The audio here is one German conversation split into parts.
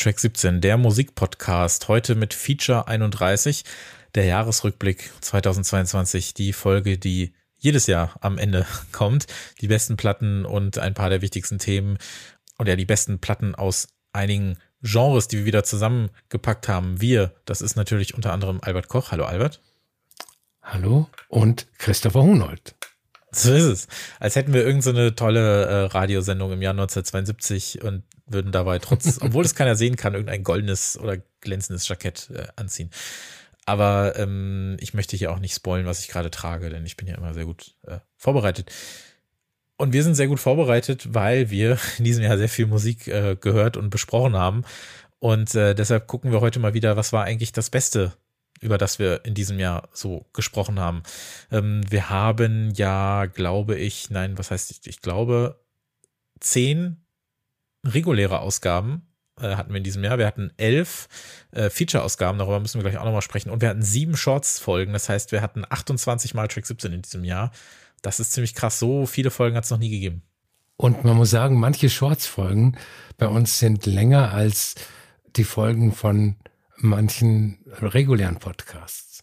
Track 17, der Musikpodcast. Heute mit Feature 31, der Jahresrückblick 2022, die Folge, die jedes Jahr am Ende kommt. Die besten Platten und ein paar der wichtigsten Themen und ja, die besten Platten aus einigen Genres, die wir wieder zusammengepackt haben. Wir, das ist natürlich unter anderem Albert Koch. Hallo Albert. Hallo und Christopher Hunold. So ist es. Als hätten wir irgendeine so tolle äh, Radiosendung im Jahr 1972 und würden dabei trotz, obwohl es keiner sehen kann, irgendein goldenes oder glänzendes Jackett äh, anziehen. Aber ähm, ich möchte hier auch nicht spoilen, was ich gerade trage, denn ich bin ja immer sehr gut äh, vorbereitet. Und wir sind sehr gut vorbereitet, weil wir in diesem Jahr sehr viel Musik äh, gehört und besprochen haben. Und äh, deshalb gucken wir heute mal wieder, was war eigentlich das Beste über das wir in diesem Jahr so gesprochen haben. Ähm, wir haben ja, glaube ich, nein, was heißt ich, ich glaube, zehn reguläre Ausgaben äh, hatten wir in diesem Jahr. Wir hatten elf äh, Feature-Ausgaben, darüber müssen wir gleich auch nochmal sprechen. Und wir hatten sieben Shorts-Folgen, das heißt, wir hatten 28 Mal Track 17 in diesem Jahr. Das ist ziemlich krass. So viele Folgen hat es noch nie gegeben. Und man muss sagen, manche Shorts-Folgen bei uns sind länger als die Folgen von manchen regulären Podcasts.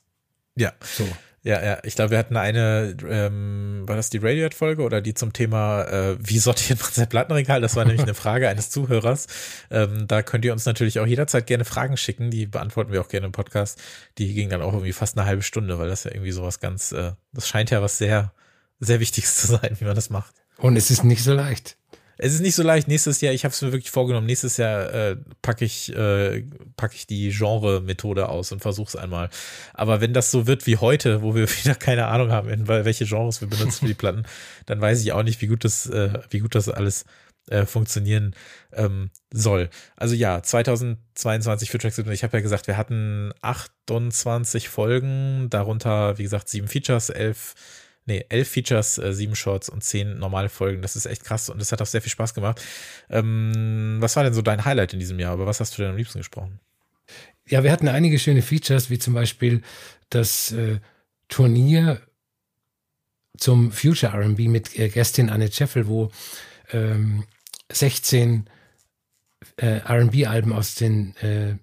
Ja. So. Ja, ja, ich glaube, wir hatten eine, ähm, war das die Radiohead-Folge oder die zum Thema, äh, wie sortiert man sein Plattenregal? Das war nämlich eine Frage eines Zuhörers. Ähm, da könnt ihr uns natürlich auch jederzeit gerne Fragen schicken, die beantworten wir auch gerne im Podcast. Die ging dann auch irgendwie fast eine halbe Stunde, weil das ja irgendwie sowas ganz, äh, das scheint ja was sehr, sehr Wichtiges zu sein, wie man das macht. Und es ist nicht so leicht es ist nicht so leicht. Nächstes Jahr, ich habe es mir wirklich vorgenommen, nächstes Jahr äh, packe ich, äh, pack ich die Genre-Methode aus und versuche es einmal. Aber wenn das so wird wie heute, wo wir wieder keine Ahnung haben, in welche Genres wir benutzen für die Platten, dann weiß ich auch nicht, wie gut das, äh, wie gut das alles äh, funktionieren ähm, soll. Also ja, 2022 für Track 7. Ich habe ja gesagt, wir hatten 28 Folgen, darunter, wie gesagt, sieben Features, elf nee, elf Features, äh, sieben Shorts und zehn normale Folgen. Das ist echt krass und das hat auch sehr viel Spaß gemacht. Ähm, was war denn so dein Highlight in diesem Jahr? Über was hast du denn am liebsten gesprochen? Ja, wir hatten einige schöne Features, wie zum Beispiel das äh, Turnier zum Future RB mit äh, Gästin Anne Scheffel, wo ähm, 16 äh, RB-Alben aus den äh,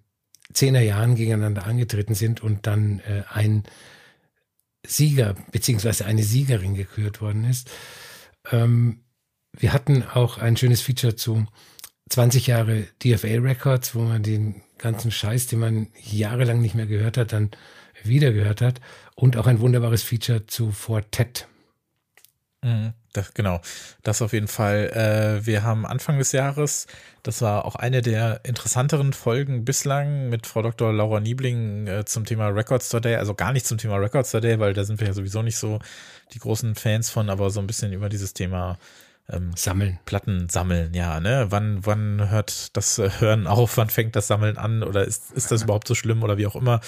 10er Jahren gegeneinander angetreten sind und dann äh, ein Sieger beziehungsweise eine Siegerin gekürt worden ist. Ähm, wir hatten auch ein schönes Feature zu 20 Jahre DFA Records, wo man den ganzen Scheiß, den man jahrelang nicht mehr gehört hat, dann wieder gehört hat. Und auch ein wunderbares Feature zu Fortet. Mhm. Das, genau, das auf jeden Fall. Äh, wir haben Anfang des Jahres, das war auch eine der interessanteren Folgen bislang mit Frau Dr. Laura Niebling äh, zum Thema Records Today, also gar nicht zum Thema Records Today, weil da sind wir ja sowieso nicht so die großen Fans von, aber so ein bisschen über dieses Thema ähm, sammeln. Platten sammeln, ja, ne? Wann, wann hört das äh, Hören auf, wann fängt das Sammeln an oder ist, ist das überhaupt so schlimm oder wie auch immer?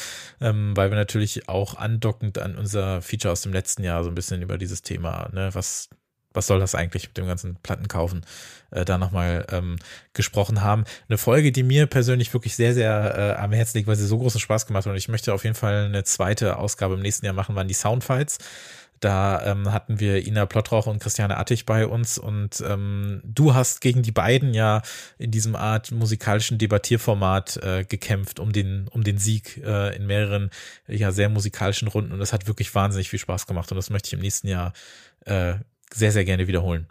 Ähm, weil wir natürlich auch andockend an unser Feature aus dem letzten Jahr so ein bisschen über dieses Thema, ne, was was soll das eigentlich mit dem ganzen Plattenkaufen, äh, da nochmal ähm, gesprochen haben. Eine Folge, die mir persönlich wirklich sehr, sehr äh, am Herzen liegt, weil sie so großen Spaß gemacht hat und ich möchte auf jeden Fall eine zweite Ausgabe im nächsten Jahr machen, waren die Soundfights. Da ähm, hatten wir Ina Plottrauch und Christiane Attich bei uns und ähm, du hast gegen die beiden ja in diesem Art musikalischen Debattierformat äh, gekämpft um den um den Sieg äh, in mehreren ja sehr musikalischen Runden und das hat wirklich wahnsinnig viel Spaß gemacht und das möchte ich im nächsten Jahr äh, sehr, sehr gerne wiederholen.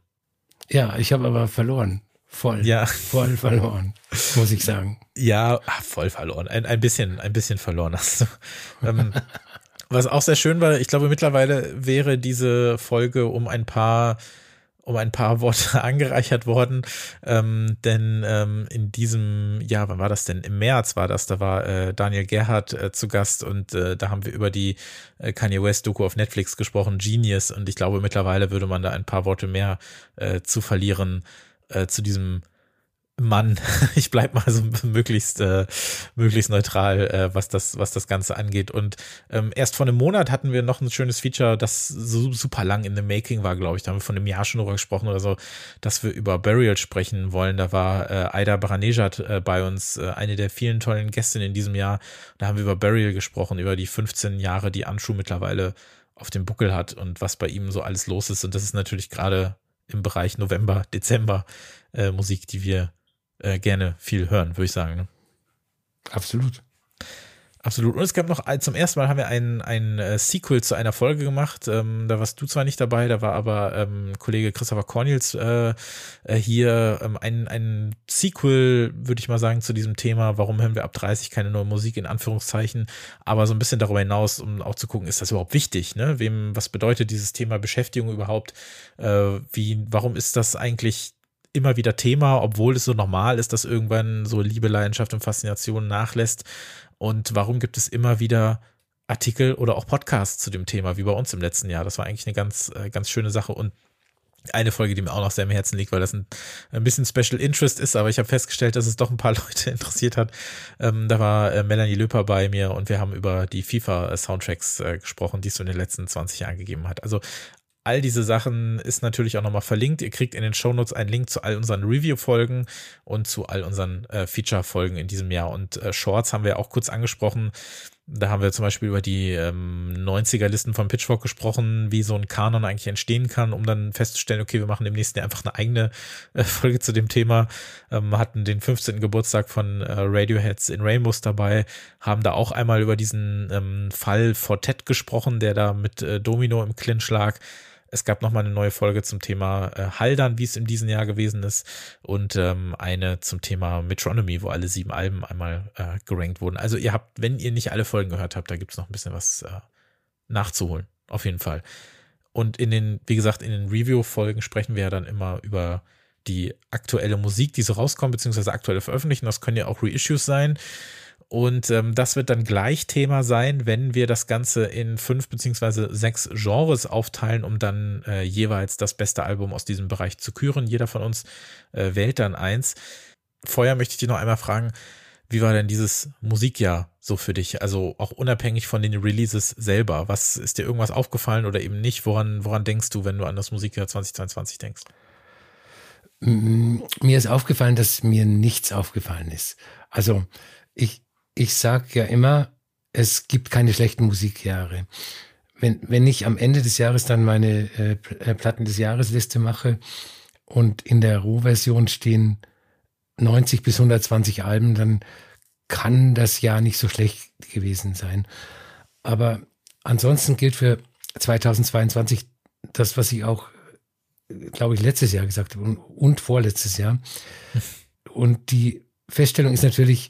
Ja, ich habe aber verloren. Voll. Ja. Voll verloren, muss ich sagen. Ja, voll verloren. Ein, ein bisschen, ein bisschen verloren hast du. Ähm, was auch sehr schön war, ich glaube, mittlerweile wäre diese Folge um ein paar um ein paar Worte angereichert worden. Ähm, denn ähm, in diesem, ja, wann war das denn? Im März war das, da war äh, Daniel Gerhardt äh, zu Gast und äh, da haben wir über die äh, Kanye West-Doku auf Netflix gesprochen, Genius. Und ich glaube, mittlerweile würde man da ein paar Worte mehr äh, zu verlieren äh, zu diesem Mann, ich bleib mal so möglichst äh, möglichst neutral, äh, was das was das Ganze angeht. Und ähm, erst vor einem Monat hatten wir noch ein schönes Feature, das so super lang in the making war, glaube ich. Da haben wir von einem Jahr schon drüber gesprochen oder so, dass wir über Burial sprechen wollen. Da war äh, Aida Baranejad äh, bei uns, äh, eine der vielen tollen Gästinnen in diesem Jahr. Da haben wir über Burial gesprochen, über die 15 Jahre, die Anschu mittlerweile auf dem Buckel hat und was bei ihm so alles los ist. Und das ist natürlich gerade im Bereich November, Dezember äh, Musik, die wir äh, gerne viel hören, würde ich sagen. Ne? Absolut. Absolut. Und es gab noch zum ersten Mal haben wir ein, ein äh, Sequel zu einer Folge gemacht. Ähm, da warst du zwar nicht dabei, da war aber ähm, Kollege Christopher Cornels äh, äh, hier ähm, ein, ein Sequel, würde ich mal sagen, zu diesem Thema, warum hören wir ab 30 keine neue Musik in Anführungszeichen, aber so ein bisschen darüber hinaus, um auch zu gucken, ist das überhaupt wichtig, ne? Wem, was bedeutet dieses Thema Beschäftigung überhaupt? Äh, wie, warum ist das eigentlich immer wieder Thema, obwohl es so normal ist, dass irgendwann so Liebe, Leidenschaft und Faszination nachlässt. Und warum gibt es immer wieder Artikel oder auch Podcasts zu dem Thema, wie bei uns im letzten Jahr? Das war eigentlich eine ganz, äh, ganz schöne Sache und eine Folge, die mir auch noch sehr am Herzen liegt, weil das ein, ein bisschen Special Interest ist, aber ich habe festgestellt, dass es doch ein paar Leute interessiert hat. Ähm, da war äh, Melanie Löper bei mir und wir haben über die FIFA-Soundtracks äh, gesprochen, die es so in den letzten 20 Jahren gegeben hat. Also All diese Sachen ist natürlich auch nochmal verlinkt. Ihr kriegt in den Shownotes einen Link zu all unseren Review-Folgen und zu all unseren äh, Feature-Folgen in diesem Jahr. Und äh, Shorts haben wir auch kurz angesprochen. Da haben wir zum Beispiel über die ähm, 90er-Listen von Pitchfork gesprochen, wie so ein Kanon eigentlich entstehen kann, um dann festzustellen, okay, wir machen im nächsten Jahr einfach eine eigene äh, Folge zu dem Thema. Ähm, hatten den 15. Geburtstag von äh, Radioheads in Rainbows dabei, haben da auch einmal über diesen ähm, Fall Fortet gesprochen, der da mit äh, Domino im Clinch lag. Es gab nochmal eine neue Folge zum Thema äh, Haldern, wie es in diesem Jahr gewesen ist. Und ähm, eine zum Thema Metronomy, wo alle sieben Alben einmal äh, gerankt wurden. Also ihr habt, wenn ihr nicht alle Folgen gehört habt, da gibt es noch ein bisschen was äh, nachzuholen. Auf jeden Fall. Und in den, wie gesagt, in den Review-Folgen sprechen wir ja dann immer über die aktuelle Musik, die so rauskommt, beziehungsweise aktuelle Veröffentlichungen. Das können ja auch Reissues sein. Und ähm, das wird dann gleich Thema sein, wenn wir das Ganze in fünf beziehungsweise sechs Genres aufteilen, um dann äh, jeweils das beste Album aus diesem Bereich zu küren. Jeder von uns äh, wählt dann eins. Vorher möchte ich dich noch einmal fragen, wie war denn dieses Musikjahr so für dich? Also auch unabhängig von den Releases selber. Was ist dir irgendwas aufgefallen oder eben nicht? Woran, woran denkst du, wenn du an das Musikjahr 2022 denkst? Mir ist aufgefallen, dass mir nichts aufgefallen ist. Also ich, ich sage ja immer, es gibt keine schlechten Musikjahre. Wenn, wenn ich am Ende des Jahres dann meine äh, äh Platten des Jahresliste mache und in der Rohversion stehen 90 bis 120 Alben, dann kann das Jahr nicht so schlecht gewesen sein. Aber ansonsten gilt für 2022 das, was ich auch, glaube ich, letztes Jahr gesagt habe und, und vorletztes Jahr. Und die Feststellung ist natürlich,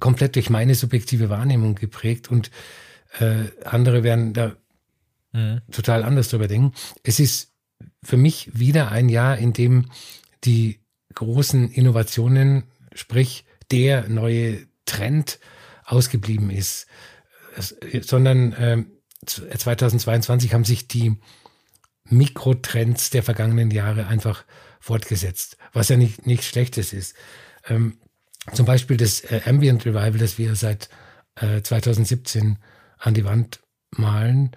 komplett durch meine subjektive Wahrnehmung geprägt und äh, andere werden da mhm. total anders drüber denken. Es ist für mich wieder ein Jahr, in dem die großen Innovationen, sprich der neue Trend ausgeblieben ist, es, sondern äh, 2022 haben sich die Mikrotrends der vergangenen Jahre einfach fortgesetzt, was ja nicht nichts Schlechtes ist. Ähm, zum Beispiel das äh, Ambient Revival, das wir seit äh, 2017 an die Wand malen.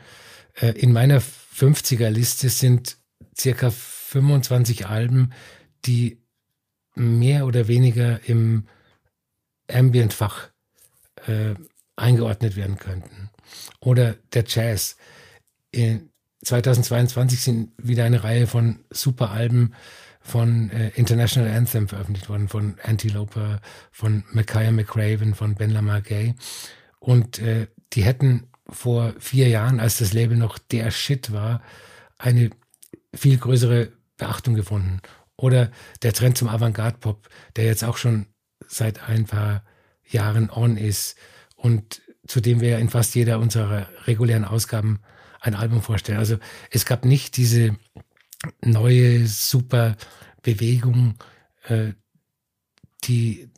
Äh, in meiner 50er-Liste sind circa 25 Alben, die mehr oder weniger im Ambient-Fach äh, eingeordnet werden könnten. Oder der Jazz. In 2022 sind wieder eine Reihe von super Alben von äh, International Anthem veröffentlicht worden, von Antiloper, von Micaiah McRaven, von Ben Lamar Gay. Und äh, die hätten vor vier Jahren, als das Label noch der Shit war, eine viel größere Beachtung gefunden. Oder der Trend zum Avantgarde-Pop, der jetzt auch schon seit ein paar Jahren on ist und zu dem wir in fast jeder unserer regulären Ausgaben ein Album vorstellen. Also es gab nicht diese neue, super Bewegung, äh, die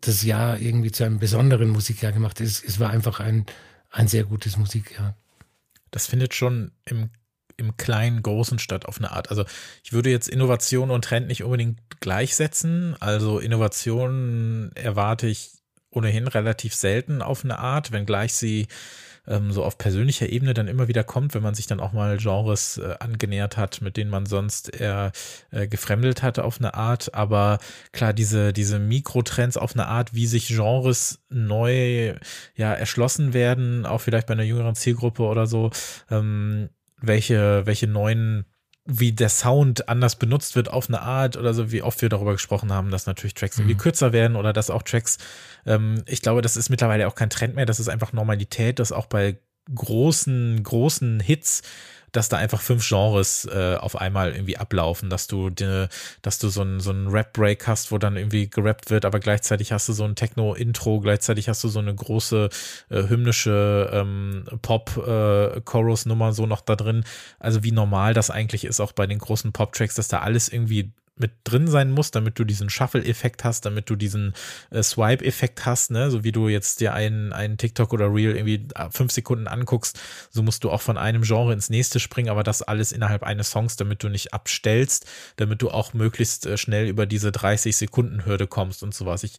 das Jahr irgendwie zu einem besonderen Musikjahr gemacht hat. Es, war einfach ein, ein sehr gutes Musikjahr. Das findet schon im, im kleinen, großen statt auf eine Art. Also ich würde jetzt Innovation und Trend nicht unbedingt gleichsetzen. Also Innovation erwarte ich ohnehin relativ selten auf eine Art, wenngleich sie ähm, so auf persönlicher Ebene dann immer wieder kommt, wenn man sich dann auch mal Genres äh, angenähert hat, mit denen man sonst eher äh, gefremdelt hatte auf eine Art. Aber klar, diese, diese Mikrotrends auf eine Art, wie sich Genres neu ja erschlossen werden, auch vielleicht bei einer jüngeren Zielgruppe oder so, ähm, welche, welche neuen wie der Sound anders benutzt wird auf eine Art oder so, wie oft wir darüber gesprochen haben, dass natürlich Tracks irgendwie mhm. kürzer werden oder dass auch Tracks, ähm, ich glaube, das ist mittlerweile auch kein Trend mehr, das ist einfach Normalität, dass auch bei großen, großen Hits dass da einfach fünf Genres äh, auf einmal irgendwie ablaufen, dass du de, dass du so einen so einen Rap-Break hast, wo dann irgendwie gerappt wird, aber gleichzeitig hast du so ein Techno-Intro, gleichzeitig hast du so eine große äh, hymnische ähm, Pop-Chorus-Nummer äh, so noch da drin. Also wie normal das eigentlich ist, auch bei den großen Pop-Tracks, dass da alles irgendwie mit drin sein muss, damit du diesen Shuffle-Effekt hast, damit du diesen äh, Swipe-Effekt hast, ne? So wie du jetzt dir einen, einen TikTok oder Reel irgendwie äh, fünf Sekunden anguckst, so musst du auch von einem Genre ins nächste springen, aber das alles innerhalb eines Songs, damit du nicht abstellst, damit du auch möglichst äh, schnell über diese 30 Sekunden Hürde kommst und sowas. Ich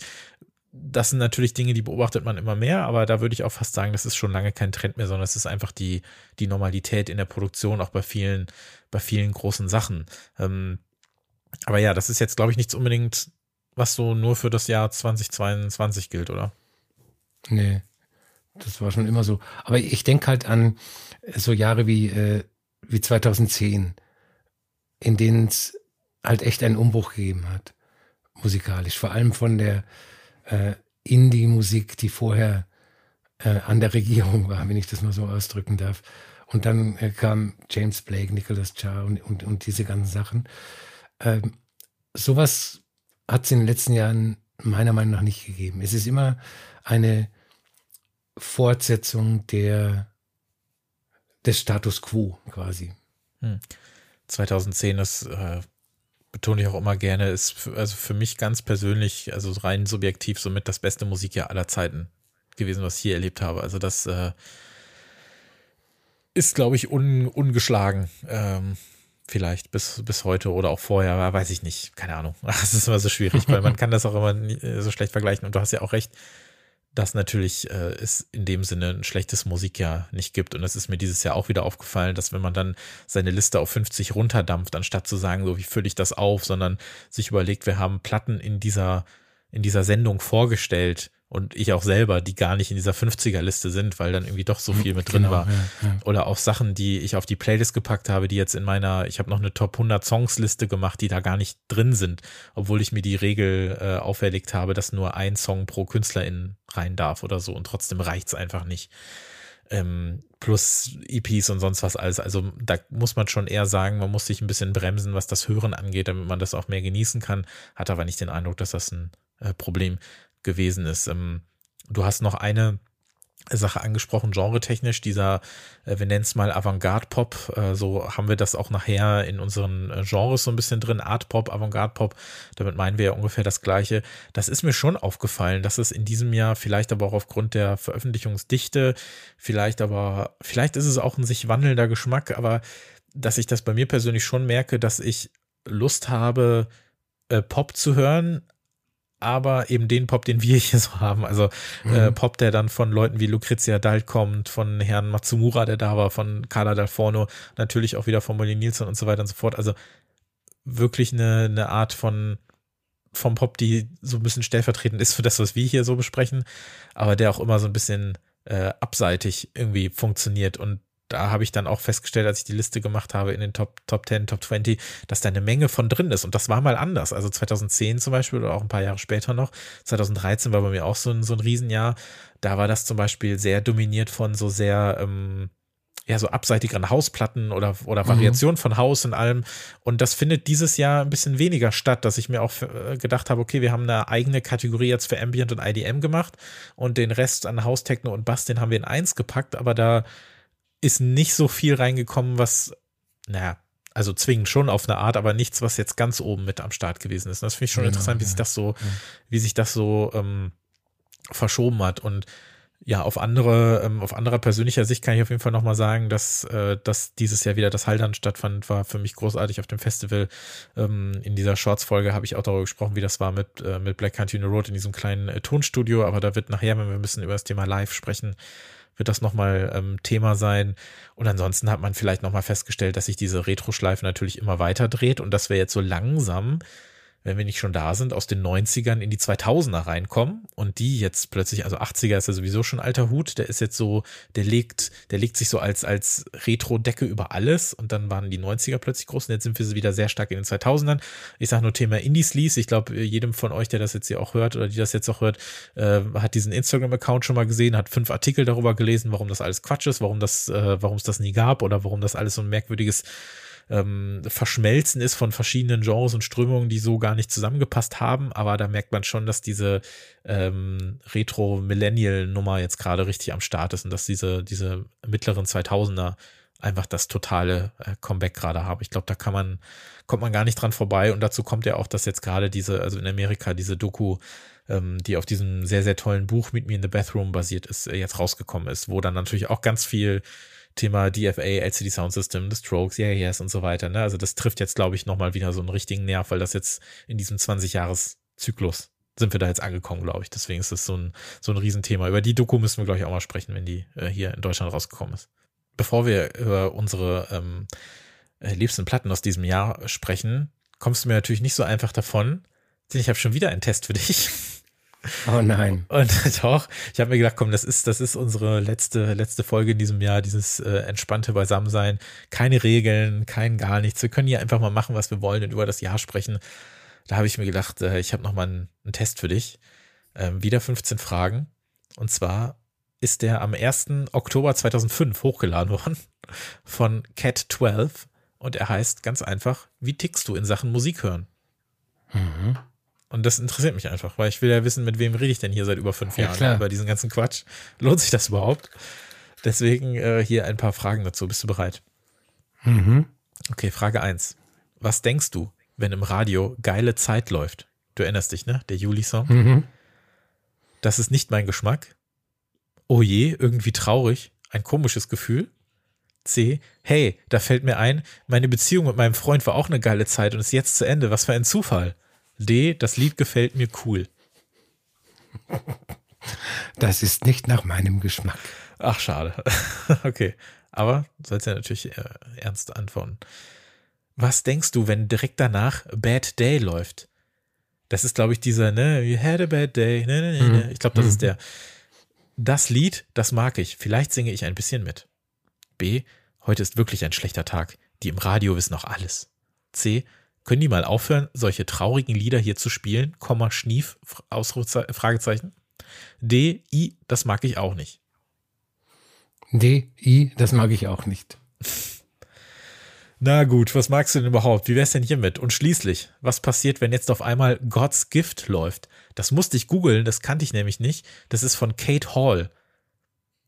das sind natürlich Dinge, die beobachtet man immer mehr, aber da würde ich auch fast sagen, das ist schon lange kein Trend mehr, sondern es ist einfach die, die Normalität in der Produktion, auch bei vielen, bei vielen großen Sachen. Ähm, aber ja, das ist jetzt, glaube ich, nichts unbedingt, was so nur für das Jahr 2022 gilt, oder? Nee, das war schon immer so. Aber ich denke halt an so Jahre wie, äh, wie 2010, in denen es halt echt einen Umbruch gegeben hat, musikalisch. Vor allem von der äh, Indie-Musik, die vorher äh, an der Regierung war, wenn ich das mal so ausdrücken darf. Und dann äh, kam James Blake, Nicholas Charr und, und, und diese ganzen Sachen. Ähm, sowas hat es in den letzten Jahren meiner Meinung nach nicht gegeben. Es ist immer eine Fortsetzung der, des Status quo quasi. Hm. 2010 ist, äh, betone ich auch immer gerne, ist also für mich ganz persönlich, also rein subjektiv, somit das beste Musikjahr aller Zeiten gewesen, was ich hier erlebt habe. Also das äh, ist, glaube ich, un, ungeschlagen. Ähm, vielleicht bis, bis heute oder auch vorher, weiß ich nicht, keine Ahnung. Das ist immer so schwierig, weil man kann das auch immer äh, so schlecht vergleichen. Und du hast ja auch recht, dass natürlich äh, es in dem Sinne ein schlechtes Musikjahr nicht gibt. Und es ist mir dieses Jahr auch wieder aufgefallen, dass wenn man dann seine Liste auf 50 runterdampft, anstatt zu sagen, so wie fülle ich das auf, sondern sich überlegt, wir haben Platten in dieser, in dieser Sendung vorgestellt, und ich auch selber, die gar nicht in dieser 50er-Liste sind, weil dann irgendwie doch so viel mit drin genau, war. Ja, ja. Oder auch Sachen, die ich auf die Playlist gepackt habe, die jetzt in meiner, ich habe noch eine Top 100 Songs-Liste gemacht, die da gar nicht drin sind, obwohl ich mir die Regel äh, auferlegt habe, dass nur ein Song pro Künstlerin rein darf oder so und trotzdem reicht's einfach nicht. Ähm, plus EPs und sonst was alles. Also da muss man schon eher sagen, man muss sich ein bisschen bremsen, was das Hören angeht, damit man das auch mehr genießen kann. Hat aber nicht den Eindruck, dass das ein äh, Problem gewesen ist. Ähm, du hast noch eine Sache angesprochen, genretechnisch, dieser, äh, wir nennen es mal Avantgarde-Pop, äh, so haben wir das auch nachher in unseren äh, Genres so ein bisschen drin, Art-Pop, Avantgarde-Pop, damit meinen wir ja ungefähr das Gleiche. Das ist mir schon aufgefallen, dass es in diesem Jahr vielleicht aber auch aufgrund der Veröffentlichungsdichte, vielleicht aber, vielleicht ist es auch ein sich wandelnder Geschmack, aber dass ich das bei mir persönlich schon merke, dass ich Lust habe, Pop zu hören, aber eben den Pop, den wir hier so haben. Also äh, mhm. äh, Pop, der dann von Leuten wie Lucrezia Dalt kommt, von Herrn Matsumura, der da war, von Carla Dal Forno, natürlich auch wieder von Molly Nielsen und so weiter und so fort. Also wirklich eine, eine Art von vom Pop, die so ein bisschen stellvertretend ist für das, was wir hier so besprechen, aber der auch immer so ein bisschen äh, abseitig irgendwie funktioniert und da habe ich dann auch festgestellt, als ich die Liste gemacht habe in den Top, Top 10, Top 20, dass da eine Menge von drin ist. Und das war mal anders. Also 2010 zum Beispiel oder auch ein paar Jahre später noch. 2013 war bei mir auch so ein, so ein Riesenjahr. Da war das zum Beispiel sehr dominiert von so sehr, ähm, ja, so abseitigeren Hausplatten oder, oder Variationen mhm. von Haus und allem. Und das findet dieses Jahr ein bisschen weniger statt, dass ich mir auch äh, gedacht habe, okay, wir haben eine eigene Kategorie jetzt für Ambient und IDM gemacht und den Rest an Haus, Techno und Bass, den haben wir in eins gepackt, aber da ist nicht so viel reingekommen, was, naja, also zwingend schon auf eine Art, aber nichts, was jetzt ganz oben mit am Start gewesen ist. Und das finde ich schon genau, interessant, wie ja. sich das so, ja. wie sich das so ähm, verschoben hat. Und ja, auf andere, ähm, auf anderer persönlicher Sicht kann ich auf jeden Fall nochmal sagen, dass, äh, dass dieses Jahr wieder das Haldern stattfand, war für mich großartig auf dem Festival. Ähm, in dieser Shorts-Folge habe ich auch darüber gesprochen, wie das war mit, äh, mit Black Country Road in diesem kleinen äh, Tonstudio, aber da wird nachher, wenn wir ein bisschen über das Thema Live sprechen, wird das nochmal ähm, Thema sein. Und ansonsten hat man vielleicht nochmal festgestellt, dass sich diese Retro-Schleife natürlich immer weiter dreht und dass wir jetzt so langsam wenn wir nicht schon da sind, aus den 90ern in die 2000er reinkommen. Und die jetzt plötzlich, also 80er ist ja sowieso schon alter Hut, der ist jetzt so, der legt, der legt sich so als, als Retro-Decke über alles. Und dann waren die 90er plötzlich groß und jetzt sind wir wieder sehr stark in den 2000ern. Ich sage nur Thema Indie-Sleaze, ich glaube, jedem von euch, der das jetzt hier auch hört oder die das jetzt auch hört, äh, hat diesen Instagram-Account schon mal gesehen, hat fünf Artikel darüber gelesen, warum das alles Quatsch ist, warum das, äh, warum es das nie gab oder warum das alles so ein merkwürdiges ähm, Verschmelzen ist von verschiedenen Genres und Strömungen, die so gar nicht zusammengepasst haben. Aber da merkt man schon, dass diese ähm, Retro-Millennial-Nummer jetzt gerade richtig am Start ist und dass diese, diese mittleren 2000er einfach das totale äh, Comeback gerade haben. Ich glaube, da kann man, kommt man gar nicht dran vorbei. Und dazu kommt ja auch, dass jetzt gerade diese, also in Amerika diese Doku, ähm, die auf diesem sehr, sehr tollen Buch Meet Me in the Bathroom basiert ist, äh, jetzt rausgekommen ist, wo dann natürlich auch ganz viel Thema DFA, LCD Sound System, The Strokes, Yeah Yes und so weiter. Ne? Also das trifft jetzt, glaube ich, nochmal wieder so einen richtigen Nerv, weil das jetzt in diesem 20-Jahres-Zyklus sind wir da jetzt angekommen, glaube ich. Deswegen ist das so ein, so ein Riesenthema. Über die Doku müssen wir, glaube ich, auch mal sprechen, wenn die äh, hier in Deutschland rausgekommen ist. Bevor wir über unsere ähm, äh, liebsten Platten aus diesem Jahr sprechen, kommst du mir natürlich nicht so einfach davon, denn ich habe schon wieder einen Test für dich. Oh nein. Und doch, ich habe mir gedacht, komm, das ist, das ist unsere letzte, letzte Folge in diesem Jahr, dieses äh, entspannte Beisammensein. Keine Regeln, kein gar nichts. Wir können hier einfach mal machen, was wir wollen und über das Jahr sprechen. Da habe ich mir gedacht, äh, ich habe noch mal einen, einen, Test für dich. Ähm, wieder 15 Fragen. Und zwar ist der am 1. Oktober 2005 hochgeladen worden von Cat12 und er heißt ganz einfach, wie tickst du in Sachen Musik hören? Mhm. Und das interessiert mich einfach, weil ich will ja wissen, mit wem rede ich denn hier seit über fünf ja, Jahren klar. über diesen ganzen Quatsch. Lohnt sich das überhaupt? Deswegen äh, hier ein paar Fragen dazu. Bist du bereit? Mhm. Okay, Frage eins. Was denkst du, wenn im Radio geile Zeit läuft? Du erinnerst dich, ne? Der Juli-Song. Mhm. Das ist nicht mein Geschmack. Oh je, irgendwie traurig. Ein komisches Gefühl. C. Hey, da fällt mir ein, meine Beziehung mit meinem Freund war auch eine geile Zeit und ist jetzt zu Ende. Was für ein Zufall. D, das Lied gefällt mir cool. Das ist nicht nach meinem Geschmack. Ach, schade. Okay. Aber du sollst ja natürlich äh, ernst antworten. Was denkst du, wenn direkt danach Bad Day läuft? Das ist, glaube ich, dieser, ne, you had a bad day. Ne, ne, ne, ne. Mhm. Ich glaube, das ist mhm. der. Das Lied, das mag ich. Vielleicht singe ich ein bisschen mit. B, heute ist wirklich ein schlechter Tag. Die im Radio wissen auch alles. C, können die mal aufhören, solche traurigen Lieder hier zu spielen? Komma, Schnief, Fragezeichen. D, I, das mag ich auch nicht. D, I, das mag ich auch nicht. Na gut, was magst du denn überhaupt? Wie wär's denn hiermit? Und schließlich, was passiert, wenn jetzt auf einmal God's Gift läuft? Das musste ich googeln, das kannte ich nämlich nicht. Das ist von Kate Hall.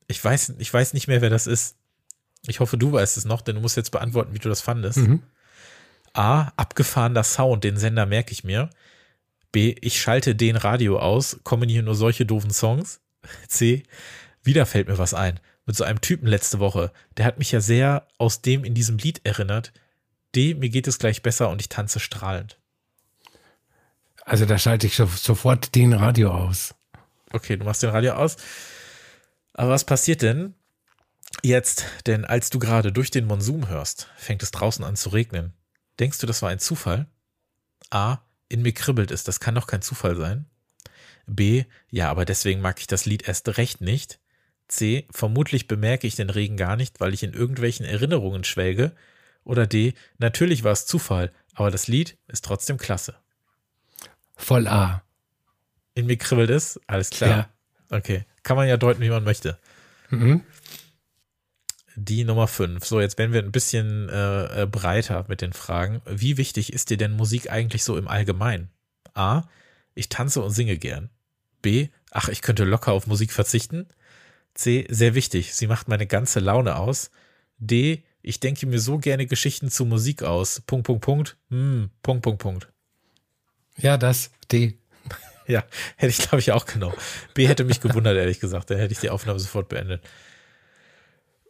Ich weiß, ich weiß nicht mehr, wer das ist. Ich hoffe, du weißt es noch, denn du musst jetzt beantworten, wie du das fandest. Mhm. A, abgefahrener Sound, den Sender merke ich mir. B, ich schalte den Radio aus, kommen hier nur solche doofen Songs. C, wieder fällt mir was ein. Mit so einem Typen letzte Woche. Der hat mich ja sehr aus dem in diesem Lied erinnert. D, mir geht es gleich besser und ich tanze strahlend. Also da schalte ich sofort den Radio aus. Okay, du machst den Radio aus. Aber was passiert denn jetzt? Denn als du gerade durch den Monsum hörst, fängt es draußen an zu regnen. Denkst du, das war ein Zufall? A. In mir kribbelt es, das kann doch kein Zufall sein. B. Ja, aber deswegen mag ich das Lied erst recht nicht. C. Vermutlich bemerke ich den Regen gar nicht, weil ich in irgendwelchen Erinnerungen schwelge. Oder D. Natürlich war es Zufall, aber das Lied ist trotzdem klasse. Voll A. In mir kribbelt es, alles klar. Ja. Okay. Kann man ja deuten, wie man möchte. Mhm die Nummer 5. So, jetzt werden wir ein bisschen äh, äh, breiter mit den Fragen. Wie wichtig ist dir denn Musik eigentlich so im Allgemeinen? A. Ich tanze und singe gern. B. Ach, ich könnte locker auf Musik verzichten. C. Sehr wichtig. Sie macht meine ganze Laune aus. D. Ich denke mir so gerne Geschichten zu Musik aus. Punkt, Punkt, Punkt. Hm, Punkt, Punkt, Punkt. Ja, das. D. Ja, hätte ich glaube ich auch genau. B hätte mich gewundert, ehrlich gesagt. Dann hätte ich die Aufnahme sofort beendet.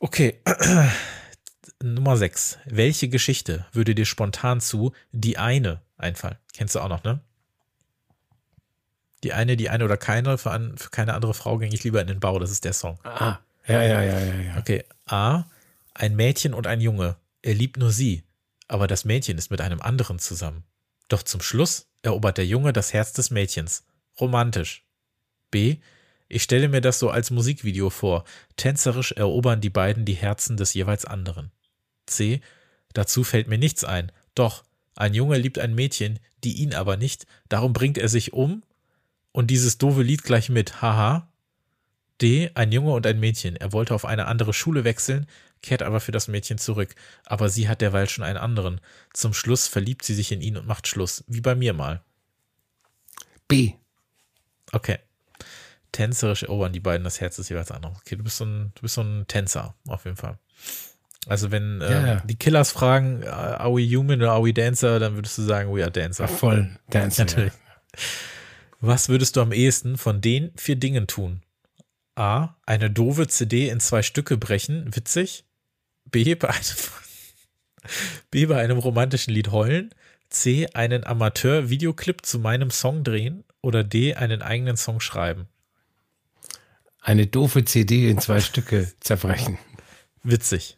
Okay. Nummer 6. Welche Geschichte würde dir spontan zu die eine einfallen? Kennst du auch noch, ne? Die eine, die eine oder keine, für, an, für keine andere Frau ging ich lieber in den Bau. Das ist der Song. Ah, ja, ja, ja, ja, ja. Okay. A. Ein Mädchen und ein Junge. Er liebt nur sie. Aber das Mädchen ist mit einem anderen zusammen. Doch zum Schluss erobert der Junge das Herz des Mädchens. Romantisch. B. Ich stelle mir das so als Musikvideo vor. Tänzerisch erobern die beiden die Herzen des jeweils anderen. C. Dazu fällt mir nichts ein. Doch, ein Junge liebt ein Mädchen, die ihn aber nicht, darum bringt er sich um und dieses doofe Lied gleich mit. Haha. D. Ein Junge und ein Mädchen. Er wollte auf eine andere Schule wechseln, kehrt aber für das Mädchen zurück. Aber sie hat derweil schon einen anderen. Zum Schluss verliebt sie sich in ihn und macht Schluss. Wie bei mir mal. B. Okay. Tänzerisch erobern die beiden das Herz des jeweils anderen. Okay, du bist so ein, du bist so ein Tänzer, auf jeden Fall. Also wenn äh, Ja, ja. die Killers fragen, äh, are we human or are we dancer, dann würdest du sagen, we are dancer. Voll Dancing. Natürlich. Was würdest du am ehesten von den vier Dingen tun? A. Eine doofe CD in zwei Stücke brechen, witzig. B. Bei einem, B. Bei einem romantischen Lied heulen. C. Einen Amateur-Videoclip zu meinem Song drehen. Oder D. Einen eigenen Song schreiben. Eine doofe CD in zwei Stücke zerbrechen. Witzig.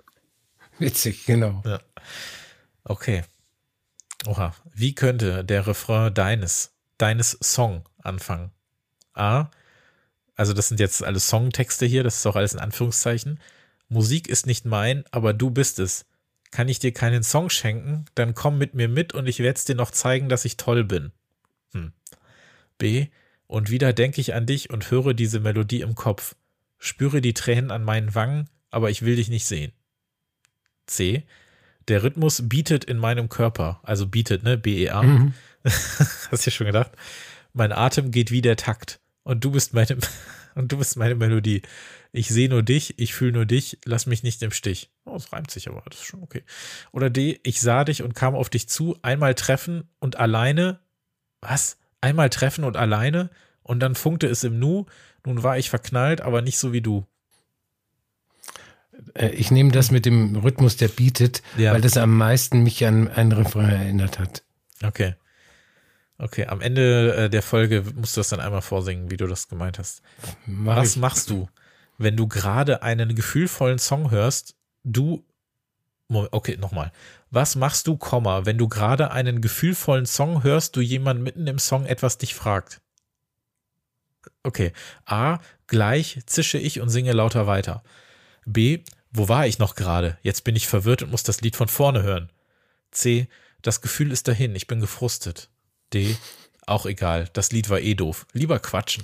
Witzig, genau. Ja. Okay. Oha. Wie könnte der Refrain deines, deines Song anfangen? A. Also das sind jetzt alle Songtexte hier, das ist auch alles in Anführungszeichen. Musik ist nicht mein, aber du bist es. Kann ich dir keinen Song schenken, dann komm mit mir mit und ich werd's dir noch zeigen, dass ich toll bin. Hm. B. Und wieder denke ich an dich und höre diese Melodie im Kopf. Spüre die Tränen an meinen Wangen, aber ich will dich nicht sehen. C. Der Rhythmus bietet in meinem Körper, also bietet, ne, B-E-A. Mhm. Hast du ja schon gedacht? Mein Atem geht wie der Takt und du bist meine und du bist meine Melodie. Ich sehe nur dich, ich fühle nur dich, lass mich nicht im Stich. Oh, es reimt sich aber, das ist schon okay. Oder D, ich sah dich und kam auf dich zu, einmal treffen und alleine, was? Einmal treffen und alleine und dann funkte es im Nu, nun war ich verknallt, aber nicht so wie du. Äh, Ich nehme das mit dem Rhythmus, der bietet, Ja. weil das am meisten mich an einen Refrain erinnert hat. Okay. Okay, am Ende äh, der Folge musst du das dann einmal vorsingen, wie du das gemeint hast. Mach Was ich. machst du, wenn du gerade einen gefühlvollen Song hörst, du Moment, okay, nochmal. Was machst du, Komma, wenn du gerade einen gefühlvollen Song hörst, du jemand mitten im Song etwas dich fragt? Okay. A, gleich zische ich und singe lauter weiter. B, wo war ich noch gerade? Jetzt bin ich verwirrt und muss das Lied von vorne hören. C, das Gefühl ist dahin, ich bin gefrustet. D, auch egal, das Lied war eh doof. Lieber quatschen.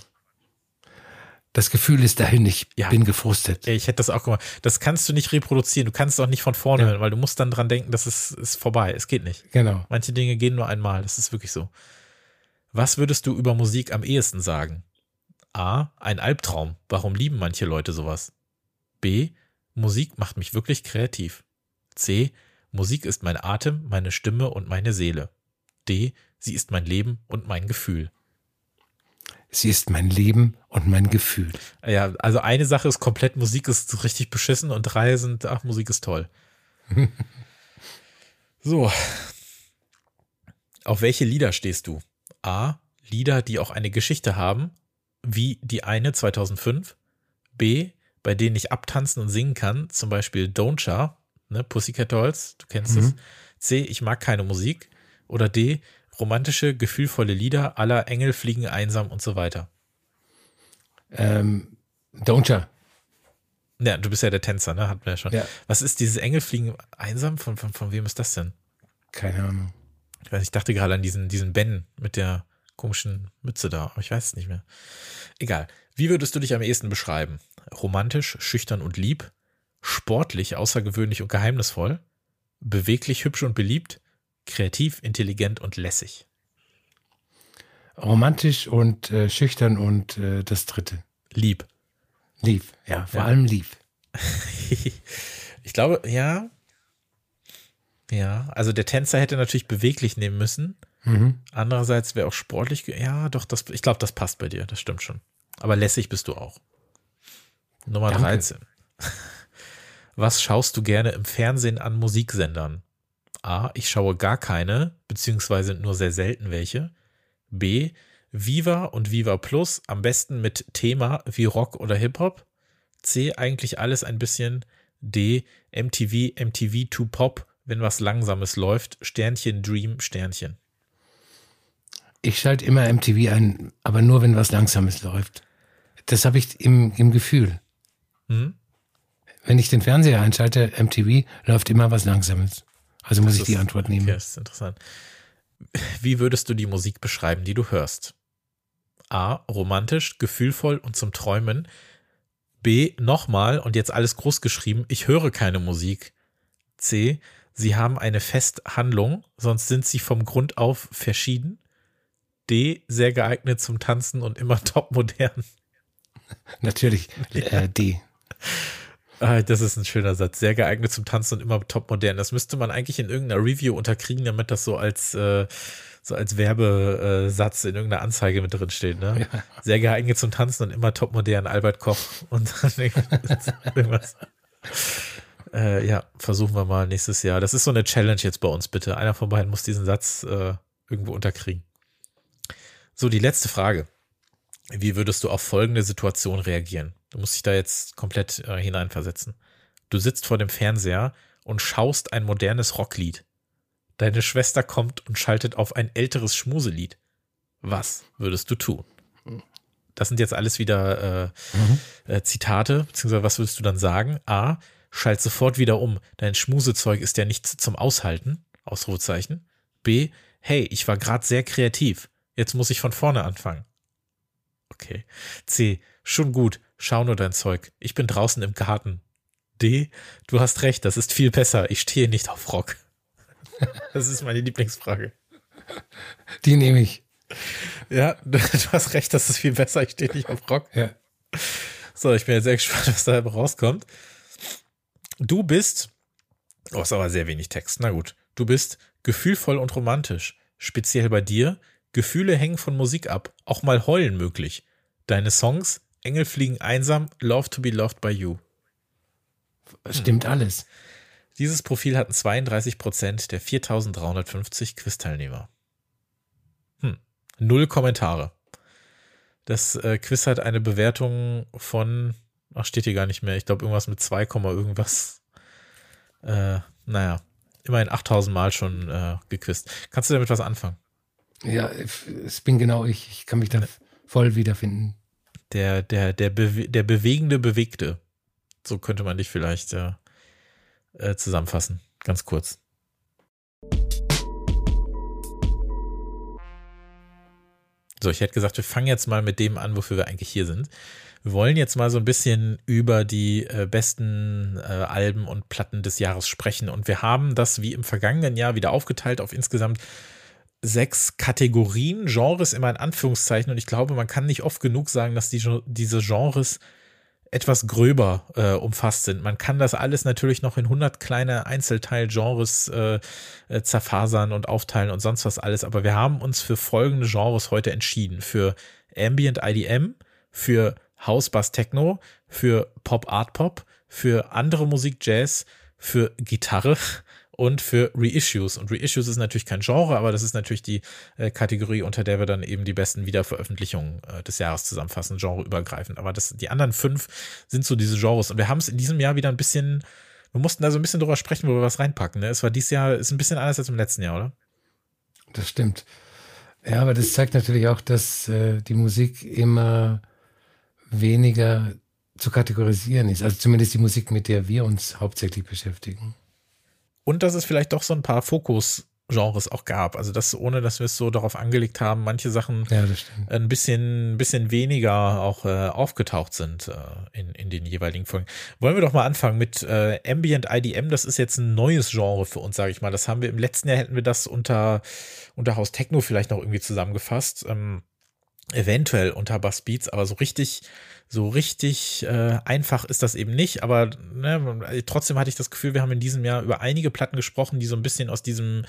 Das Gefühl ist dahin, ich Ja. bin gefrustet. Ich hätte das auch gemacht. Das kannst du nicht reproduzieren. Du kannst es auch nicht von vorne Ja. hören, weil du musst dann dran denken, das ist, ist vorbei. Es geht nicht. Genau. Manche Dinge gehen nur einmal. Das ist wirklich so. Was würdest du über Musik am ehesten sagen? A. Ein Albtraum. Warum lieben manche Leute sowas? B. Musik macht mich wirklich kreativ. C. Musik ist mein Atem, meine Stimme und meine Seele. D. Sie ist mein Leben und mein Gefühl. Sie ist mein Leben und mein Gefühl. Ja, also eine Sache ist komplett, Musik ist richtig beschissen und drei sind, ach, Musik ist toll. so. Auf welche Lieder stehst du? A. Lieder, die auch eine Geschichte haben, wie die eine 2005. B. Bei denen ich abtanzen und singen kann, zum Beispiel Don't Cha, ne, Pussycat Dolls, du kennst es. C. Ich mag keine Musik. Oder D. Romantische, gefühlvolle Lieder aller Engel fliegen einsam und so weiter. Ähm, Don'tcha. Ja, du bist ja der Tänzer, ne? Hatten wir ja schon. Ja. Was ist dieses Engelfliegen einsam? Von, von, von wem ist das denn? Keine Ahnung. Ich weiß, ich dachte gerade an diesen, diesen Ben mit der komischen Mütze da, aber ich weiß es nicht mehr. Egal. Wie würdest du dich am ehesten beschreiben? Romantisch, schüchtern und lieb? Sportlich, außergewöhnlich und geheimnisvoll? Beweglich, hübsch und beliebt? Kreativ, intelligent und lässig? Romantisch und äh, schüchtern und äh, das dritte. Lieb. Lieb. Ja, vor Ja. allem lieb. ich glaube, ja. Ja, also der Tänzer hätte natürlich beweglich nehmen müssen. Mhm. Andererseits wäre auch sportlich. Ja, doch, das, ich glaube, das passt bei dir. Das stimmt schon. Aber lässig bist du auch. Nummer Danke. 13. Was schaust du gerne im Fernsehen an Musiksendern? A. Ich schaue gar keine, beziehungsweise nur sehr selten welche. B. Viva und Viva Plus, am besten mit Thema wie Rock oder Hip-Hop. C. Eigentlich alles ein bisschen. D. MTV, MTV to Pop, wenn was Langsames läuft. Sternchen, Dream, Sternchen. Ich schalte immer MTV ein, aber nur, wenn was Langsames läuft. Das habe ich im, im Gefühl. Hm? Wenn ich den Fernseher einschalte, MTV, läuft immer was Langsames. Also muss das ich die Antwort nehmen. Okay, das ist interessant. Wie würdest du die Musik beschreiben, die du hörst? A. Romantisch, gefühlvoll und zum Träumen. B. Nochmal und jetzt alles groß geschrieben. Ich höre keine Musik. C. Sie haben eine Festhandlung, sonst sind sie vom Grund auf verschieden. D. Sehr geeignet zum Tanzen und immer topmodern. Natürlich, äh, D. Ah, das ist ein schöner Satz. Sehr geeignet zum Tanzen und immer topmodern. Das müsste man eigentlich in irgendeiner Review unterkriegen, damit das so als, äh, so als Werbesatz in irgendeiner Anzeige mit drin steht. Ne? Ja. Sehr geeignet zum Tanzen und immer topmodern. Albert Koch und dann irgendwas. Äh, ja, versuchen wir mal nächstes Jahr. Das ist so eine Challenge jetzt bei uns, bitte. Einer von beiden muss diesen Satz äh, irgendwo unterkriegen. So, die letzte Frage. Wie würdest du auf folgende Situation reagieren? Du musst dich da jetzt komplett äh, hineinversetzen. Du sitzt vor dem Fernseher und schaust ein modernes Rocklied. Deine Schwester kommt und schaltet auf ein älteres Schmuselied. Was würdest du tun? Das sind jetzt alles wieder äh, mhm. äh, Zitate, beziehungsweise was würdest du dann sagen? A. Schalt sofort wieder um. Dein Schmusezeug ist ja nicht zum Aushalten. Ausrufezeichen. B. Hey, ich war gerade sehr kreativ. Jetzt muss ich von vorne anfangen. Okay. C. Schon gut. Schau nur dein Zeug. Ich bin draußen im Garten. D. Du hast recht, das ist viel besser. Ich stehe nicht auf Rock. Das ist meine Lieblingsfrage. Die nehme ich. Ja, du, hast recht, das ist viel besser. Ich stehe nicht auf Rock. Ja. So, ich bin jetzt sehr gespannt, was da rauskommt. Du bist, oh, ist aber sehr wenig Text. Na gut. Du bist gefühlvoll und romantisch. Speziell bei dir. Gefühle hängen von Musik ab. Auch mal heulen möglich. Deine Songs Engel fliegen einsam, Love to be loved by you. Stimmt alles. Dieses Profil hatten 32 Prozent der 4350 Quiz-Teilnehmer. Hm. Null Kommentare. Das äh, Quiz hat eine Bewertung von, ach, steht hier gar nicht mehr. Ich glaube, irgendwas mit 2, irgendwas. Äh, naja, immerhin 8000 Mal schon äh, gequizt. Kannst du damit was anfangen? Ja, es bin genau ich. Ich kann mich da voll wiederfinden der, der, der, Bewe der bewegende Bewegte. So könnte man dich vielleicht äh, zusammenfassen. Ganz kurz. So, ich hätte gesagt, wir fangen jetzt mal mit dem an, wofür wir eigentlich hier sind. Wir wollen jetzt mal so ein bisschen über die äh, besten äh, Alben und Platten des Jahres sprechen. Und wir haben das wie im vergangenen Jahr wieder aufgeteilt auf insgesamt sechs Kategorien, Genres immer in Anführungszeichen. Und ich glaube, man kann nicht oft genug sagen, dass die, diese Genres etwas gröber äh, umfasst sind. Man kann das alles natürlich noch in 100 kleine Einzelteilgenres äh, äh, zerfasern und aufteilen und sonst was alles. Aber wir haben uns für folgende Genres heute entschieden. Für Ambient IDM, für House Bass Techno, für Pop Art Pop, für andere Musik Jazz, für Gitarre und für Reissues. Und Reissues ist natürlich kein Genre, aber das ist natürlich die äh, Kategorie, unter der wir dann eben die besten Wiederveröffentlichungen äh, des Jahres zusammenfassen, genreübergreifend. Aber das, die anderen fünf sind so diese Genres. Und wir haben es in diesem Jahr wieder ein bisschen, wir mussten da so ein bisschen drüber sprechen, wo wir was reinpacken. Ne? Es war dieses Jahr, ist ein bisschen anders als im letzten Jahr, oder? Das stimmt. Ja, aber das zeigt natürlich auch, dass äh, die Musik immer weniger zu kategorisieren ist. Also zumindest die Musik, mit der wir uns hauptsächlich beschäftigen. Und dass es vielleicht doch so ein paar Fokus Genres auch gab. Also das, ohne dass wir es so darauf angelegt haben, manche Sachen ja, ein bisschen, ein bisschen weniger auch äh, aufgetaucht sind äh, in, in den jeweiligen Folgen. Wollen wir doch mal anfangen mit äh, Ambient IDM. Das ist jetzt ein neues Genre für uns, sage ich mal. Das haben wir im letzten Jahr hätten wir das unter, unter Haus Techno vielleicht noch irgendwie zusammengefasst. Ähm, eventuell unter Bass Beats, aber so richtig so richtig äh, einfach ist das eben nicht, aber ne, trotzdem hatte ich das Gefühl, wir haben in diesem Jahr über einige Platten gesprochen, die so ein bisschen aus diesem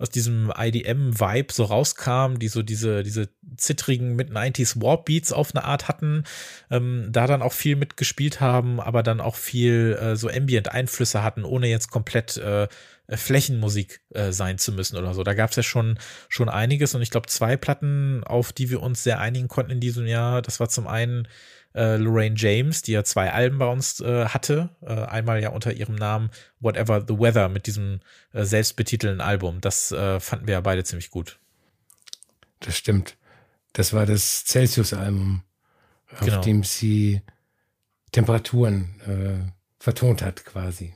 aus diesem IDM-Vibe so rauskamen, die so diese diese zittrigen mit 90s Warp Beats auf eine Art hatten, ähm, da dann auch viel mitgespielt haben, aber dann auch viel äh, so Ambient-Einflüsse hatten, ohne jetzt komplett äh, Flächenmusik äh, sein zu müssen oder so. Da gab es ja schon, schon einiges und ich glaube zwei Platten, auf die wir uns sehr einigen konnten in diesem Jahr. Das war zum einen äh, Lorraine James, die ja zwei Alben bei uns äh, hatte. Äh, einmal ja unter ihrem Namen Whatever the Weather mit diesem äh, selbstbetitelten Album. Das äh, fanden wir ja beide ziemlich gut. das stimmt. Das war das Celsius-Album, auf genau. dem sie Temperaturen äh, vertont hat, quasi.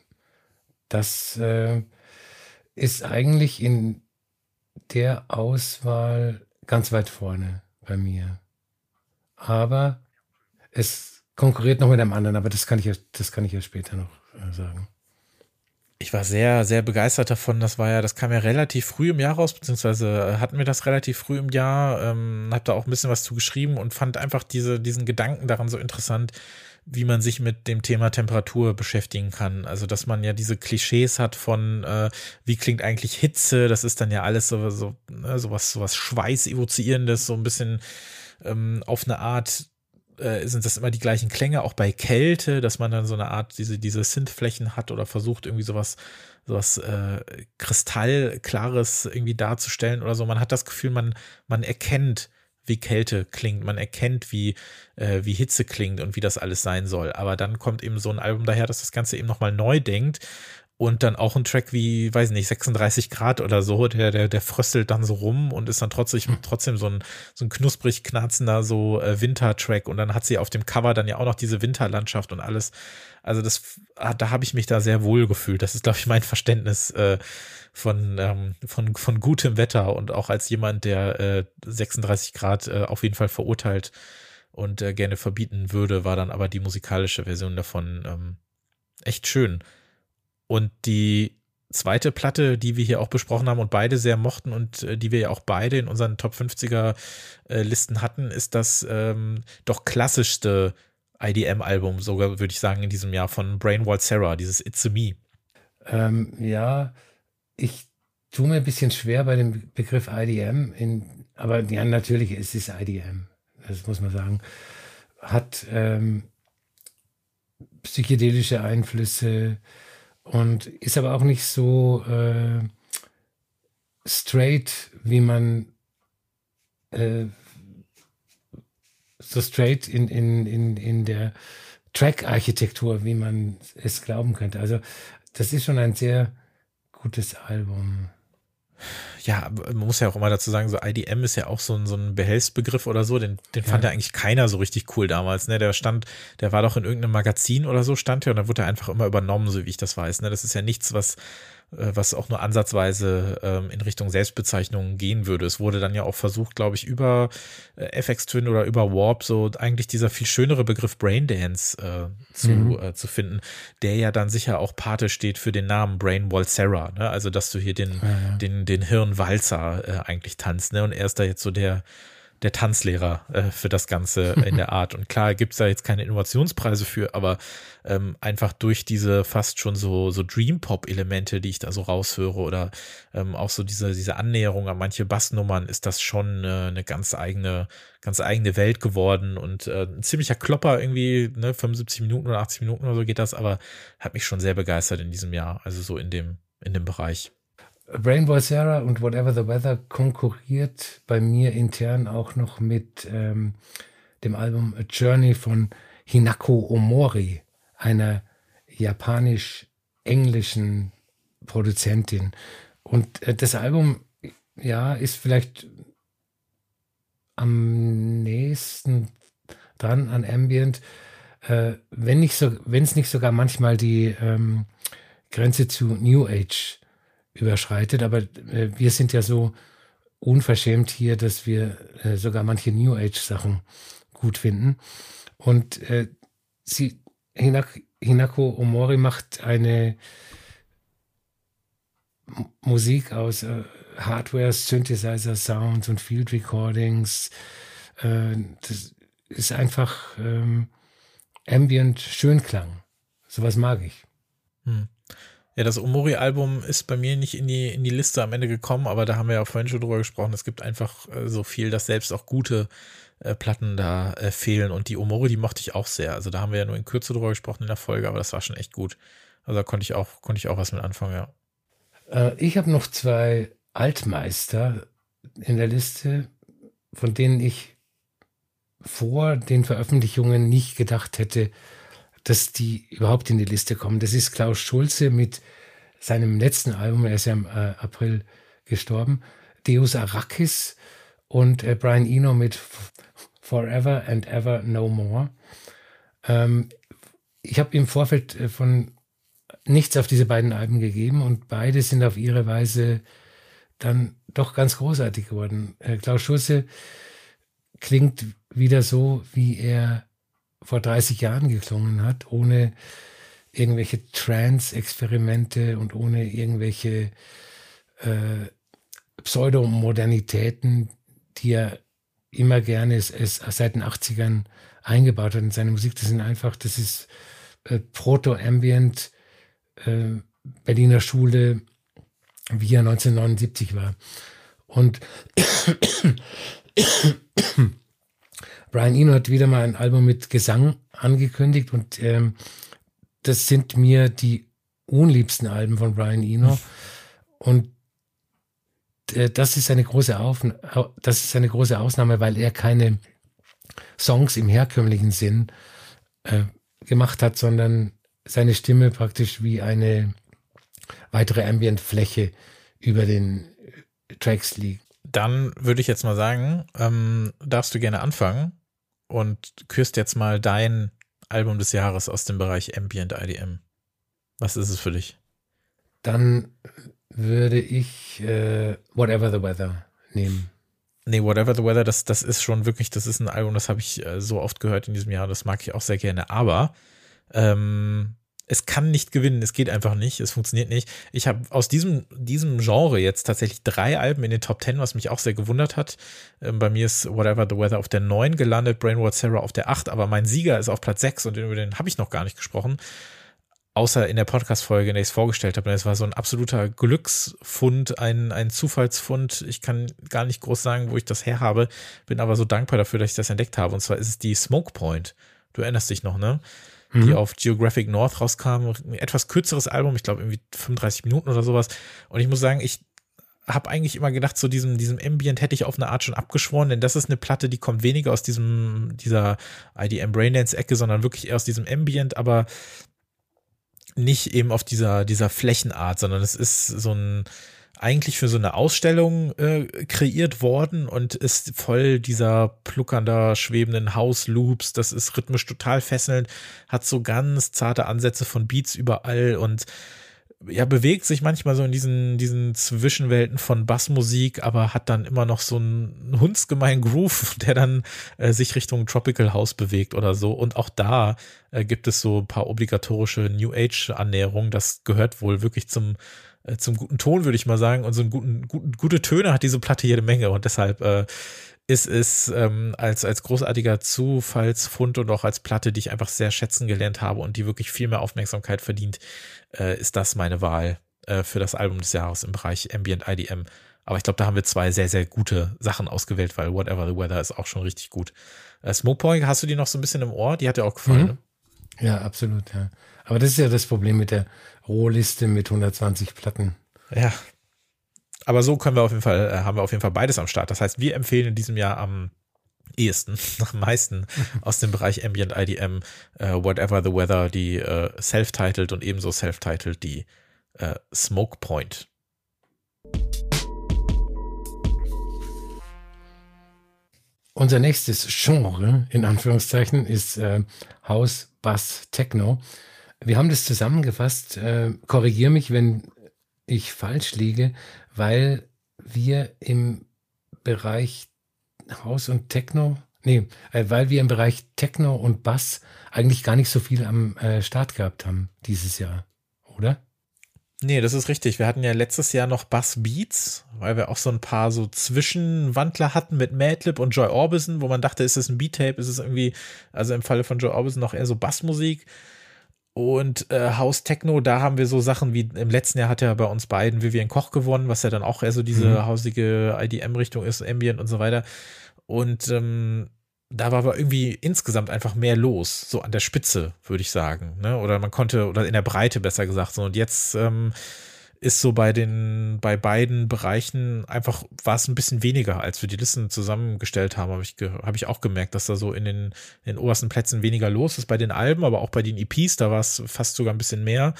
Das äh, ist eigentlich in der Auswahl ganz weit vorne bei mir. Aber es konkurriert noch mit einem anderen, aber das kann ich ja, das kann ich ja später noch äh, sagen. Ich war sehr, sehr begeistert davon. Das war ja, das kam ja relativ früh im Jahr raus, beziehungsweise hatten wir das relativ früh im Jahr. Ähm, hab da auch ein bisschen was zu geschrieben und fand einfach diese, diesen Gedanken daran so interessant, wie man sich mit dem Thema Temperatur beschäftigen kann. Also, dass man ja diese Klischees hat von, äh, wie klingt eigentlich Hitze, das ist dann ja alles so, so, ne, sowas, sowas Schweiß-evozierendes, so ein bisschen ähm, auf eine Art äh, sind das immer die gleichen Klänge, auch bei Kälte, dass man dann so eine Art diese, diese Synthflächen hat oder versucht irgendwie sowas, sowas äh, Kristallklares irgendwie darzustellen oder so. Man hat das Gefühl, man, man erkennt, wie Kälte klingt, man erkennt, wie, äh, wie Hitze klingt und wie das alles sein soll. Aber dann kommt eben so ein Album daher, dass das Ganze eben nochmal neu denkt und dann auch ein Track wie, weiß nicht, 36 Grad oder so, der, der, der fröstelt dann so rum und ist dann trotzdem, hm. trotzdem so ein, so ein knusprig knarzender so äh, Wintertrack und dann hat sie auf dem Cover dann ja auch noch diese Winterlandschaft und alles. Also das, ah, da habe ich mich da sehr wohl gefühlt. Das ist, glaube ich, mein Verständnis äh, von, ähm, von, von gutem Wetter und auch als jemand, der äh, 36 Grad äh, auf jeden Fall verurteilt und äh, gerne verbieten würde, war dann aber die musikalische Version davon ähm, echt schön. Und die zweite Platte, die wir hier auch besprochen haben und beide sehr mochten und äh, die wir ja auch beide in unseren Top 50er äh, Listen hatten, ist das ähm, doch klassischste IDM-Album, sogar würde ich sagen, in diesem Jahr von Brainwall Sarah, dieses It's a Me. Ähm, ja, ich tue mir ein bisschen schwer bei dem Begriff IDM, in, aber ja, natürlich ist es IDM, das muss man sagen. Hat ähm, psychedelische Einflüsse, und ist aber auch nicht so äh, straight, wie man äh, so straight in, in, in, in der Track-Architektur, wie man es glauben könnte. Also das ist schon ein sehr gutes Album ja, man muss ja auch immer dazu sagen, so IDM ist ja auch so ein, so ein Behelfsbegriff oder so, den, den ja. fand ja eigentlich keiner so richtig cool damals, ne? Der stand, der war doch in irgendeinem Magazin oder so, stand der und dann wurde er einfach immer übernommen, so wie ich das weiß, ne? Das ist ja nichts, was, was auch nur ansatzweise ähm, in Richtung Selbstbezeichnung gehen würde. Es wurde dann ja auch versucht, glaube ich, über äh, FX Twin oder über Warp so eigentlich dieser viel schönere Begriff Braindance äh, zu, mhm. äh, zu finden, der ja dann sicher auch Pate steht für den Namen Brain Wall Sarah. Ne? Also, dass du hier den, ja, ja. den, den Hirnwalzer äh, eigentlich tanzt. Ne? Und er ist da jetzt so der, der Tanzlehrer äh, für das Ganze in der Art. Und klar gibt's da jetzt keine Innovationspreise für, aber ähm, einfach durch diese fast schon so, so Dream-Pop-Elemente, die ich da so raushöre oder ähm, auch so diese, diese Annäherung an manche Bassnummern, ist das schon äh, eine ganz eigene, ganz eigene Welt geworden und äh, ein ziemlicher Klopper irgendwie, ne, 75 Minuten oder 80 Minuten oder so geht das, aber hat mich schon sehr begeistert in diesem Jahr, also so in dem, in dem Bereich. Rainbow Sarah und Whatever the Weather konkurriert bei mir intern auch noch mit ähm, dem Album A Journey von Hinako Omori, einer japanisch-englischen Produzentin. Und äh, das Album, ja, ist vielleicht am nächsten dran an Ambient, äh, wenn nicht so, wenn es nicht sogar manchmal die ähm, Grenze zu New Age überschreitet. Aber äh, wir sind ja so unverschämt hier, dass wir äh, sogar manche New Age Sachen gut finden. Und äh, sie, Hinak, Hinako Omori macht eine M Musik aus äh, Hardware, Synthesizer, Sounds und Field Recordings. Äh, das ist einfach ähm, Ambient Schönklang. Sowas mag ich. Hm. Ja, das Omori-Album ist bei mir nicht in die, in die Liste am Ende gekommen, aber da haben wir ja vorhin schon drüber gesprochen. Es gibt einfach äh, so viel, dass selbst auch gute äh, Platten da äh, fehlen. Und die Omori, die mochte ich auch sehr. Also da haben wir ja nur in Kürze drüber gesprochen in der Folge, aber das war schon echt gut. Also da konnte ich auch, konnte ich auch was mit anfangen, ja. Äh, ich habe noch zwei Altmeister in der Liste, von denen ich vor den Veröffentlichungen nicht gedacht hätte, dass die überhaupt in die Liste kommen. Das ist Klaus Schulze mit seinem letzten Album, er ist ja im äh, April gestorben, Deus Arrakis und äh, Brian Eno mit Forever and Ever No More. Ähm, ich habe im Vorfeld äh, von nichts auf diese beiden Alben gegeben und beide sind auf ihre Weise dann doch ganz großartig geworden. Äh, Klaus Schulze klingt wieder so, wie er vor 30 Jahren geklungen hat, ohne irgendwelche Trance-Experimente und ohne irgendwelche äh, Pseudomodernitäten, die er immer gerne es, es seit den 80ern eingebaut hat in seine Musik. Das sind einfach, das ist äh, Proto-Ambient, äh, Berliner Schule, wie er 1979 war. Und Brian Eno hat wieder mal ein Album mit Gesang angekündigt und ähm, das sind mir die unliebsten Alben von Brian Eno. Und äh, das ist eine große das ist eine große Ausnahme, weil er keine Songs im herkömmlichen Sinn äh, gemacht hat, sondern seine Stimme praktisch wie eine weitere Ambient-Fläche über den Tracks liegt. Dann würde ich jetzt mal sagen, ähm, darfst du gerne anfangen und kürst jetzt mal dein Album des Jahres aus dem Bereich Ambient IDM. Was ist es für dich? Dann würde ich äh, Whatever the Weather nehmen. Nee, Whatever the Weather, das, das ist schon wirklich, das ist ein Album, das habe ich äh, so oft gehört in diesem Jahr, das mag ich auch sehr gerne. Aber ähm, es kann nicht gewinnen, es geht einfach nicht, es funktioniert nicht. Ich habe aus diesem, diesem Genre jetzt tatsächlich drei Alben in den Top Ten, was mich auch sehr gewundert hat. Ähm, bei mir ist Whatever the Weather auf der 9 gelandet, Brainward Sarah auf der 8, aber mein Sieger ist auf Platz 6 und über den habe ich noch gar nicht gesprochen. Außer in der Podcast-Folge, in der ich es vorgestellt habe. Es war so ein absoluter Glücksfund, ein, ein Zufallsfund. Ich kann gar nicht groß sagen, wo ich das her habe, bin aber so dankbar dafür, dass ich das entdeckt habe. Und zwar ist es die Smoke Point. Du erinnerst dich noch, ne? Die mhm. auf Geographic North rauskam. Ein etwas kürzeres Album, ich glaube irgendwie 35 Minuten oder sowas. Und ich muss sagen, ich habe eigentlich immer gedacht, so diesem, diesem Ambient hätte ich auf eine Art schon abgeschworen, denn das ist eine Platte, die kommt weniger aus diesem, dieser IDM Braindance-Ecke, sondern wirklich eher aus diesem Ambient, aber nicht eben auf dieser, dieser Flächenart, sondern es ist so ein, eigentlich für so eine Ausstellung äh, kreiert worden und ist voll dieser pluckernder, schwebenden House-Loops. Das ist rhythmisch total fesselnd, hat so ganz zarte Ansätze von Beats überall und ja, bewegt sich manchmal so in diesen, diesen Zwischenwelten von Bassmusik, aber hat dann immer noch so einen hundsgemeinen Groove, der dann äh, sich Richtung Tropical House bewegt oder so. Und auch da äh, gibt es so ein paar obligatorische New Age Annäherungen. Das gehört wohl wirklich zum äh, zum guten Ton, würde ich mal sagen. Und so einen guten, guten, gute Töne hat diese Platte jede Menge. Und deshalb äh, ist es ähm, als, als großartiger Zufallsfund und auch als Platte, die ich einfach sehr schätzen gelernt habe und die wirklich viel mehr Aufmerksamkeit verdient, äh, ist das meine Wahl äh, für das Album des Jahres im Bereich Ambient IDM. Aber ich glaube, da haben wir zwei sehr, sehr gute Sachen ausgewählt, weil Whatever the Weather ist auch schon richtig gut. Äh, Smoke Point, hast du die noch so ein bisschen im Ohr? Die hat dir auch gefallen, mhm. ne? Ja, absolut, ja. Aber das ist ja das Problem mit der Rohliste mit 120 Platten. Ja. Aber so können wir auf jeden Fall, äh, haben wir auf jeden Fall beides am Start. Das heißt, wir empfehlen in diesem Jahr am ehesten, am meisten aus dem Bereich Ambient IDM, äh, Whatever the Weather, die äh, Self-Titled und ebenso Self-Titled die äh, Smoke Point. Unser nächstes Genre, in Anführungszeichen, ist äh, House Bass Techno. Wir haben das zusammengefasst. Äh, Korrigiere mich, wenn ich falsch liege, weil wir im Bereich Haus und Techno, nee, äh, weil wir im Bereich Techno und Bass eigentlich gar nicht so viel am äh, Start gehabt haben dieses Jahr, oder? Nee, das ist richtig. Wir hatten ja letztes Jahr noch Bass Beats, weil wir auch so ein paar so Zwischenwandler hatten mit Madlib und Joy Orbison, wo man dachte, ist es ein Beat-Tape, ist es irgendwie, also im Falle von Joy Orbison noch eher so Bassmusik. Und äh, House Techno, da haben wir so Sachen wie im letzten Jahr hat ja bei uns beiden Vivian Koch gewonnen, was ja dann auch eher so diese mhm. hausige IDM-Richtung ist, Ambient und so weiter. Und ähm, da war aber irgendwie insgesamt einfach mehr los, so an der Spitze, würde ich sagen. Ne? Oder man konnte, oder in der Breite besser gesagt. So. Und jetzt ähm, ist so bei den, bei beiden Bereichen einfach, war es ein bisschen weniger, als wir die Listen zusammengestellt haben, habe ich, hab ich auch gemerkt, dass da so in den, in den obersten Plätzen weniger los ist bei den Alben, aber auch bei den EPs, da war es fast sogar ein bisschen mehr.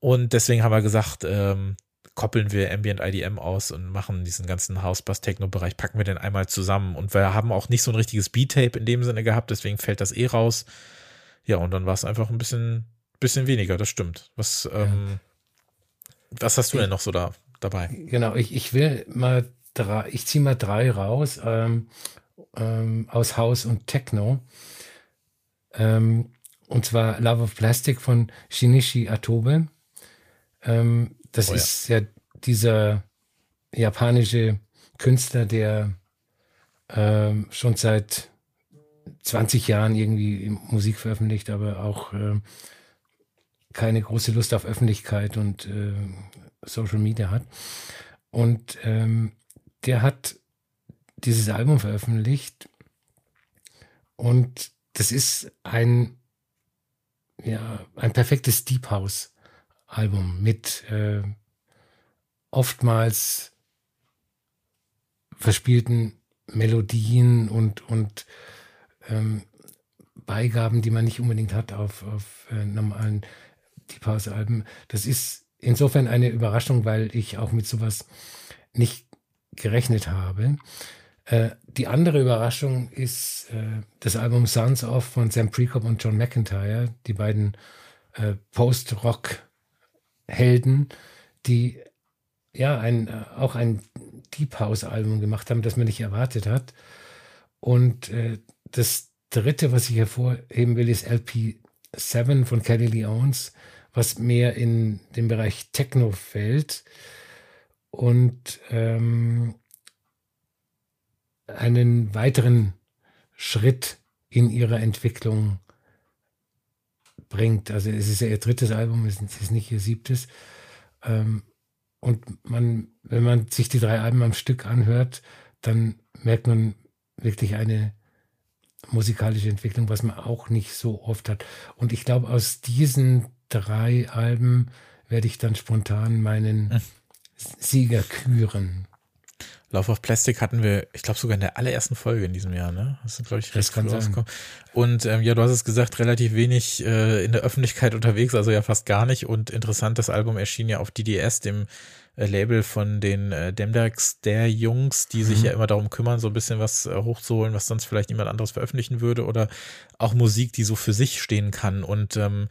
Und deswegen haben wir gesagt, ähm, koppeln wir Ambient IDM aus und machen diesen ganzen House-Bass-Techno-Bereich, packen wir den einmal zusammen. Und wir haben auch nicht so ein richtiges Beat-Tape in dem Sinne gehabt, deswegen fällt das eh raus. Ja, und dann war es einfach ein bisschen, bisschen weniger, das stimmt. Was, ja. ähm, was hast du denn noch so da dabei? Genau, ich, ich will mal drei, ich ziehe mal drei raus ähm, ähm, aus House und Techno. Ähm, und zwar Love of Plastic von Shinichi Atobe. Ähm, das oh, ist ja. ja dieser japanische Künstler, der ähm, schon seit 20 Jahren irgendwie Musik veröffentlicht, aber auch äh, keine große Lust auf Öffentlichkeit und äh, Social Media hat. Und ähm, der hat dieses Album veröffentlicht und das ist ein, ja, ein perfektes Deep House Album mit äh, oftmals verspielten Melodien und, und ähm, Beigaben, die man nicht unbedingt hat auf, auf äh, normalen Deep House Alben. Das ist insofern eine Überraschung, weil ich auch mit sowas nicht gerechnet habe. Äh, die andere Überraschung ist äh, das Album Sons of von Sam Prekop und John McIntyre, die beiden äh, Post-Rock-Helden, die ja ein, äh, auch ein Deep House-Album gemacht haben, das man nicht erwartet hat. Und äh, das dritte, was ich hervorheben will, ist LP7 von Kelly Lee Owens, was mehr in den Bereich Techno fällt und ähm, einen weiteren Schritt in ihrer Entwicklung bringt. Also es ist ja ihr drittes Album, es ist nicht ihr siebtes. Ähm, und man, wenn man sich die drei Alben am Stück anhört, dann merkt man wirklich eine musikalische Entwicklung, was man auch nicht so oft hat. Und ich glaube, aus diesen drei Alben werde ich dann spontan meinen hm. Sieger küren. Love of Plastic hatten wir, ich glaube sogar in der allerersten Folge in diesem Jahr, ne? Das ist, glaube ich, recht früh rausgekommen. Und ähm, ja, du hast es gesagt, relativ wenig äh, in der Öffentlichkeit unterwegs, also ja fast gar nicht. Und interessant, das Album erschien ja auf DDS, dem äh, Label von den äh, Demdax der Jungs, die sich mhm. ja immer darum kümmern, so ein bisschen was äh, hochzuholen, was sonst vielleicht niemand anderes veröffentlichen würde oder auch Musik, die so für sich stehen kann. Und ähm,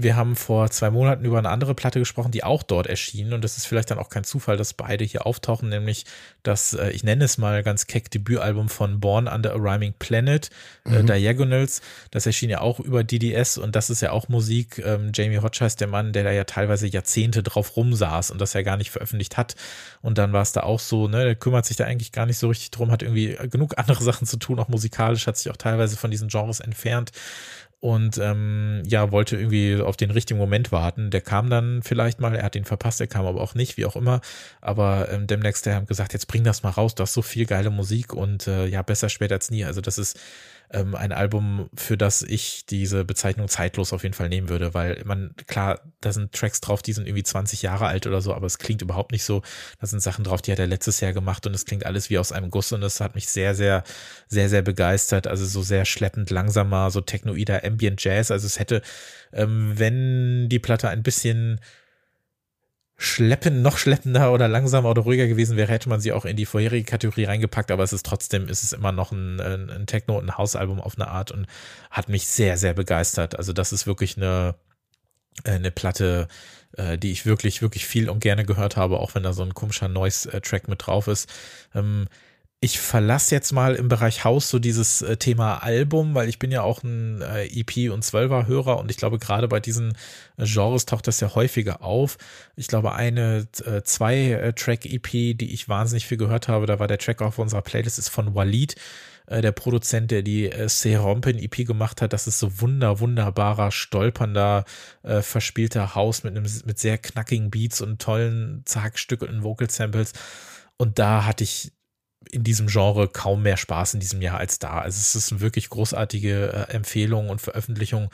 wir haben vor zwei Monaten über eine andere Platte gesprochen, die auch dort erschien. Und das ist vielleicht dann auch kein Zufall, dass beide hier auftauchen, nämlich das, äh, ich nenne es mal ganz keck, Debütalbum von Born Under a Rhyming Planet, äh, mhm. Diagonals. Das erschien ja auch über DDS und das ist ja auch Musik. Ähm, Jamie Hodge heißt der Mann, der da ja teilweise Jahrzehnte drauf rumsaß und das ja gar nicht veröffentlicht hat. Und dann war es da auch so, ne, der kümmert sich da eigentlich gar nicht so richtig drum, hat irgendwie genug andere Sachen zu tun, auch musikalisch, hat sich auch teilweise von diesen Genres entfernt und ähm, ja, wollte irgendwie auf den richtigen Moment warten. Der kam dann vielleicht mal, er hat ihn verpasst, er kam aber auch nicht, wie auch immer. Aber ähm, demnächst, der haben gesagt, jetzt bring das mal raus, du hast so viel geile Musik und äh, ja, besser spät als nie. Also das ist ähm, ein Album, für das ich diese Bezeichnung zeitlos auf jeden Fall nehmen würde, weil man, klar, da sind Tracks drauf, die sind irgendwie 20 Jahre alt oder so, aber es klingt überhaupt nicht so. Da sind Sachen drauf, die hat er letztes Jahr gemacht und es klingt alles wie aus einem Guss und das hat mich sehr, sehr, sehr, sehr begeistert. Also so sehr schleppend, langsamer, so technoider Ambient Jazz. Also es hätte, ähm, wenn die Platte ein bisschen schleppen, noch schleppender oder langsamer oder ruhiger gewesen wäre, hätte man sie auch in die vorherige Kategorie reingepackt, aber es ist trotzdem, ist es immer noch ein, ein Techno- und ein Hausalbum auf eine Art und hat mich sehr, sehr begeistert. Also das ist wirklich eine, eine Platte, äh, die ich wirklich, wirklich viel und gerne gehört habe, auch wenn da so ein komischer Noise-Track mit drauf ist. Ähm, ich verlasse jetzt mal im Bereich Haus so dieses äh, Thema Album, weil ich bin ja auch ein äh, EP und 12er Hörer und ich glaube gerade bei diesen äh, Genres taucht das ja häufiger auf. Ich glaube eine äh, zwei äh, die ich wahnsinnig viel gehört habe, da war der Track auf unserer Playlist ist von Walid, äh, der Produzent, der die äh, Serompen EP gemacht hat. Das ist so wunder wunderbarer stolpernder äh, verspielter Haus mit mit sehr knackigen Beats und tollen Zackstücken und Vocal Samples. Und da hatte ich in diesem Genre kaum mehr Spaß in diesem Jahr als da. Also es ist eine wirklich großartige äh, Empfehlung und Veröffentlichung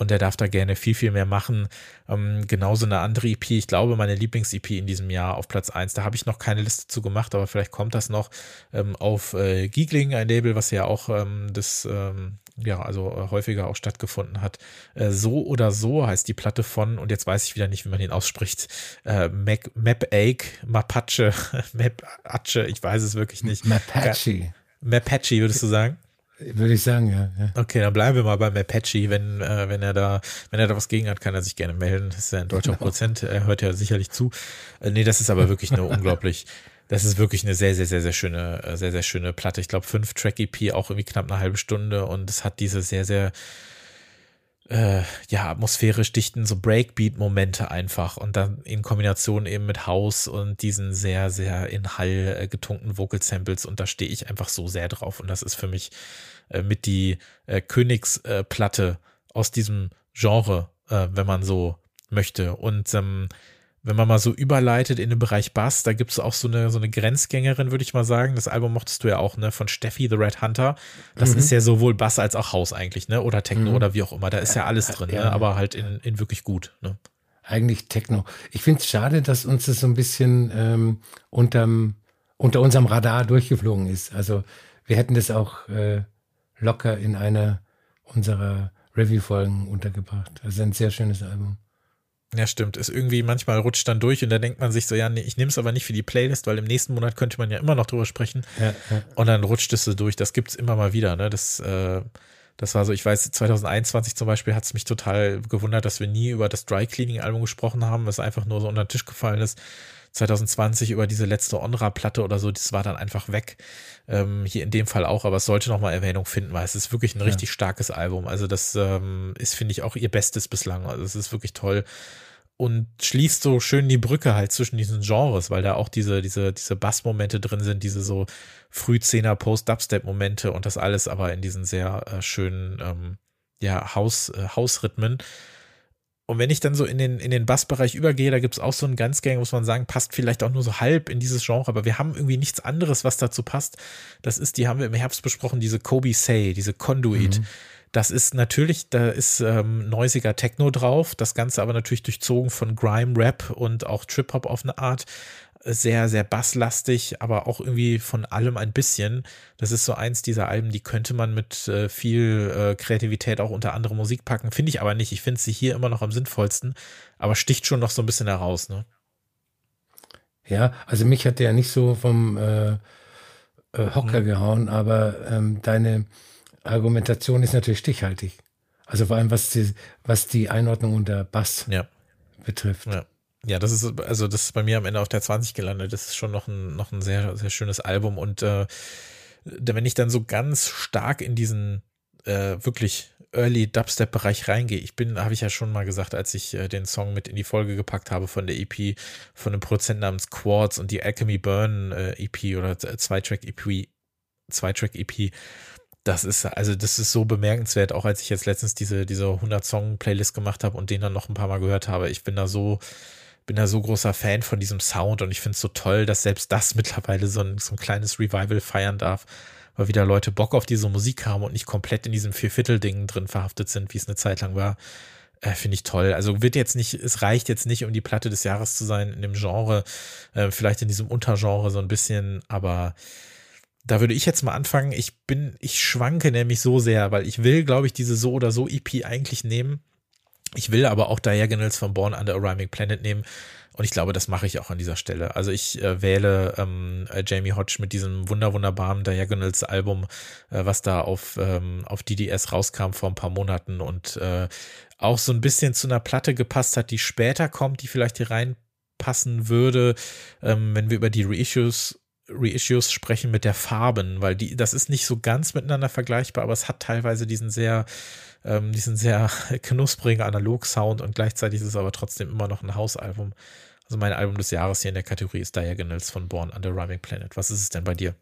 und er darf da gerne viel, viel mehr machen. Ähm, genauso eine andere EP, ich glaube, meine Lieblings-EP in diesem Jahr auf Platz 1, da habe ich noch keine Liste zu gemacht, aber vielleicht kommt das noch ähm, auf äh, Giegling, ein Label, was ja auch ähm, das, ähm, ja, also äh, häufiger auch stattgefunden hat. Äh, so oder so heißt die Platte von, und jetzt weiß ich wieder nicht, wie man den ausspricht, äh, Mac, Map Ake, Mapache, Map Ache, ich weiß es wirklich nicht. Mapache. Mapache, würdest du sagen? Würde ich sagen, ja, ja. Okay, dann bleiben wir mal bei Mapache. Wenn, äh, wenn er da, wenn er da was gegen hat, kann er sich gerne melden. Das ist ja ein deutscher genau. Prozent. Er hört ja sicherlich zu. Äh, nee, das ist aber wirklich eine unglaublich, das ist wirklich eine sehr, sehr, sehr, sehr schöne, äh, sehr, sehr schöne Platte. Ich glaube, fünf Track EP, auch irgendwie knapp eine halbe Stunde. Und es hat diese sehr, sehr, äh, ja, atmosphärisch dichten so Breakbeat-Momente einfach. Und dann in Kombination eben mit House und diesen sehr, sehr in Hall äh, getunkten Vocal Samples und da stehe ich einfach so sehr drauf. Und das ist für mich äh, mit die äh, Königsplatte aus diesem Genre, äh, wenn man so möchte. Und ähm, wenn man mal so überleitet in den Bereich Bass, da gibt es auch so eine, so eine Grenzgängerin, würde ich mal sagen. Das Album mochtest du ja auch, ne, von Steffi the Red Hunter. Das mhm. ist ja sowohl Bass als auch Haus eigentlich, ne? Oder Techno mhm. oder wie auch immer. Da ist ja alles drin, ja. ne? aber halt in, in wirklich gut. Ne? Eigentlich Techno. Ich finde es schade, dass uns das so ein bisschen ähm, unterm, unter unserem Radar durchgeflogen ist. Also wir hätten das auch äh, locker in einer unserer Review-Folgen untergebracht. Ist ein sehr schönes Album. Ja, stimmt. Ist irgendwie manchmal rutscht dann durch und da denkt man sich so, ja, nee, ich nehme es aber nicht für die Playlist, weil im nächsten Monat könnte man ja immer noch drüber sprechen. Ja, ja. Und dann rutscht es so durch. Das gibt's immer mal wieder, ne? Das, äh, das war so, ich weiß, 2021 zum Beispiel hat es mich total gewundert, dass wir nie über das Dry Cleaning Album gesprochen haben, was einfach nur so unter den Tisch gefallen ist. 2020 über diese letzte Onra-Platte oder so, das war dann einfach weg. Ähm, hier in dem Fall auch, aber es sollte nochmal Erwähnung finden, weil es ist wirklich ein ja. richtig starkes Album. Also das ähm, ist, finde ich, auch ihr Bestes bislang. Also es ist wirklich toll und schließt so schön die Brücke halt zwischen diesen Genres, weil da auch diese, diese, diese Bassmomente drin sind, diese so Frühzehner Post-Dubstep-Momente und das alles aber in diesen sehr äh, schönen, ähm, ja, Haus, äh, Hausrhythmen. Und wenn ich dann so in den, in den Bassbereich übergehe, da gibt es auch so einen Ganzgänger, muss man sagen, passt vielleicht auch nur so halb in dieses Genre, aber wir haben irgendwie nichts anderes, was dazu passt. Das ist, die haben wir im Herbst besprochen, diese Kobe Say, diese Conduit. Mhm. Das ist natürlich, da ist ähm, neusiger Techno drauf, das Ganze aber natürlich durchzogen von Grime, Rap und auch Trip-Hop auf eine Art sehr, sehr basslastig, aber auch irgendwie von allem ein bisschen. Das ist so eins dieser Alben, die könnte man mit äh, viel äh, Kreativität auch unter andere Musik packen. Finde ich aber nicht. Ich finde sie hier immer noch am sinnvollsten, aber sticht schon noch so ein bisschen heraus, ne? Ja, also mich hat der nicht so vom äh, äh Hocker mhm. gehauen, aber ähm, deine Argumentation ist natürlich stichhaltig. Also vor allem was die, was die Einordnung unter Bass ja. betrifft. Ja. Ja, das ist, also das ist bei mir am Ende auf der 20 gelandet. Das ist schon noch ein, noch ein sehr, sehr schönes Album. Und äh, wenn ich dann so ganz stark in diesen äh, wirklich Early Dubstep-Bereich reingehe, ich bin, habe ich ja schon mal gesagt, als ich äh, den Song mit in die Folge gepackt habe von der EP, von einem Produzenten namens Quartz und die Alchemy Burn äh, EP oder Zwei-Track-EP, Zwei-Track-EP, das ist, also das ist so bemerkenswert, auch als ich jetzt letztens diese, diese 100-Song-Playlist gemacht habe und den dann noch ein paar Mal gehört habe. Ich bin da so, bin da so großer Fan von diesem Sound und ich finde es so toll, dass selbst das mittlerweile so ein, so ein kleines Revival feiern darf, weil wieder Leute Bock auf diese Musik haben und nicht komplett in diesem Vierviertel-Ding drin verhaftet sind, wie es eine Zeit lang war. Äh, finde ich toll. Also wird jetzt nicht, es reicht jetzt nicht, um die Platte des Jahres zu sein in dem Genre, äh, vielleicht in diesem Untergenre so ein bisschen, aber da würde ich jetzt mal anfangen. Ich bin, ich schwanke nämlich so sehr, weil ich will, glaube ich, diese so oder so EP eigentlich nehmen. Ich will aber auch Diagonals von Born Under a Rhyming Planet nehmen. Und ich glaube, das mache ich auch an dieser Stelle. Also ich äh, wähle ähm, äh, Jamie Hodge mit diesem wunder wunderbaren Diagonals Album, äh, was da auf, ähm, auf DDS rauskam vor ein paar Monaten und äh, auch so ein bisschen zu einer Platte gepasst hat, die später kommt, die vielleicht hier reinpassen würde, ähm, wenn wir über die Reissues Reissues sprechen mit der Farben, weil die, das ist nicht so ganz miteinander vergleichbar, aber es hat teilweise diesen sehr ähm, diesen sehr knusprigen Analog-Sound und gleichzeitig ist es aber trotzdem immer noch ein Hausalbum. Also mein Album des Jahres hier in der Kategorie ist Diagonals von Born Under Rhyming Planet. Was ist es denn bei dir?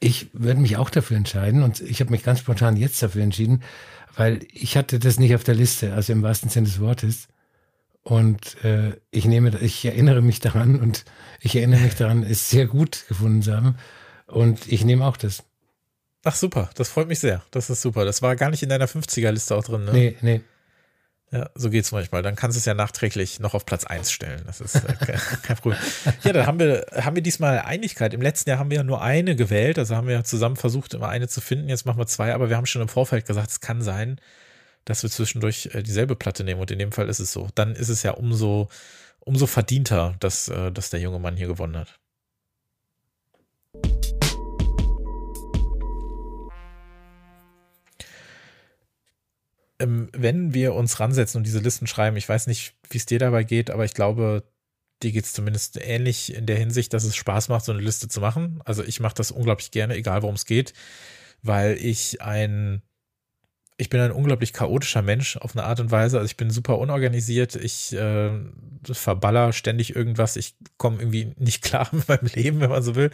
Ich würde mich auch dafür entscheiden und ich habe mich ganz spontan jetzt dafür entschieden, weil ich hatte das nicht auf der Liste, also im wahrsten Sinne des Wortes. Und äh, ich nehme, ich erinnere mich daran und ich erinnere mich daran, es sehr gut gefunden zu haben. Und ich nehme auch das. Ach super, das freut mich sehr. Das ist super. Das war gar nicht in deiner 50er-Liste auch drin, ne? Nee, nee. Ja, so geht's manchmal. Dann kannst du es ja nachträglich noch auf Platz 1 stellen. Das ist äh, kein Problem. Ja, dann haben wir, haben wir diesmal Einigkeit. Im letzten Jahr haben wir ja nur eine gewählt. Also haben wir ja zusammen versucht, immer eine zu finden. Jetzt machen wir zwei, aber wir haben schon im Vorfeld gesagt, es kann sein, dass wir zwischendurch äh, dieselbe Platte nehmen. Und in dem Fall ist es so. Dann ist es ja umso, umso verdienter, dass, äh, dass der junge Mann hier gewonnen hat. ähm, wenn wir uns ransetzen und diese Listen schreiben, ich weiß nicht, wie es dir dabei geht, aber ich glaube, dir geht es zumindest ähnlich in der Hinsicht, dass es Spaß macht, so eine Liste zu machen. Also ich mache das unglaublich gerne, egal worum es geht, weil ich ein ich bin ein unglaublich chaotischer Mensch auf eine Art und Weise. Also ich bin super unorganisiert. Ich äh, verballer ständig irgendwas. Ich komme irgendwie nicht klar mit meinem Leben, wenn man so will.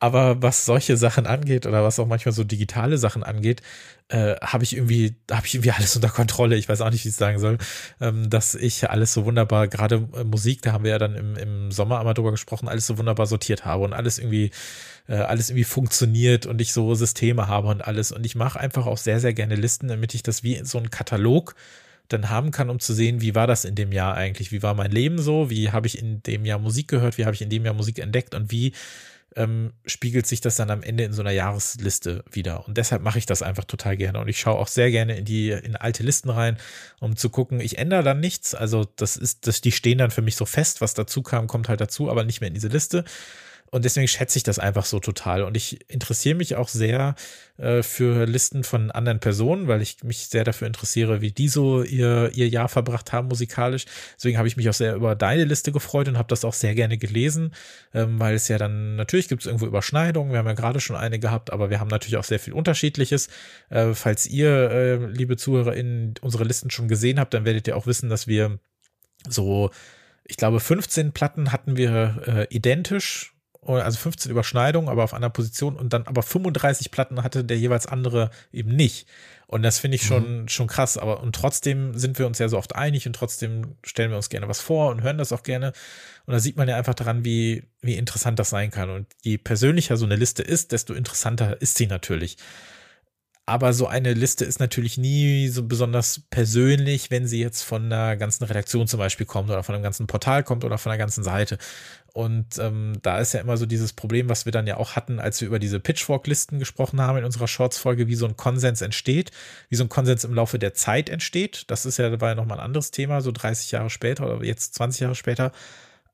Aber was solche Sachen angeht oder was auch manchmal so digitale Sachen angeht, äh, habe ich irgendwie, habe ich irgendwie alles unter Kontrolle. Ich weiß auch nicht, wie ich sagen soll, ähm, dass ich alles so wunderbar, gerade äh, Musik, da haben wir ja dann im, im Sommer einmal drüber gesprochen, alles so wunderbar sortiert habe und alles irgendwie äh, alles irgendwie funktioniert und ich so Systeme habe und alles. Und ich mache einfach auch sehr, sehr gerne Listen, damit ich das wie so einen Katalog dann haben kann, um zu sehen, wie war das in dem Jahr eigentlich? Wie war mein Leben so? Wie habe ich in dem Jahr Musik gehört? Wie habe ich in dem Jahr Musik entdeckt? Und wie ähm, spiegelt sich das dann am Ende in so einer Jahresliste wieder. Und deshalb mache ich das einfach total gerne. Und ich schaue auch sehr gerne in die, in alte Listen rein, um zu gucken, ich ändere dann nichts. Also das ist, das, die stehen dann für mich so fest, was dazu kam, kommt halt dazu, aber nicht mehr in diese Liste. Und deswegen schätze ich das einfach so total. Und ich interessiere mich auch sehr äh, für Listen von anderen Personen, weil ich mich sehr dafür interessiere, wie die so ihr, ihr Jahr verbracht haben musikalisch. Deswegen habe ich mich auch sehr über deine Liste gefreut und habe das auch sehr gerne gelesen, ähm, weil es ja dann, natürlich gibt es irgendwo Überschneidungen. Wir haben ja gerade schon eine gehabt, aber wir haben natürlich auch sehr viel Unterschiedliches. Äh, falls ihr, äh, liebe ZuhörerInnen, unsere Listen schon gesehen habt, dann werdet ihr auch wissen, dass wir so ich glaube, 15 Platten hatten wir äh, identisch also 15 Überschneidungen, aber auf einer Position und dann aber 35 Platten hatte der jeweils andere eben nicht. Und das finde ich schon, mhm. schon krass. Aber und trotzdem sind wir uns ja so oft einig und trotzdem stellen wir uns gerne was vor und hören das auch gerne. Und da sieht man ja einfach daran, wie, wie interessant das sein kann. Und je persönlicher so eine Liste ist, desto interessanter ist sie natürlich. Aber so eine Liste ist natürlich nie so besonders persönlich, wenn sie jetzt von einer ganzen Redaktion zum Beispiel kommt oder von einem ganzen Portal kommt oder von einer ganzen Seite. Und ähm, da ist ja immer so dieses Problem, was wir dann ja auch hatten, als wir über diese Pitchfork-Listen gesprochen haben in unserer Shorts-Folge, wie so ein Konsens entsteht, wie so ein Konsens im Laufe der Zeit entsteht. Das ist ja dabei nochmal ein anderes Thema, so 30 Jahre später oder jetzt 20 Jahre später.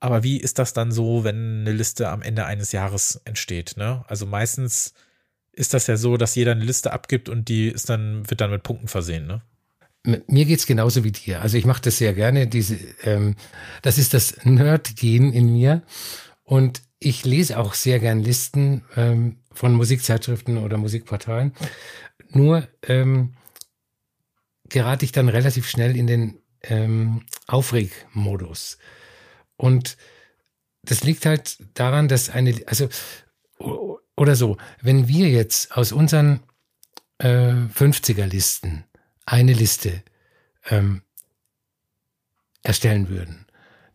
Aber wie ist das dann so, wenn eine Liste am Ende eines Jahres entsteht? Ne? Also meistens ist das ja so, dass jeder eine Liste abgibt und die ist dann, wird dann mit Punkten versehen, ne? Mir geht's genauso wie dir. Also ich mache das sehr gerne. Diese, ähm, das ist das Nerd-Gen in mir. Und ich lese auch sehr gern Listen ähm, von Musikzeitschriften oder Musikportalen. Nur ähm, gerate ich dann relativ schnell in den ähm, Aufregmodus. Und das liegt halt daran, dass eine, also oder so, wenn wir jetzt aus unseren äh, 50er-Listen eine Liste ähm, erstellen würden,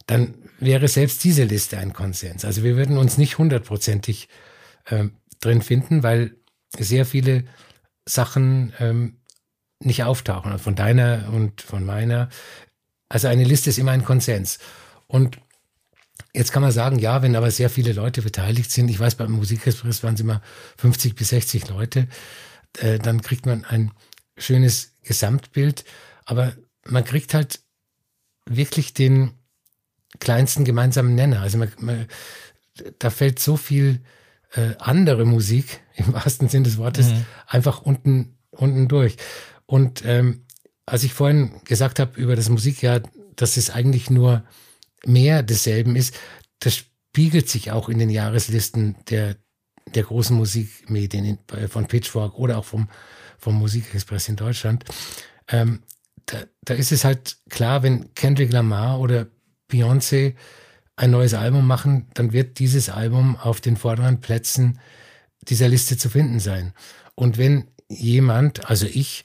dann wäre selbst diese Liste ein Konsens. Also wir würden uns nicht hundertprozentig ähm, drin finden, weil sehr viele Sachen ähm, nicht auftauchen. Von deiner und von meiner. Also eine Liste ist immer ein Konsens. Und Jetzt kann man sagen, ja, wenn aber sehr viele Leute beteiligt sind, ich weiß, beim Musikexpress waren es immer 50 bis 60 Leute, äh, dann kriegt man ein schönes Gesamtbild, aber man kriegt halt wirklich den kleinsten gemeinsamen Nenner. Also man, man, da fällt so viel äh, andere Musik im wahrsten Sinn des Wortes mhm. einfach unten unten durch. Und ähm, als ich vorhin gesagt habe über das Musikjahr, dass es eigentlich nur mehr desselben ist, das spiegelt sich auch in den Jahreslisten der, der großen Musikmedien von Pitchfork oder auch vom, vom Musikexpress in Deutschland. Ähm, da, da ist es halt klar, wenn Kendrick Lamar oder Beyoncé ein neues Album machen, dann wird dieses Album auf den vorderen Plätzen dieser Liste zu finden sein. Und wenn jemand, also ich,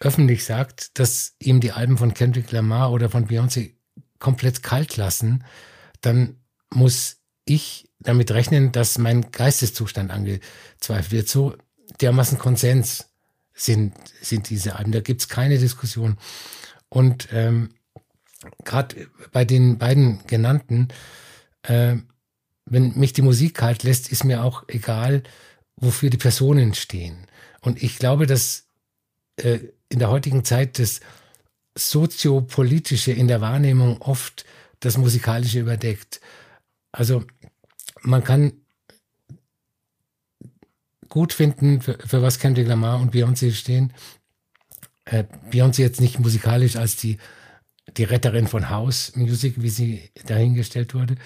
öffentlich sagt, dass ihm die Alben von Kendrick Lamar oder von Beyoncé komplett kalt lassen, dann muss ich damit rechnen, dass mein Geisteszustand angezweifelt wird. So dermaßen Konsens sind, sind diese Alben. Da gibt's keine Diskussion. Und ähm, gerade bei den beiden genannten, äh, wenn mich die Musik kalt lässt, ist mir auch egal, wofür die Personen stehen. Und ich glaube, dass äh, in der heutigen Zeit das Soziopolitische in der Wahrnehmung oft das Musikalische überdeckt. Also man kann gut finden, für, für was Kendrick Lamar und Beyoncé stehen. Äh, Beyoncé jetzt nicht musikalisch als die, die Retterin von House Music, wie sie dahingestellt wurde,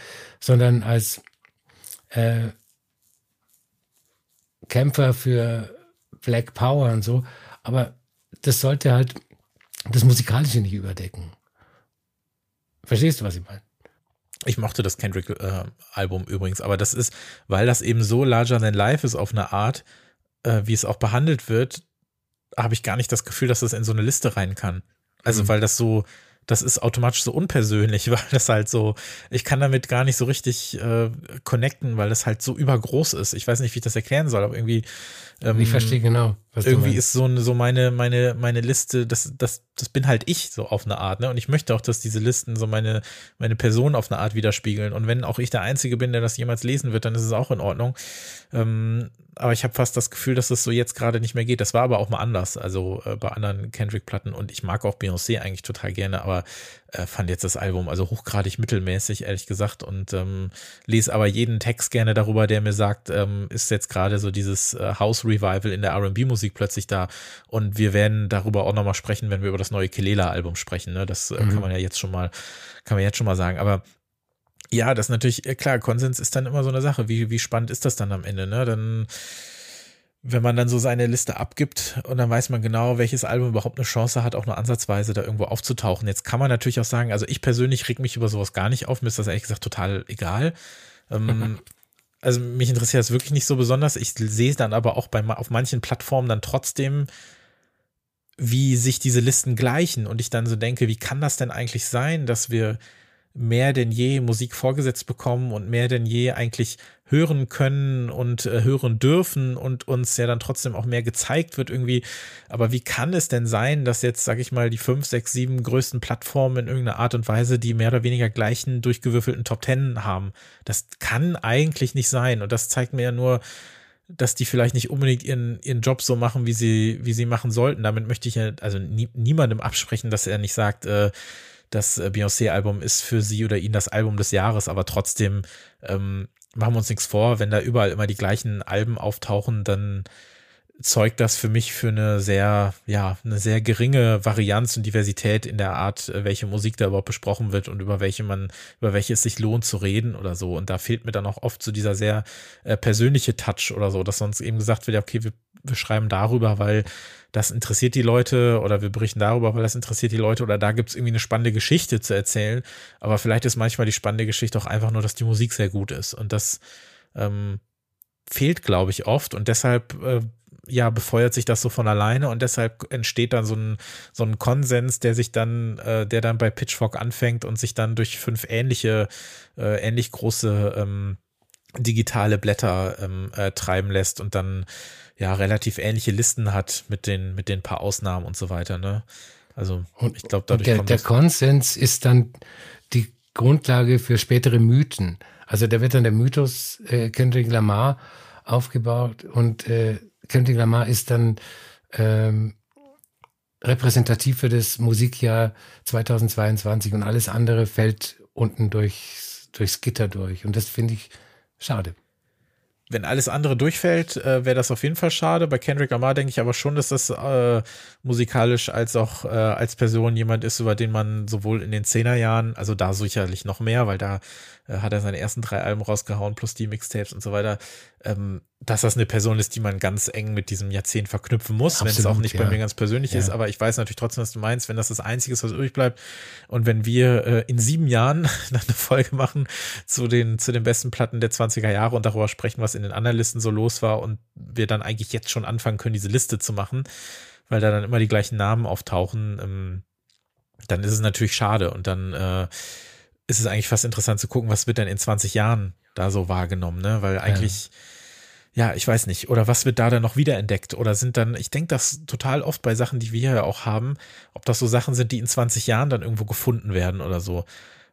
sondern als äh, Kämpfer für Black Power und so. Aber das sollte halt das Musikalische nicht überdecken. Verstehst du, was ich meine? Ich mochte das Kendrick-Album äh, übrigens, aber das ist, weil das eben so larger than life ist auf eine Art, äh, wie es auch behandelt wird, habe ich gar nicht das Gefühl, dass das in so eine Liste rein kann. Also, mhm. weil das so, das ist automatisch so unpersönlich, weil das halt so, ich kann damit gar nicht so richtig äh, connecten, weil das halt so übergroß ist. Ich weiß nicht, wie ich das erklären soll, aber irgendwie. Ähm, ich verstehe genau. Was irgendwie ist so, so meine, meine, meine Liste, das, das, das bin halt ich so auf eine Art, ne? Und ich möchte auch, dass diese Listen so meine, meine Person auf eine Art widerspiegeln. Und wenn auch ich der Einzige bin, der das jemals lesen wird, dann ist es auch in Ordnung. Ähm, aber ich habe fast das Gefühl, dass es so jetzt gerade nicht mehr geht. Das war aber auch mal anders, also äh, bei anderen Kendrick-Platten und ich mag auch Beyoncé eigentlich total gerne, aber äh, fand jetzt das Album also hochgradig mittelmäßig, ehrlich gesagt, und ähm, lese aber jeden Text gerne darüber, der mir sagt, ähm, ist jetzt gerade so dieses äh, House-Revival in der RB-Musik plötzlich da und wir werden darüber auch nochmal sprechen, wenn wir über das neue Kelela-Album sprechen. Ne? Das äh, mhm. kann man ja jetzt schon mal, kann man jetzt schon mal sagen, aber ja, das ist natürlich, äh, klar, Konsens ist dann immer so eine Sache. Wie, wie spannend ist das dann am Ende, ne? Dann, wenn man dann so seine Liste abgibt und dann weiß man genau, welches Album überhaupt eine Chance hat, auch nur ansatzweise da irgendwo aufzutauchen. Jetzt kann man natürlich auch sagen, also ich persönlich reg mich über sowas gar nicht auf, mir ist das ehrlich gesagt total egal. Ähm, also mich interessiert das wirklich nicht so besonders. Ich sehe dann aber auch bei, auf manchen Plattformen dann trotzdem, wie sich diese Listen gleichen und ich dann so denke, wie kann das denn eigentlich sein, dass wir mehr denn je Musik vorgesetzt bekommen und mehr denn je eigentlich hören können und äh, hören dürfen und uns ja dann trotzdem auch mehr gezeigt wird irgendwie. Aber wie kann es denn sein, dass jetzt, sag ich mal, die fünf, sechs, sieben größten Plattformen in irgendeiner Art und Weise die mehr oder weniger gleichen durchgewürfelten Top Ten haben? Das kann eigentlich nicht sein. Und das zeigt mir ja nur, dass die vielleicht nicht unbedingt ihren, ihren Job so machen, wie sie, wie sie machen sollten. Damit möchte ich ja also nie, niemandem absprechen, dass er nicht sagt, äh, das äh, Beyoncé-Album ist für sie oder ihn das Album des Jahres, aber trotzdem ähm, machen wir uns nichts vor, wenn da überall immer die gleichen Alben auftauchen, dann zeugt das für mich für eine sehr, ja, eine sehr geringe Varianz und Diversität in der Art, äh, welche Musik da überhaupt besprochen wird und über welche man, über welche es sich lohnt zu reden oder so. Und da fehlt mir dann auch oft so dieser sehr äh, persönliche Touch oder so, dass sonst eben gesagt wird, ja, okay, wir, wir schreiben darüber, weil das interessiert die Leute oder wir berichten darüber, weil das interessiert die Leute oder da gibt es irgendwie eine spannende Geschichte zu erzählen. Aber vielleicht ist manchmal die spannende Geschichte auch einfach nur, dass die Musik sehr gut ist. Und das ähm, fehlt, glaube ich, oft. Und deshalb äh, ja, befeuert sich das so von alleine und deshalb entsteht dann so ein, so ein Konsens, der sich dann, äh, der dann bei Pitchfork anfängt und sich dann durch fünf ähnliche, äh, ähnlich große ähm, digitale Blätter ähm, äh, treiben lässt und dann ja relativ ähnliche Listen hat mit den, mit den paar Ausnahmen und so weiter, ne? Also und, ich glaube, dadurch der, kommt der Konsens ist dann die Grundlage für spätere Mythen. Also da wird dann der Mythos äh, Kendrick Lamar aufgebaut und äh, Kendrick Lamar ist dann ähm, repräsentativ für das Musikjahr 2022 und alles andere fällt unten durchs, durchs Gitter durch. Und das finde ich schade wenn alles andere durchfällt, äh, wäre das auf jeden Fall schade. Bei Kendrick Lamar denke ich aber schon, dass das äh, musikalisch als auch äh, als Person jemand ist, über den man sowohl in den Zehnerjahren, also da sicherlich noch mehr, weil da äh, hat er seine ersten drei Alben rausgehauen plus die Mixtapes und so weiter, ähm, dass das eine Person ist, die man ganz eng mit diesem Jahrzehnt verknüpfen muss, wenn es auch nicht ja. bei mir ganz persönlich ja. ist. Aber ich weiß natürlich trotzdem, was du meinst, wenn das das Einzige ist, was übrig bleibt. Und wenn wir äh, in sieben Jahren dann eine Folge machen zu den, zu den besten Platten der 20er Jahre und darüber sprechen, was in den anderen Listen so los war und wir dann eigentlich jetzt schon anfangen können, diese Liste zu machen, weil da dann immer die gleichen Namen auftauchen, ähm, dann ist es natürlich schade und dann äh, ist es eigentlich fast interessant zu gucken, was wird denn in 20 Jahren da so wahrgenommen, ne? Weil eigentlich, ja, ich weiß nicht, oder was wird da dann noch wiederentdeckt? Oder sind dann, ich denke das total oft bei Sachen, die wir ja auch haben, ob das so Sachen sind, die in 20 Jahren dann irgendwo gefunden werden oder so.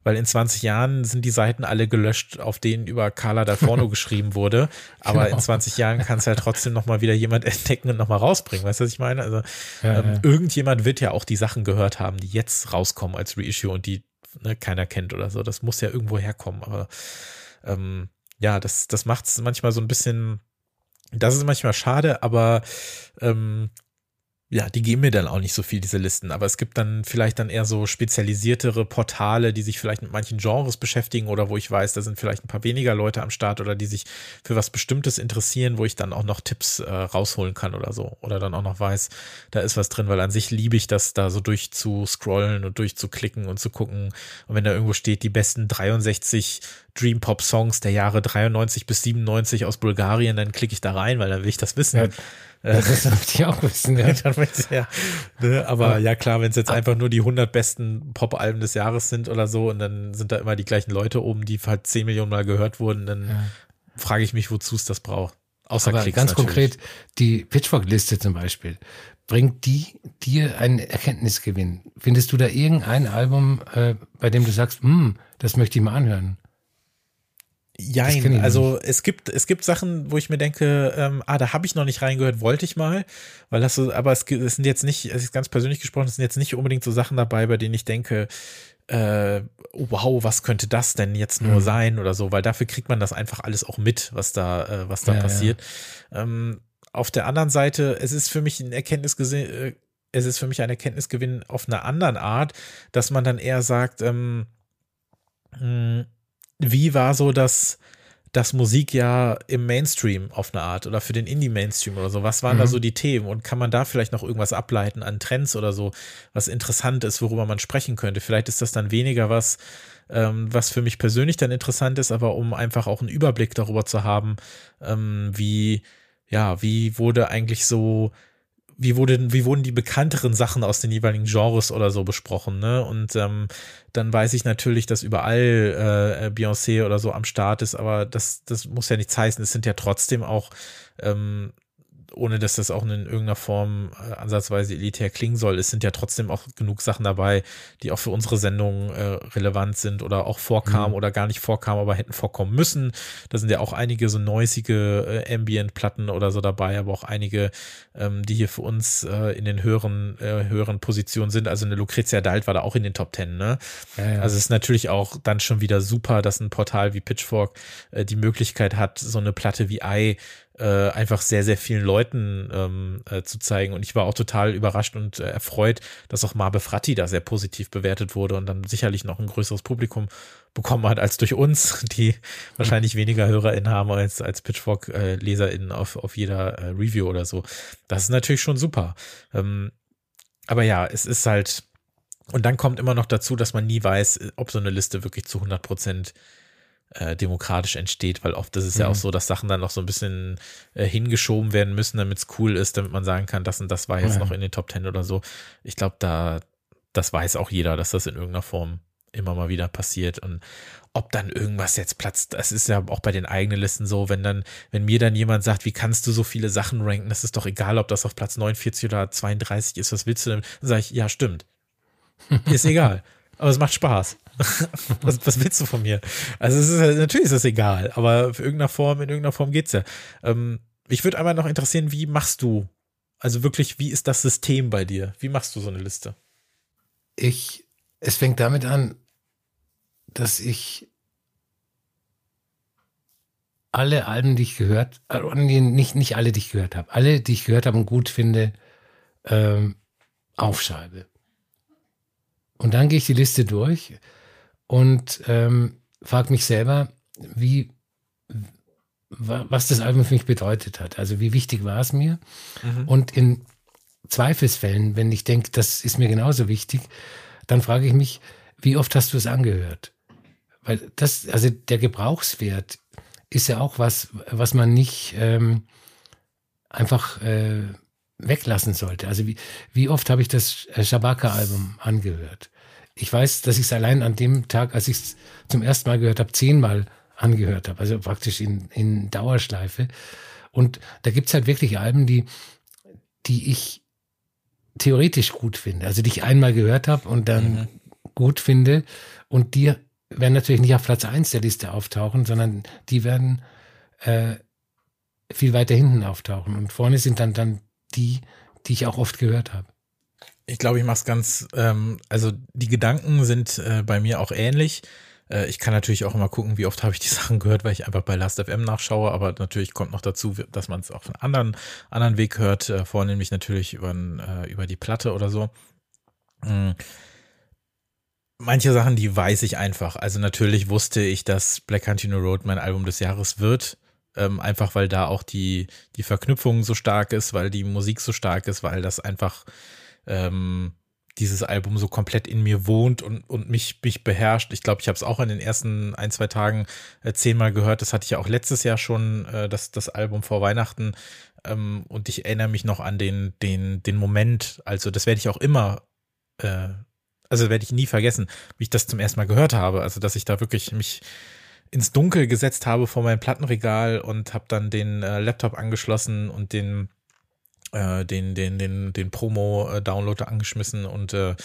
Weil in 20 Jahren sind die Seiten alle gelöscht, auf denen über Carla da Forno geschrieben wurde. Aber genau. in 20 Jahren kann es ja trotzdem nochmal wieder jemand entdecken und nochmal rausbringen. Weißt du, was ich meine? Also ja, ähm, ja. irgendjemand wird ja auch die Sachen gehört haben, die jetzt rauskommen als Reissue und die ne, keiner kennt oder so. Das muss ja irgendwo herkommen. Aber ähm, ja, das, das macht es manchmal so ein bisschen, das ist manchmal schade, aber ähm, ja, die geben mir dann auch nicht so viel, diese Listen. Aber es gibt dann vielleicht dann eher so spezialisiertere Portale, die sich vielleicht mit manchen Genres beschäftigen oder wo ich weiß, da sind vielleicht ein paar weniger Leute am Start oder die sich für was Bestimmtes interessieren, wo ich dann auch noch Tipps äh, rausholen kann oder so. Oder dann auch noch weiß, da ist was drin, weil an sich liebe ich das, da so durchzuscrollen und durchzuklicken und zu gucken. Und wenn da irgendwo steht, die besten 63 Dream Pop Songs der Jahre 93 bis 97 aus Bulgarien, dann klicke ich da rein, weil dann will ich das wissen. Ja. Das möchte ich auch wissen, ja. ja ne? Aber ja, klar, wenn es jetzt einfach nur die 100 besten Pop-Alben des Jahres sind oder so und dann sind da immer die gleichen Leute oben, die halt 10 Millionen Mal gehört wurden, dann ja. frage ich mich, wozu es das braucht. Außer Aber Klicks ganz natürlich. konkret, die Pitchfork-Liste zum Beispiel, bringt die dir einen Erkenntnisgewinn? Findest du da irgendein Album, äh, bei dem du sagst, hm, das möchte ich mal anhören? Jein, also es gibt, es gibt Sachen, wo ich mir denke, ähm, ah, da habe ich noch nicht reingehört, wollte ich mal, weil das so, aber es, es sind jetzt nicht, es ist ganz persönlich gesprochen, es sind jetzt nicht unbedingt so Sachen dabei, bei denen ich denke, äh, wow, was könnte das denn jetzt nur mhm. sein oder so, weil dafür kriegt man das einfach alles auch mit, was da, äh, was da ja, passiert. Ja. Ähm, auf der anderen Seite, es ist für mich ein Erkenntnisgewinn, äh, es ist für mich ein Erkenntnisgewinn auf einer anderen Art, dass man dann eher sagt, ähm, mh, hm, wie war so das, das Musikjahr im Mainstream auf eine Art oder für den Indie-Mainstream oder so? Was waren mhm. da so die Themen und kann man da vielleicht noch irgendwas ableiten an Trends oder so, was interessant ist, worüber man sprechen könnte? Vielleicht ist das dann weniger was, ähm, was für mich persönlich dann interessant ist, aber um einfach auch einen Überblick darüber zu haben, ähm, wie, ja, wie wurde eigentlich so wie, wurde, wie wurden die bekannteren Sachen aus den jeweiligen Genres oder so besprochen, ne? Und ähm, dann weiß ich natürlich, dass überall äh, Beyoncé oder so am Start ist, aber das, das muss ja nichts heißen. Es sind ja trotzdem auch ähm, ohne dass das auch in irgendeiner Form äh, ansatzweise elitär klingen soll, es sind ja trotzdem auch genug Sachen dabei, die auch für unsere Sendung äh, relevant sind oder auch vorkamen mhm. oder gar nicht vorkamen, aber hätten vorkommen müssen. Da sind ja auch einige so noisige äh, Ambient-Platten oder so dabei, aber auch einige, ähm, die hier für uns äh, in den höheren, äh, höheren Positionen sind. Also eine Lucrezia Dalt war da auch in den Top Ten, ne? Ja, ja. Also es ist natürlich auch dann schon wieder super, dass ein Portal wie Pitchfork äh, die Möglichkeit hat, so eine Platte wie Ei äh, einfach sehr, sehr vielen Leuten ähm, äh, zu zeigen. Und ich war auch total überrascht und äh, erfreut, dass auch Marbe Fratti da sehr positiv bewertet wurde und dann sicherlich noch ein größeres Publikum bekommen hat als durch uns, die wahrscheinlich weniger HörerInnen haben als, als Pitchfork-LeserInnen auf, auf jeder äh, Review oder so. Das ist natürlich schon super. Ähm, aber ja, es ist halt, und dann kommt immer noch dazu, dass man nie weiß, ob so eine Liste wirklich zu 100 Prozent äh, demokratisch entsteht, weil oft ist es mhm. ja auch mhm. so, dass Sachen dann noch so ein bisschen äh, hingeschoben werden müssen, damit es cool ist, damit man sagen kann, das und das war jetzt ja. noch in den Top Ten oder so. Ich glaube, da, das weiß auch jeder, dass das in irgendeiner Form immer mal wieder passiert und ob dann irgendwas jetzt platzt, das ist ja auch bei den eigenen Listen so, wenn dann, wenn mir dann jemand sagt, wie kannst du so viele Sachen ranken, das ist doch egal, ob das auf Platz 49 oder 32 ist, was willst du denn? Dann sage ich, ja, stimmt. Ist egal. Aber es macht Spaß. was, was, willst du von mir? Also es ist natürlich ist das egal, aber für irgendeiner Form, in irgendeiner Form geht's ja. Ähm, mich würde einmal noch interessieren, wie machst du, also wirklich, wie ist das System bei dir? Wie machst du so eine Liste? Ich, es fängt damit an, dass ich alle Alben, die ich gehört, äh, nicht, nicht alle, die ich gehört habe, alle, die ich gehört habe und gut finde, ähm, aufschreibe. Und dann gehe ich die Liste durch und ähm, frage mich selber, wie, was das Album für mich bedeutet hat. Also wie wichtig war es mir? Mhm. Und in Zweifelsfällen, wenn ich denke, das ist mir genauso wichtig, dann frage ich mich, wie oft hast du es angehört? Weil das, also der Gebrauchswert ist ja auch was, was man nicht ähm, einfach äh, weglassen sollte. Also wie, wie oft habe ich das Shabaka-Album angehört? Ich weiß, dass ich es allein an dem Tag, als ich es zum ersten Mal gehört habe, zehnmal angehört habe. Also praktisch in, in Dauerschleife. Und da gibt's halt wirklich Alben, die, die ich theoretisch gut finde, also die ich einmal gehört habe und dann mhm. gut finde. Und die werden natürlich nicht auf Platz eins der Liste auftauchen, sondern die werden äh, viel weiter hinten auftauchen. Und vorne sind dann, dann die, die ich auch oft gehört habe. Ich glaube, ich mache es ganz, ähm, also die Gedanken sind äh, bei mir auch ähnlich. Äh, ich kann natürlich auch immer gucken, wie oft habe ich die Sachen gehört, weil ich einfach bei Last.fm nachschaue, aber natürlich kommt noch dazu, dass man es auch von anderen, anderen Weg hört, äh, vornehmlich natürlich über, äh, über die Platte oder so. Mhm manche Sachen, die weiß ich einfach. Also natürlich wusste ich, dass Black Country New Road mein Album des Jahres wird. Ähm, einfach weil da auch die, die Verknüpfung so stark ist, weil die Musik so stark ist, weil das einfach ähm, dieses Album so komplett in mir wohnt und, und mich, mich beherrscht. Ich glaube, ich habe es auch in den ersten ein, zwei Tagen äh, zehnmal gehört. Das hatte ich ja auch letztes Jahr schon, äh, das, das Album vor Weihnachten. Ähm, und ich erinnere mich noch an den, den, den Moment. Also, das werde ich auch immer äh, also werde ich nie vergessen, wie ich das zum ersten Mal gehört habe. Also, dass ich da wirklich mich ins Dunkel gesetzt habe vor meinem Plattenregal und habe dann den äh, Laptop angeschlossen und den äh, den den den den Promo Downloader angeschmissen und äh,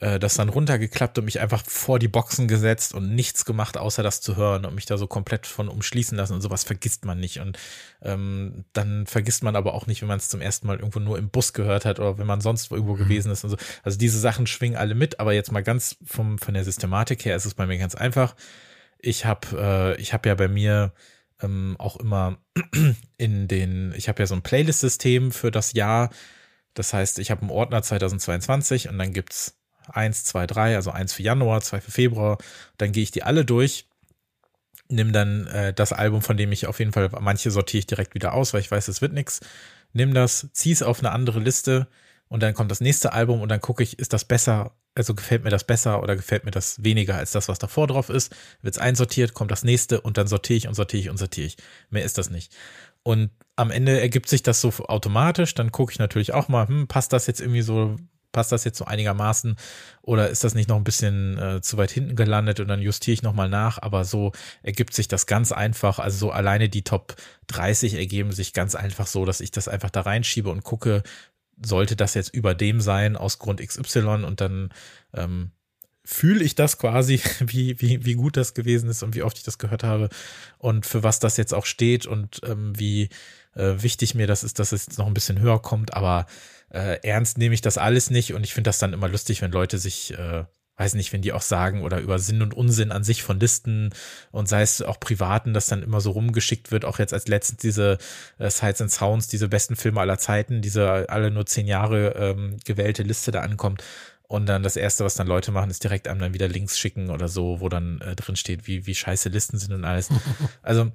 äh, das dann runtergeklappt und mich einfach vor die Boxen gesetzt und nichts gemacht, außer das zu hören und mich da so komplett von umschließen lassen und sowas vergisst man nicht. Und ähm, dann vergisst man aber auch nicht, wenn man es zum ersten Mal irgendwo nur im Bus gehört hat oder wenn man sonst irgendwo mhm. gewesen ist und so. Also diese Sachen schwingen alle mit, aber jetzt mal ganz vom, von der Systematik her ist es bei mir ganz einfach. Ich habe äh, ich habe ja bei mir ähm, auch immer in den, ich habe ja so ein Playlist-System für das Jahr. Das heißt, ich habe einen Ordner 2022 und dann gibt's eins, zwei, drei, also eins für Januar, zwei für Februar. Dann gehe ich die alle durch, nimm dann äh, das Album, von dem ich auf jeden Fall, manche sortiere ich direkt wieder aus, weil ich weiß, es wird nichts. Nimm das, zieh es auf eine andere Liste und dann kommt das nächste Album und dann gucke ich, ist das besser, also gefällt mir das besser oder gefällt mir das weniger als das, was davor drauf ist. Wird es einsortiert, kommt das nächste und dann sortiere ich und sortiere ich und sortiere ich. Mehr ist das nicht. Und am Ende ergibt sich das so automatisch. Dann gucke ich natürlich auch mal, hm, passt das jetzt irgendwie so passt das jetzt so einigermaßen oder ist das nicht noch ein bisschen äh, zu weit hinten gelandet und dann justiere ich nochmal nach, aber so ergibt sich das ganz einfach, also so alleine die Top 30 ergeben sich ganz einfach so, dass ich das einfach da reinschiebe und gucke, sollte das jetzt über dem sein aus Grund XY und dann ähm, fühle ich das quasi, wie, wie, wie gut das gewesen ist und wie oft ich das gehört habe und für was das jetzt auch steht und ähm, wie äh, wichtig mir das ist, dass es jetzt noch ein bisschen höher kommt, aber äh, ernst nehme ich das alles nicht und ich finde das dann immer lustig, wenn Leute sich, äh, weiß nicht, wenn die auch sagen oder über Sinn und Unsinn an sich von Listen und sei es auch privaten, das dann immer so rumgeschickt wird, auch jetzt als letztens diese äh, Sights and Sounds, diese besten Filme aller Zeiten, diese alle nur zehn Jahre ähm, gewählte Liste da ankommt. Und dann das Erste, was dann Leute machen, ist direkt einem dann wieder Links schicken oder so, wo dann äh, drin steht, wie, wie scheiße Listen sind und alles. Also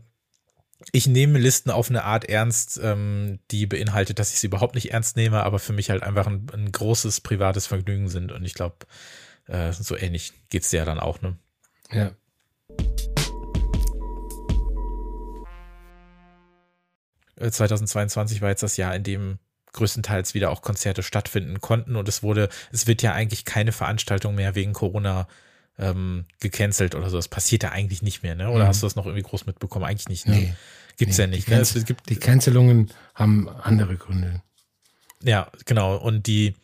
ich nehme Listen auf eine Art ernst, ähm, die beinhaltet, dass ich sie überhaupt nicht ernst nehme, aber für mich halt einfach ein, ein großes privates Vergnügen sind. Und ich glaube, äh, so ähnlich geht's dir ja dann auch, ne? Ja. Äh, 2022 war jetzt das Jahr, in dem größtenteils wieder auch Konzerte stattfinden konnten und es wurde, es wird ja eigentlich keine Veranstaltung mehr wegen Corona ähm, gecancelt oder so. Das passiert ja eigentlich nicht mehr, ne? Oder mhm. hast du das noch irgendwie groß mitbekommen? Eigentlich nicht, ne? Nee, Gibt's nee, ja nicht. Die, ne? es, gibt, die Cancelungen haben andere Gründe. Ja, genau. Und die,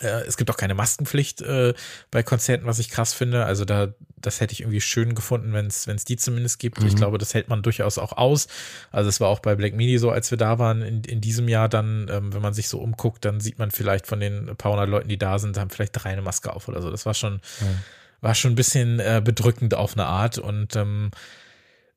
es gibt auch keine Maskenpflicht äh, bei Konzerten, was ich krass finde. Also da, das hätte ich irgendwie schön gefunden, wenn es die zumindest gibt. Mhm. Ich glaube, das hält man durchaus auch aus. Also es war auch bei Black Midi so, als wir da waren in, in diesem Jahr dann, ähm, wenn man sich so umguckt, dann sieht man vielleicht von den paar hundert Leuten, die da sind, haben vielleicht drei eine Maske auf oder so. Das war schon, mhm war schon ein bisschen äh, bedrückend auf eine Art und ähm,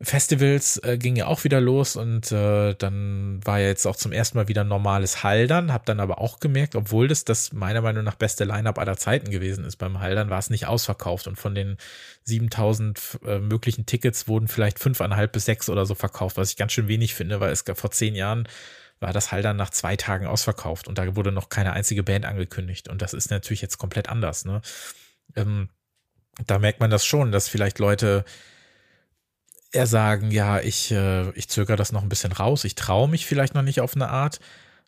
Festivals äh, ging ja auch wieder los und äh, dann war ja jetzt auch zum ersten Mal wieder normales Haldern, hab dann aber auch gemerkt, obwohl das das meiner Meinung nach beste Line-up aller Zeiten gewesen ist beim Haldern, war es nicht ausverkauft und von den 7000 äh, möglichen Tickets wurden vielleicht fünfeinhalb bis sechs oder so verkauft, was ich ganz schön wenig finde, weil es vor zehn Jahren war das Haldern nach zwei Tagen ausverkauft und da wurde noch keine einzige Band angekündigt und das ist natürlich jetzt komplett anders, ne? Ähm, da merkt man das schon, dass vielleicht Leute eher sagen, ja, ich, äh, ich zögere das noch ein bisschen raus, ich traue mich vielleicht noch nicht auf eine Art,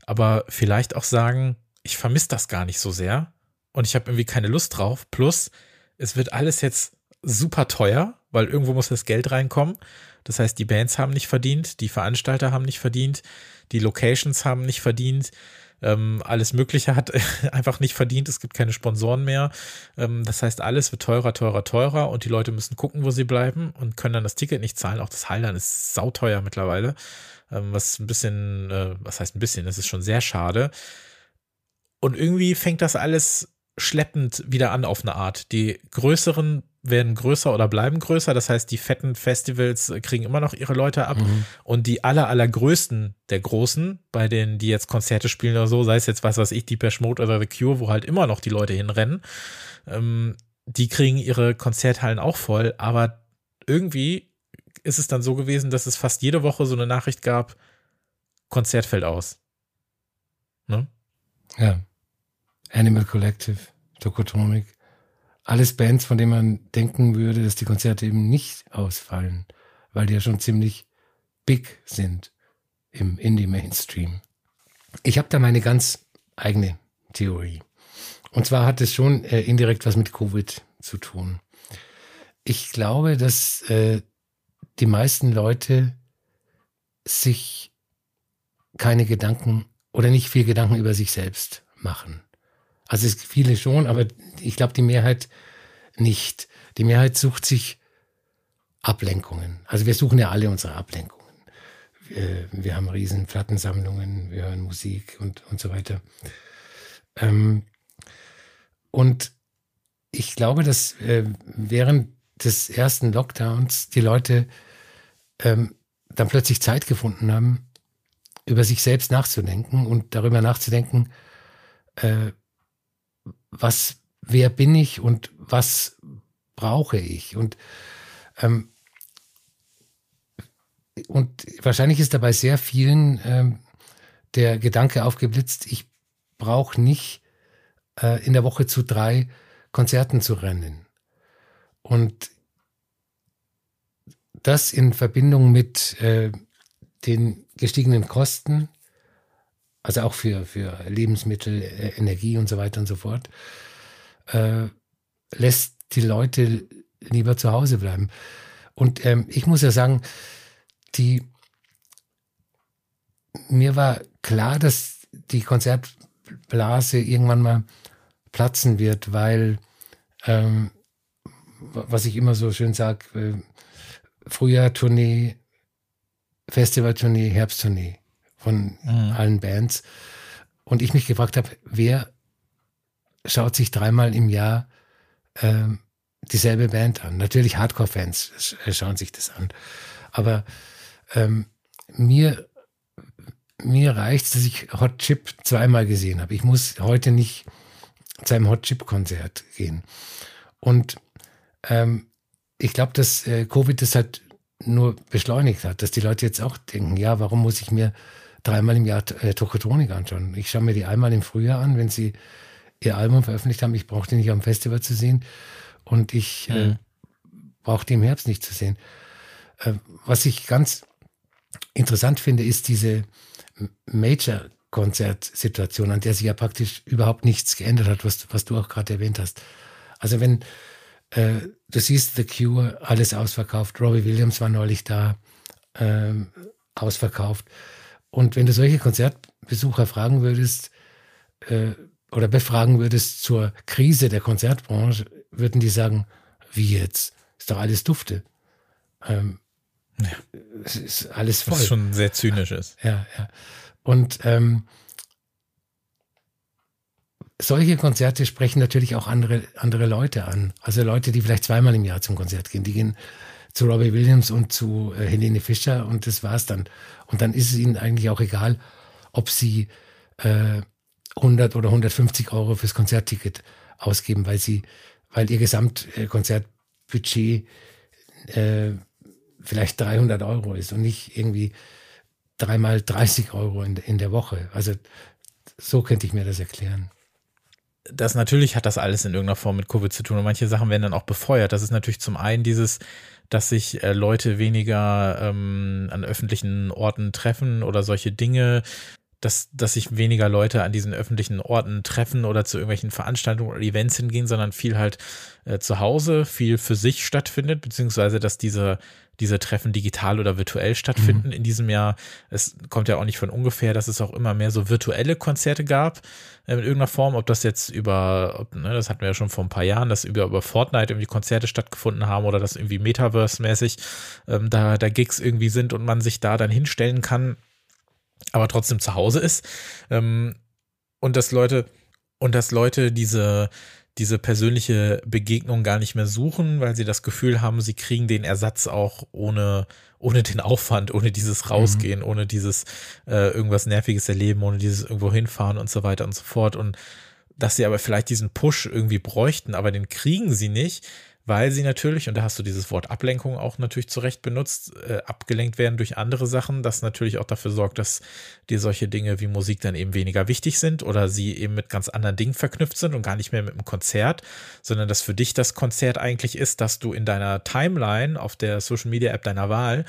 aber vielleicht auch sagen, ich vermisse das gar nicht so sehr und ich habe irgendwie keine Lust drauf. Plus, es wird alles jetzt super teuer, weil irgendwo muss das Geld reinkommen. Das heißt, die Bands haben nicht verdient, die Veranstalter haben nicht verdient, die Locations haben nicht verdient. Ähm, alles Mögliche hat einfach nicht verdient. Es gibt keine Sponsoren mehr. Ähm, das heißt, alles wird teurer, teurer, teurer und die Leute müssen gucken, wo sie bleiben und können dann das Ticket nicht zahlen. Auch das Heilern ist sauteuer mittlerweile. Ähm, was ein bisschen, äh, was heißt ein bisschen, das ist schon sehr schade. Und irgendwie fängt das alles schleppend wieder an auf eine Art. Die größeren werden größer oder bleiben größer. Das heißt, die fetten Festivals kriegen immer noch ihre Leute ab. Mhm. Und die aller, allergrößten der Großen, bei denen, die jetzt Konzerte spielen oder so, sei es jetzt, was weiß ich, Deepesh Mode oder The Cure, wo halt immer noch die Leute hinrennen, ähm, die kriegen ihre Konzerthallen auch voll. Aber irgendwie ist es dann so gewesen, dass es fast jede Woche so eine Nachricht gab, Konzert fällt aus. Ne? Ja. Animal Collective, Tokotronic. Alles Bands, von denen man denken würde, dass die Konzerte eben nicht ausfallen, weil die ja schon ziemlich big sind im Indie-Mainstream. Ich habe da meine ganz eigene Theorie. Und zwar hat es schon äh, indirekt was mit Covid zu tun. Ich glaube, dass äh, die meisten Leute sich keine Gedanken oder nicht viel Gedanken über sich selbst machen. Also es viele schon, aber ich glaube, die Mehrheit nicht. Die Mehrheit sucht sich Ablenkungen. Also wir suchen ja alle unsere Ablenkungen. Wir, wir haben riesen Plattensammlungen, wir hören Musik und, und so weiter. Ähm, und ich glaube, dass äh, während des ersten Lockdowns die Leute ähm, dann plötzlich Zeit gefunden haben, über sich selbst nachzudenken und darüber nachzudenken, äh, was, wer bin ich und was brauche ich? Und, ähm, und wahrscheinlich ist dabei sehr vielen ähm, der Gedanke aufgeblitzt, ich brauche nicht äh, in der Woche zu drei Konzerten zu rennen. Und das in Verbindung mit äh, den gestiegenen Kosten also auch für, für Lebensmittel, äh, Energie und so weiter und so fort, äh, lässt die Leute lieber zu Hause bleiben. Und ähm, ich muss ja sagen, die, mir war klar, dass die Konzertblase irgendwann mal platzen wird, weil, ähm, was ich immer so schön sage, äh, Frühjahr-Tournee, Festivaltournee, Herbsttournee von mhm. allen Bands. Und ich mich gefragt habe, wer schaut sich dreimal im Jahr ähm, dieselbe Band an? Natürlich Hardcore-Fans schauen sich das an. Aber ähm, mir, mir reicht es, dass ich Hot Chip zweimal gesehen habe. Ich muss heute nicht zu einem Hot Chip-Konzert gehen. Und ähm, ich glaube, dass äh, Covid das halt nur beschleunigt hat, dass die Leute jetzt auch denken, ja, warum muss ich mir dreimal im Jahr äh, Tokotronik anschauen. Ich schaue mir die einmal im Frühjahr an, wenn sie ihr Album veröffentlicht haben. Ich brauche die nicht am Festival zu sehen und ich äh, mhm. äh, brauche die im Herbst nicht zu sehen. Äh, was ich ganz interessant finde, ist diese Major-Konzertsituation, an der sich ja praktisch überhaupt nichts geändert hat, was, was du auch gerade erwähnt hast. Also wenn äh, du siehst The Cure, alles ausverkauft, Robbie Williams war neulich da, ähm, ausverkauft. Und wenn du solche Konzertbesucher fragen würdest äh, oder befragen würdest zur Krise der Konzertbranche, würden die sagen, wie jetzt? Ist doch alles dufte. Ähm, ja. Es ist alles voll. Was schon sehr zynisch ist. Ja, ja. Und ähm, solche Konzerte sprechen natürlich auch andere, andere Leute an. Also Leute, die vielleicht zweimal im Jahr zum Konzert gehen. Die gehen zu Robbie Williams und zu äh, Helene Fischer und das war's dann. Und dann ist es ihnen eigentlich auch egal, ob sie äh, 100 oder 150 Euro fürs Konzertticket ausgeben, weil sie, weil ihr Gesamtkonzertbudget äh, vielleicht 300 Euro ist und nicht irgendwie dreimal 30 Euro in, in der Woche. Also so könnte ich mir das erklären das natürlich hat das alles in irgendeiner Form mit Covid zu tun und manche Sachen werden dann auch befeuert. Das ist natürlich zum einen dieses, dass sich äh, Leute weniger ähm, an öffentlichen Orten treffen oder solche Dinge. dass, dass sich weniger Leute an diesen öffentlichen Orten treffen oder zu irgendwelchen Veranstaltungen oder Events hingehen, sondern viel halt äh, zu Hause, viel für sich stattfindet, beziehungsweise dass diese, diese Treffen digital oder virtuell stattfinden mhm. in diesem Jahr. Es kommt ja auch nicht von ungefähr, dass es auch immer mehr so virtuelle Konzerte gab, in irgendeiner Form, ob das jetzt über, ob, ne, das hatten wir ja schon vor ein paar Jahren, dass über, über Fortnite irgendwie Konzerte stattgefunden haben oder dass irgendwie Metaverse-mäßig ähm, da, da Gigs irgendwie sind und man sich da dann hinstellen kann aber trotzdem zu Hause ist. Ähm, und dass Leute, und dass Leute diese, diese persönliche Begegnung gar nicht mehr suchen, weil sie das Gefühl haben, sie kriegen den Ersatz auch ohne, ohne den Aufwand, ohne dieses mhm. Rausgehen, mhm. ohne dieses äh, irgendwas Nerviges erleben, ohne dieses irgendwo hinfahren und so weiter und so fort. Und dass sie aber vielleicht diesen Push irgendwie bräuchten, aber den kriegen sie nicht, weil sie natürlich, und da hast du dieses Wort Ablenkung auch natürlich zu Recht benutzt, äh, abgelenkt werden durch andere Sachen, das natürlich auch dafür sorgt, dass dir solche Dinge wie Musik dann eben weniger wichtig sind oder sie eben mit ganz anderen Dingen verknüpft sind und gar nicht mehr mit einem Konzert, sondern dass für dich das Konzert eigentlich ist, dass du in deiner Timeline auf der Social Media App deiner Wahl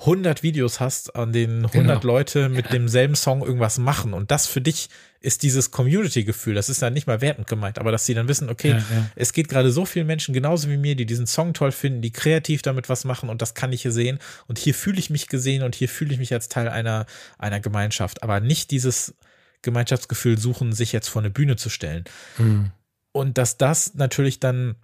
100 Videos hast, an denen 100 genau. Leute mit demselben Song irgendwas machen. Und das für dich ist dieses Community-Gefühl. Das ist dann nicht mal wertend gemeint, aber dass sie dann wissen, okay, ja, ja. es geht gerade so vielen Menschen genauso wie mir, die diesen Song toll finden, die kreativ damit was machen und das kann ich hier sehen. Und hier fühle ich mich gesehen und hier fühle ich mich als Teil einer, einer Gemeinschaft. Aber nicht dieses Gemeinschaftsgefühl suchen, sich jetzt vor eine Bühne zu stellen. Mhm. Und dass das natürlich dann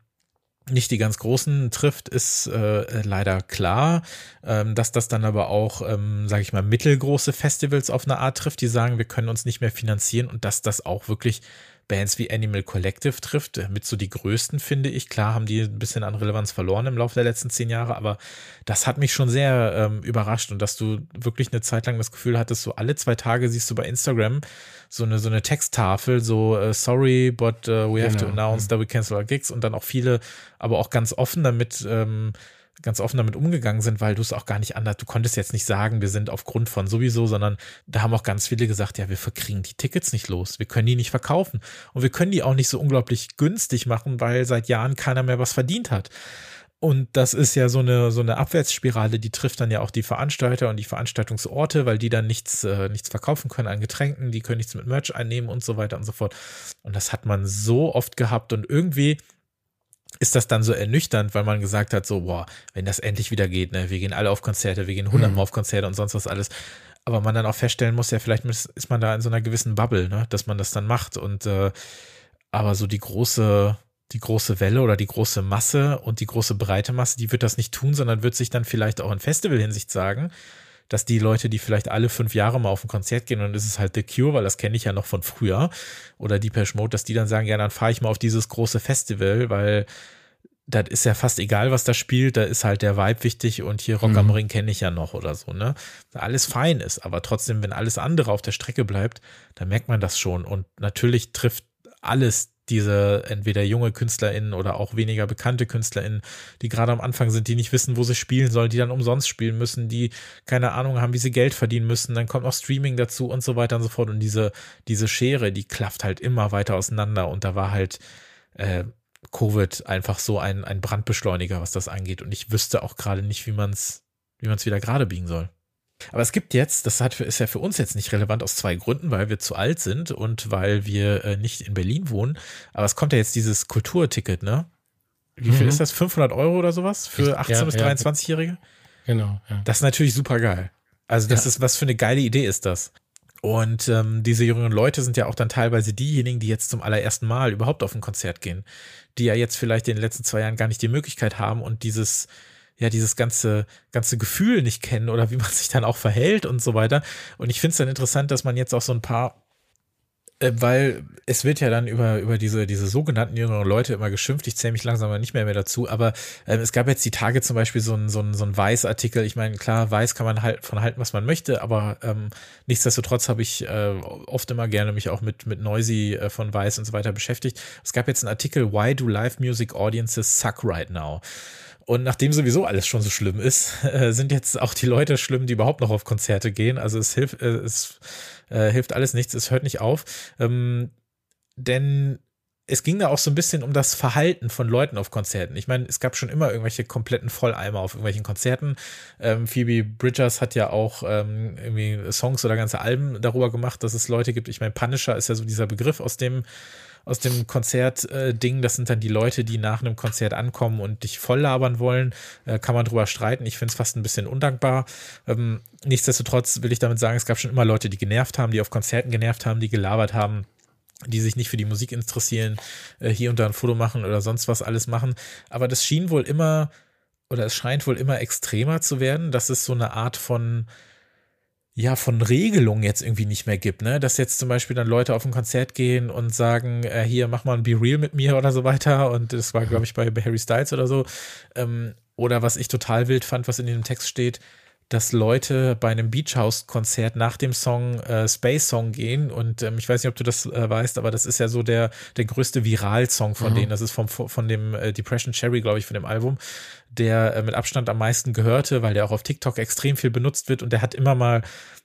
nicht die ganz großen trifft, ist äh, leider klar. Ähm, dass das dann aber auch, ähm, sage ich mal, mittelgroße Festivals auf eine Art trifft, die sagen, wir können uns nicht mehr finanzieren und dass das auch wirklich Bands wie Animal Collective trifft, mit so die größten, finde ich. Klar haben die ein bisschen an Relevanz verloren im Laufe der letzten zehn Jahre, aber das hat mich schon sehr ähm, überrascht und dass du wirklich eine Zeit lang das Gefühl hattest, so alle zwei Tage siehst du bei Instagram so eine, so eine Texttafel, so uh, sorry, but uh, we have genau. to announce that we cancel our gigs und dann auch viele, aber auch ganz offen damit, ähm, ganz offen damit umgegangen sind, weil du es auch gar nicht anders, du konntest jetzt nicht sagen, wir sind aufgrund von sowieso, sondern da haben auch ganz viele gesagt, ja, wir verkriegen die Tickets nicht los, wir können die nicht verkaufen und wir können die auch nicht so unglaublich günstig machen, weil seit Jahren keiner mehr was verdient hat. Und das ist ja so eine, so eine Abwärtsspirale, die trifft dann ja auch die Veranstalter und die Veranstaltungsorte, weil die dann nichts, äh, nichts verkaufen können an Getränken, die können nichts mit Merch einnehmen und so weiter und so fort. Und das hat man so oft gehabt und irgendwie ist das dann so ernüchternd, weil man gesagt hat, so, boah, wenn das endlich wieder geht, ne, wir gehen alle auf Konzerte, wir gehen hundertmal mhm. auf Konzerte und sonst was alles. Aber man dann auch feststellen muss, ja, vielleicht ist man da in so einer gewissen Bubble, ne, dass man das dann macht. Und äh, aber so die große, die große Welle oder die große Masse und die große breite Masse, die wird das nicht tun, sondern wird sich dann vielleicht auch in Festival-Hinsicht sagen, dass die Leute, die vielleicht alle fünf Jahre mal auf ein Konzert gehen und das ist halt The Cure, weil das kenne ich ja noch von früher, oder Depeche Mode, dass die dann sagen, ja, dann fahre ich mal auf dieses große Festival, weil das ist ja fast egal, was da spielt, da ist halt der Vibe wichtig und hier Rock am mhm. Ring kenne ich ja noch oder so, ne? Alles fein ist, aber trotzdem, wenn alles andere auf der Strecke bleibt, dann merkt man das schon und natürlich trifft alles diese entweder junge KünstlerInnen oder auch weniger bekannte KünstlerInnen, die gerade am Anfang sind, die nicht wissen, wo sie spielen sollen, die dann umsonst spielen müssen, die keine Ahnung haben, wie sie Geld verdienen müssen, dann kommt noch Streaming dazu und so weiter und so fort. Und diese, diese Schere, die klafft halt immer weiter auseinander und da war halt äh, Covid einfach so ein, ein Brandbeschleuniger, was das angeht. Und ich wüsste auch gerade nicht, wie man es wie man es wieder gerade biegen soll. Aber es gibt jetzt, das hat für, ist ja für uns jetzt nicht relevant aus zwei Gründen, weil wir zu alt sind und weil wir äh, nicht in Berlin wohnen. Aber es kommt ja jetzt dieses Kulturticket, ne? Wie viel mhm. ist das? 500 Euro oder sowas für 18- ja, bis 23-Jährige? Genau. Ja. Das ist natürlich super geil. Also das ja. ist, was für eine geile Idee ist das. Und ähm, diese jüngeren Leute sind ja auch dann teilweise diejenigen, die jetzt zum allerersten Mal überhaupt auf ein Konzert gehen, die ja jetzt vielleicht in den letzten zwei Jahren gar nicht die Möglichkeit haben und dieses ja dieses ganze ganze Gefühl nicht kennen oder wie man sich dann auch verhält und so weiter. Und ich finde es dann interessant, dass man jetzt auch so ein paar äh, weil es wird ja dann über, über diese, diese sogenannten jüngeren Leute immer geschimpft. Ich zähle mich langsam nicht mehr mehr dazu. Aber äh, es gab jetzt die Tage zum Beispiel so ein, so ein, so ein Weiß-Artikel. Ich meine, klar, Weiß kann man halt von halten, was man möchte. Aber ähm, nichtsdestotrotz habe ich äh, oft immer gerne mich auch mit, mit Noisy äh, von Weiß und so weiter beschäftigt. Es gab jetzt einen Artikel, Why do live music audiences suck right now? Und nachdem sowieso alles schon so schlimm ist, äh, sind jetzt auch die Leute schlimm, die überhaupt noch auf Konzerte gehen. Also es hilft, äh, es äh, hilft alles nichts, es hört nicht auf. Ähm, denn es ging da auch so ein bisschen um das Verhalten von Leuten auf Konzerten. Ich meine, es gab schon immer irgendwelche kompletten Volleimer auf irgendwelchen Konzerten. Ähm, Phoebe Bridgers hat ja auch ähm, irgendwie Songs oder ganze Alben darüber gemacht, dass es Leute gibt. Ich meine, Punisher ist ja so dieser Begriff aus dem aus dem Konzert-Ding. Äh, das sind dann die Leute, die nach einem Konzert ankommen und dich voll labern wollen. Äh, kann man drüber streiten. Ich finde es fast ein bisschen undankbar. Ähm, nichtsdestotrotz will ich damit sagen, es gab schon immer Leute, die genervt haben, die auf Konzerten genervt haben, die gelabert haben die sich nicht für die Musik interessieren, äh, hier und da ein Foto machen oder sonst was alles machen. Aber das schien wohl immer, oder es scheint wohl immer extremer zu werden, dass es so eine Art von, ja, von Regelung jetzt irgendwie nicht mehr gibt, ne? Dass jetzt zum Beispiel dann Leute auf ein Konzert gehen und sagen, äh, hier, mach mal ein Be Real mit mir oder so weiter. Und das war, glaube ich, bei Harry Styles oder so. Ähm, oder was ich total wild fand, was in dem Text steht, dass Leute bei einem Beach House Konzert nach dem Song äh, Space Song gehen und ähm, ich weiß nicht, ob du das äh, weißt, aber das ist ja so der der größte Viral-Song von mhm. denen. Das ist vom von dem äh, Depression Cherry, glaube ich, von dem Album, der äh, mit Abstand am meisten gehörte, weil der auch auf TikTok extrem viel benutzt wird und der hat immer mal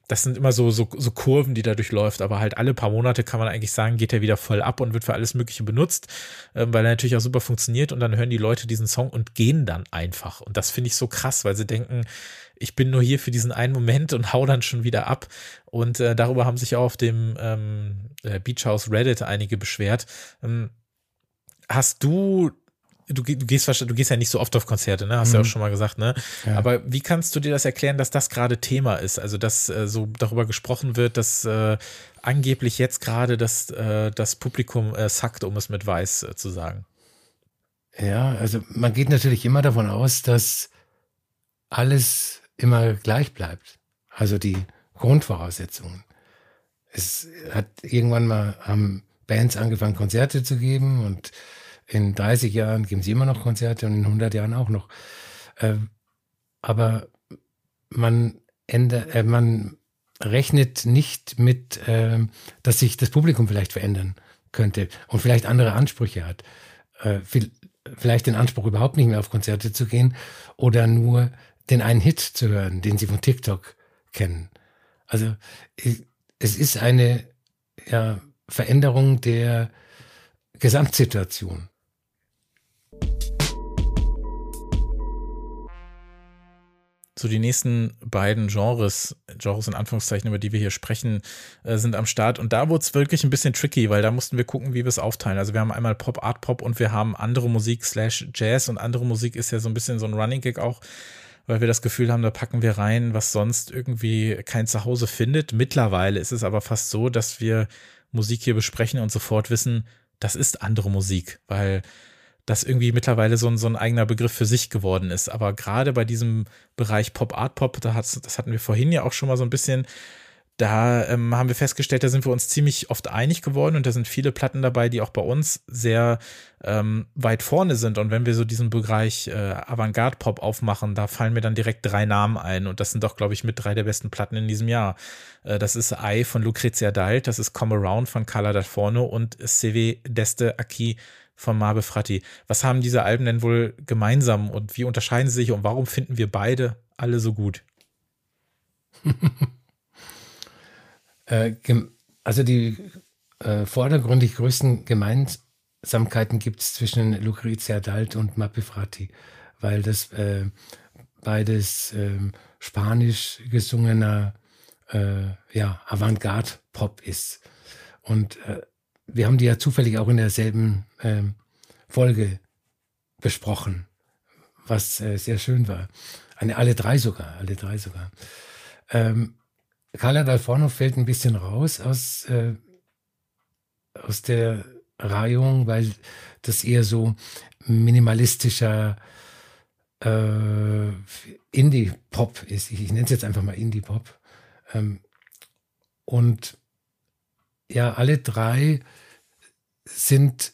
das sind immer so, so, so Kurven, die da durchläuft, aber halt alle paar Monate kann man eigentlich sagen, geht er wieder voll ab und wird für alles Mögliche benutzt, ähm, weil er natürlich auch super funktioniert und dann hören die Leute diesen Song und gehen dann einfach. Und das finde ich so krass, weil sie denken, ich bin nur hier für diesen einen Moment und hau dann schon wieder ab. Und äh, darüber haben sich auch auf dem ähm, äh, Beach House Reddit einige beschwert. Ähm, hast du du, du gehst du gehst ja nicht so oft auf Konzerte, ne? Hast mhm. ja auch schon mal gesagt, ne? Ja. Aber wie kannst du dir das erklären, dass das gerade Thema ist? Also, dass äh, so darüber gesprochen wird, dass äh, angeblich jetzt gerade das, äh, das Publikum äh, sackt, um es mit Weiß äh, zu sagen. Ja, also man geht natürlich immer davon aus, dass alles immer gleich bleibt. Also die Grundvoraussetzungen. Es hat irgendwann mal haben Bands angefangen, Konzerte zu geben und in 30 Jahren geben sie immer noch Konzerte und in 100 Jahren auch noch. Äh, aber man, ändert, äh, man rechnet nicht mit, äh, dass sich das Publikum vielleicht verändern könnte und vielleicht andere Ansprüche hat. Äh, vielleicht den Anspruch, überhaupt nicht mehr auf Konzerte zu gehen oder nur den einen Hit zu hören, den sie von TikTok kennen. Also es ist eine ja, Veränderung der Gesamtsituation. So, die nächsten beiden Genres, Genres in Anführungszeichen, über die wir hier sprechen, äh, sind am Start. Und da wurde es wirklich ein bisschen tricky, weil da mussten wir gucken, wie wir es aufteilen. Also wir haben einmal Pop, Art Pop und wir haben andere Musik slash Jazz und andere Musik ist ja so ein bisschen so ein Running Gig auch, weil wir das Gefühl haben, da packen wir rein, was sonst irgendwie kein Zuhause findet. Mittlerweile ist es aber fast so, dass wir Musik hier besprechen und sofort wissen, das ist andere Musik, weil das irgendwie mittlerweile so ein, so ein eigener Begriff für sich geworden ist. Aber gerade bei diesem Bereich Pop Art Pop, da hat's, das hatten wir vorhin ja auch schon mal so ein bisschen, da ähm, haben wir festgestellt, da sind wir uns ziemlich oft einig geworden und da sind viele Platten dabei, die auch bei uns sehr ähm, weit vorne sind. Und wenn wir so diesen Bereich äh, Avantgarde-Pop aufmachen, da fallen mir dann direkt drei Namen ein und das sind doch, glaube ich, mit drei der besten Platten in diesem Jahr. Äh, das ist I von Lucrezia Dalt, das ist Come Around von Carla da Forno und CV d'Este Aki von Marbe Fratti. Was haben diese Alben denn wohl gemeinsam und wie unterscheiden sie sich und warum finden wir beide alle so gut? Äh, also die äh, vordergründig größten Gemeinsamkeiten gibt es zwischen Lucrezia Dalt und Mappe Fratti, weil das äh, beides ähm, spanisch gesungener äh, ja, Avantgarde-Pop ist. Und äh, wir haben die ja zufällig auch in derselben ähm, Folge besprochen, was sehr schön war. Eine, alle drei sogar, alle drei sogar. Ähm, Carla Dalforno fällt ein bisschen raus aus, äh, aus der Reihung, weil das eher so minimalistischer äh, Indie-Pop ist. Ich, ich nenne es jetzt einfach mal Indie-Pop. Ähm, und ja, alle drei sind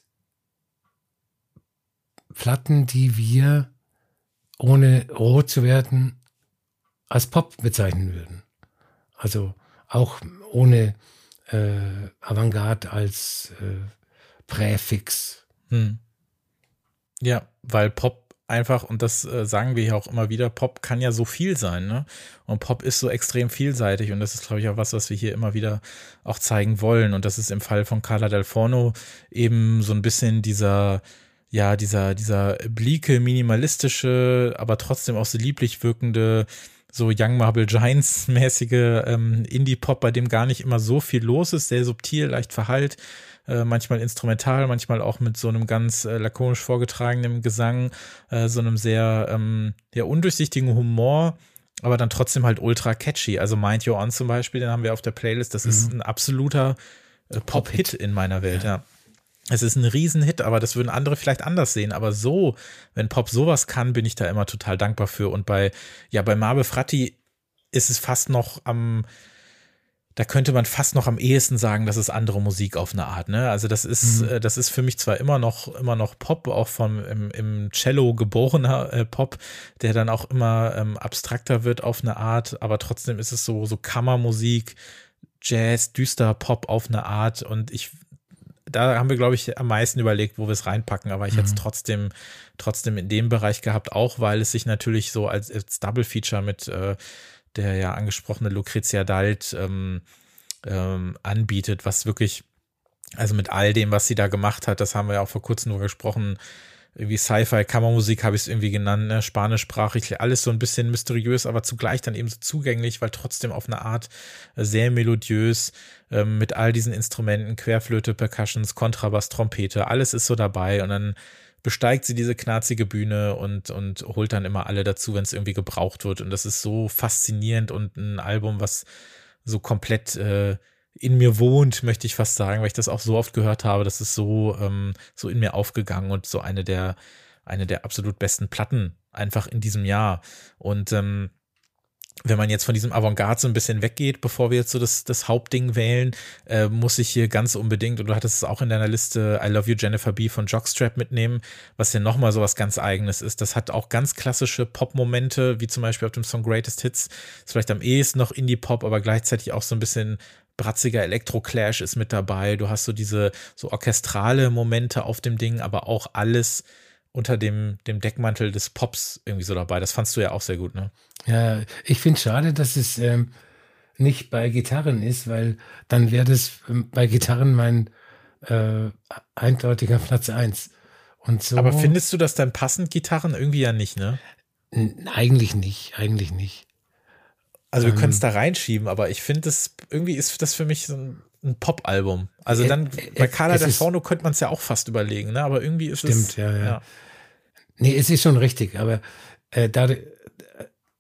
Platten, die wir, ohne rot zu werden, als Pop bezeichnen würden. Also auch ohne äh, Avantgarde als äh, Präfix. Hm. Ja, weil Pop einfach, und das äh, sagen wir ja auch immer wieder, Pop kann ja so viel sein, ne? Und Pop ist so extrem vielseitig und das ist, glaube ich, auch was, was wir hier immer wieder auch zeigen wollen. Und das ist im Fall von Carla Del Forno eben so ein bisschen dieser, ja, dieser, dieser blieke, minimalistische, aber trotzdem auch so lieblich wirkende, so Young Marble Giants mäßige ähm, Indie-Pop, bei dem gar nicht immer so viel los ist, sehr subtil, leicht verhallt äh, manchmal instrumental, manchmal auch mit so einem ganz äh, lakonisch vorgetragenen Gesang, äh, so einem sehr ähm, ja, undurchsichtigen Humor, aber dann trotzdem halt ultra catchy. Also Mind You On zum Beispiel, den haben wir auf der Playlist, das mhm. ist ein absoluter äh, Pop-Hit in meiner Welt, ja. ja. Es ist ein Riesenhit, aber das würden andere vielleicht anders sehen. Aber so, wenn Pop sowas kann, bin ich da immer total dankbar für. Und bei, ja, bei Marbe Fratti ist es fast noch am, da könnte man fast noch am ehesten sagen, das ist andere Musik auf eine Art. Ne? Also das ist, mhm. Äh, das ist für mich zwar immer noch, immer noch Pop, auch vom im, im Cello geborener äh, Pop, der dann auch immer ähm, abstrakter wird auf eine Art, aber trotzdem ist es so, so Kammermusik, Jazz, düster Pop auf eine Art. Und ich, da haben wir, glaube ich, am meisten überlegt, wo wir es reinpacken, aber ich mhm. hätte es trotzdem, trotzdem in dem Bereich gehabt, auch weil es sich natürlich so als, als Double Feature mit äh, der ja angesprochene Lucrezia Dalt ähm, ähm, anbietet, was wirklich, also mit all dem, was sie da gemacht hat, das haben wir ja auch vor kurzem nur gesprochen, irgendwie Sci-Fi, Kammermusik habe ich es irgendwie genannt, ne? spanischsprachig, alles so ein bisschen mysteriös, aber zugleich dann eben so zugänglich, weil trotzdem auf eine Art sehr melodiös ähm, mit all diesen Instrumenten, Querflöte, Percussions, Kontrabass, Trompete, alles ist so dabei und dann besteigt sie diese knarzige Bühne und, und holt dann immer alle dazu, wenn es irgendwie gebraucht wird. Und das ist so faszinierend und ein Album, was so komplett äh, in mir wohnt, möchte ich fast sagen, weil ich das auch so oft gehört habe. Das ist so, ähm, so in mir aufgegangen und so eine der, eine der absolut besten Platten einfach in diesem Jahr. Und ähm, wenn man jetzt von diesem Avantgarde so ein bisschen weggeht, bevor wir jetzt so das, das Hauptding wählen, äh, muss ich hier ganz unbedingt, und du hattest es auch in deiner Liste, I Love You Jennifer B von Jockstrap mitnehmen, was ja nochmal so was ganz eigenes ist. Das hat auch ganz klassische Pop-Momente, wie zum Beispiel auf dem Song Greatest Hits. Ist vielleicht am ehesten noch Indie-Pop, aber gleichzeitig auch so ein bisschen bratziger Elektro-Clash ist mit dabei. Du hast so diese so orchestrale Momente auf dem Ding, aber auch alles unter dem, dem Deckmantel des Pops irgendwie so dabei. Das fandst du ja auch sehr gut, ne? Ja, ich finde schade, dass es ähm, nicht bei Gitarren ist, weil dann wäre das ähm, bei Gitarren mein äh, eindeutiger Platz 1. Und so, Aber findest du das dann passend, Gitarren? Irgendwie ja nicht, ne? Eigentlich nicht, eigentlich nicht. Also wir ähm, können es da reinschieben, aber ich finde das, irgendwie ist das für mich so ein, ein Pop-Album. Also äh, dann, äh, bei Carla del Forno könnte man es ja auch fast überlegen, ne? Aber irgendwie ist stimmt, es. Stimmt, ja, ja, ja. Nee, es ist schon richtig, aber äh, da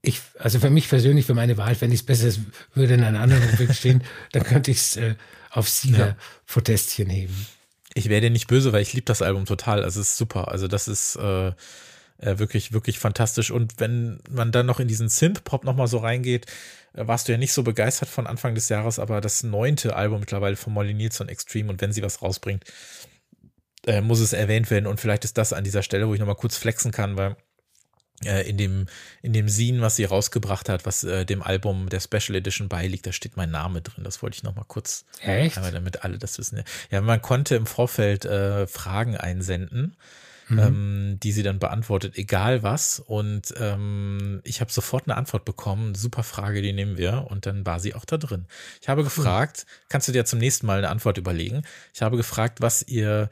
ich, also für mich persönlich, für meine Wahl, wenn ich es besser würde in einer anderen Rubrik stehen, dann könnte ich es äh, auf Sieger-Protestchen ja. heben. Ich werde nicht böse, weil ich liebe das Album total. Also es ist super. Also das ist äh, äh, wirklich, wirklich fantastisch. Und wenn man dann noch in diesen Synth-Pop nochmal so reingeht, äh, warst du ja nicht so begeistert von Anfang des Jahres, aber das neunte Album mittlerweile von Molly Nielsen Extreme und wenn sie was rausbringt, äh, muss es erwähnt werden. Und vielleicht ist das an dieser Stelle, wo ich nochmal kurz flexen kann, weil äh, in dem, in dem Scene, was sie rausgebracht hat, was äh, dem Album der Special Edition beiliegt, da steht mein Name drin. Das wollte ich nochmal kurz, Echt? Damit alle das wissen. Ja, man konnte im Vorfeld äh, Fragen einsenden. Mhm. Ähm, die sie dann beantwortet, egal was. Und ähm, ich habe sofort eine Antwort bekommen. Super Frage, die nehmen wir. Und dann war sie auch da drin. Ich habe gefragt, kannst du dir zum nächsten Mal eine Antwort überlegen? Ich habe gefragt, was ihr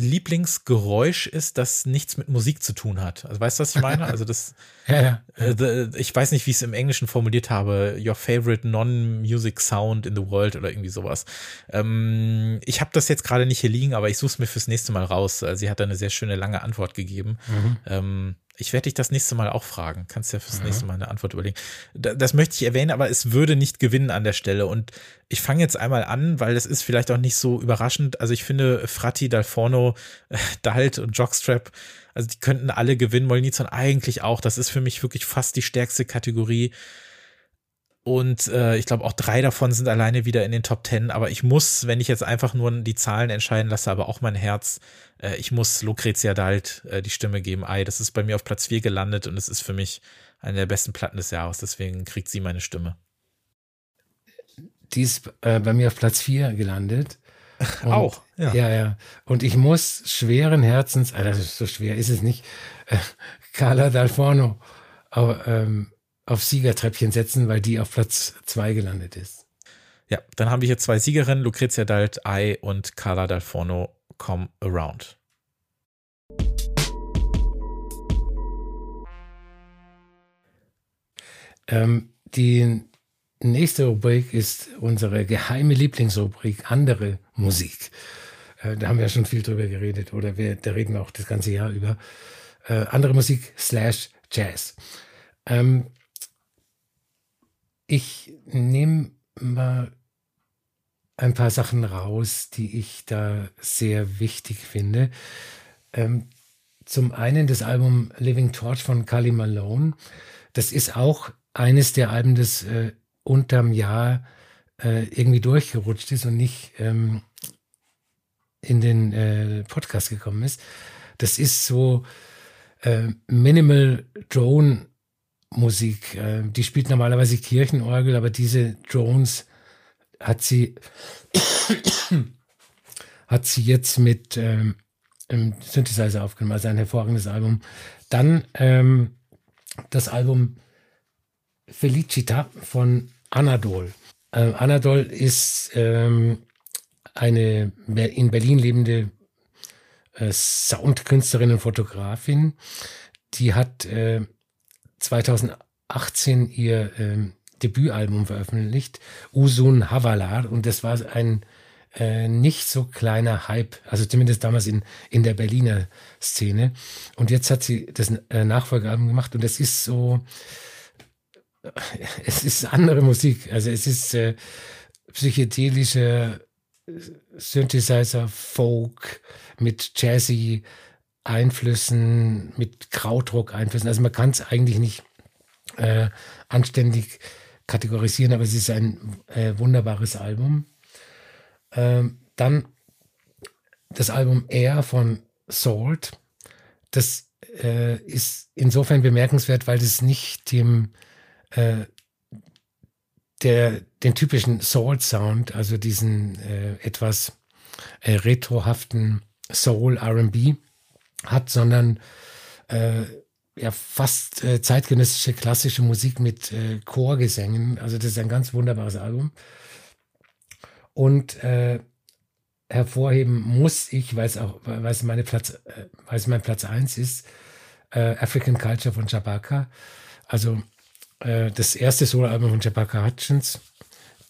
Lieblingsgeräusch ist, das nichts mit Musik zu tun hat. Also weißt du, was ich meine? Also das, ja, ja. Äh, ich weiß nicht, wie ich es im Englischen formuliert habe. Your favorite non-music sound in the world oder irgendwie sowas. Ähm, ich habe das jetzt gerade nicht hier liegen, aber ich suche es mir fürs nächste Mal raus. Also sie hat da eine sehr schöne lange Antwort gegeben. Mhm. Ähm, ich werde dich das nächste Mal auch fragen. Kannst ja fürs mhm. nächste Mal eine Antwort überlegen. Das möchte ich erwähnen, aber es würde nicht gewinnen an der Stelle. Und ich fange jetzt einmal an, weil das ist vielleicht auch nicht so überraschend. Also ich finde Fratti, Dalforno, Dalt und Jockstrap, also die könnten alle gewinnen. Molnizon eigentlich auch. Das ist für mich wirklich fast die stärkste Kategorie. Und äh, ich glaube, auch drei davon sind alleine wieder in den Top Ten. Aber ich muss, wenn ich jetzt einfach nur die Zahlen entscheiden lasse, aber auch mein Herz, äh, ich muss Lucrezia Dalt äh, die Stimme geben. Ei, das ist bei mir auf Platz 4 gelandet und es ist für mich eine der besten Platten des Jahres. Deswegen kriegt sie meine Stimme. Die ist äh, bei mir auf Platz 4 gelandet. Und, Auch, ja. ja. ja. Und ich muss schweren Herzens, also so schwer ist es nicht, äh, Carla Dalforno auf, ähm, auf Siegertreppchen setzen, weil die auf Platz zwei gelandet ist. Ja, dann haben wir hier zwei Siegerinnen, Lucrezia Dalt Ei und Carla Dalforno Come Around. Ähm, die nächste Rubrik ist unsere geheime Lieblingsrubrik, andere Musik. Äh, da haben wir schon viel drüber geredet oder wir, da reden wir auch das ganze Jahr über. Äh, andere Musik slash Jazz. Ähm, ich nehme mal ein paar Sachen raus, die ich da sehr wichtig finde. Ähm, zum einen das Album Living Torch von Carly Malone. Das ist auch eines der Alben, das äh, unterm Jahr äh, irgendwie durchgerutscht ist und nicht ähm, in den äh, Podcast gekommen ist. Das ist so äh, Minimal Drone Musik. Äh, die spielt normalerweise Kirchenorgel, aber diese Drones hat sie hat sie jetzt mit ähm, Synthesizer aufgenommen, also ein hervorragendes Album. Dann ähm, das Album Felicita von Anadol. Äh, Anadol ist ähm, eine in Berlin lebende äh, Soundkünstlerin und Fotografin. Die hat äh, 2018 ihr ähm, Debütalbum veröffentlicht, Usun Havalar, und das war ein äh, nicht so kleiner Hype, also zumindest damals in, in der Berliner Szene. Und jetzt hat sie das äh, Nachfolgealbum gemacht und es ist so, es ist andere Musik. Also es ist äh, psychedelische Synthesizer, Folk mit Jazzy Einflüssen, mit Krautrock-Einflüssen. Also man kann es eigentlich nicht äh, anständig kategorisieren, aber es ist ein äh, wunderbares Album. Ähm, dann das Album Air von Salt. Das äh, ist insofern bemerkenswert, weil es nicht dem äh, der, den typischen Soul-Sound, also diesen äh, etwas äh, retrohaften Soul-RB hat, sondern äh, ja fast äh, zeitgenössische klassische Musik mit äh, Chorgesängen. Also das ist ein ganz wunderbares Album. Und äh, hervorheben muss ich, weil es auch, weil es meine Platz, äh, weil es mein Platz eins ist, äh, African Culture von Jabaka. Also äh, das erste Soloalbum von Jabaka Hutchins,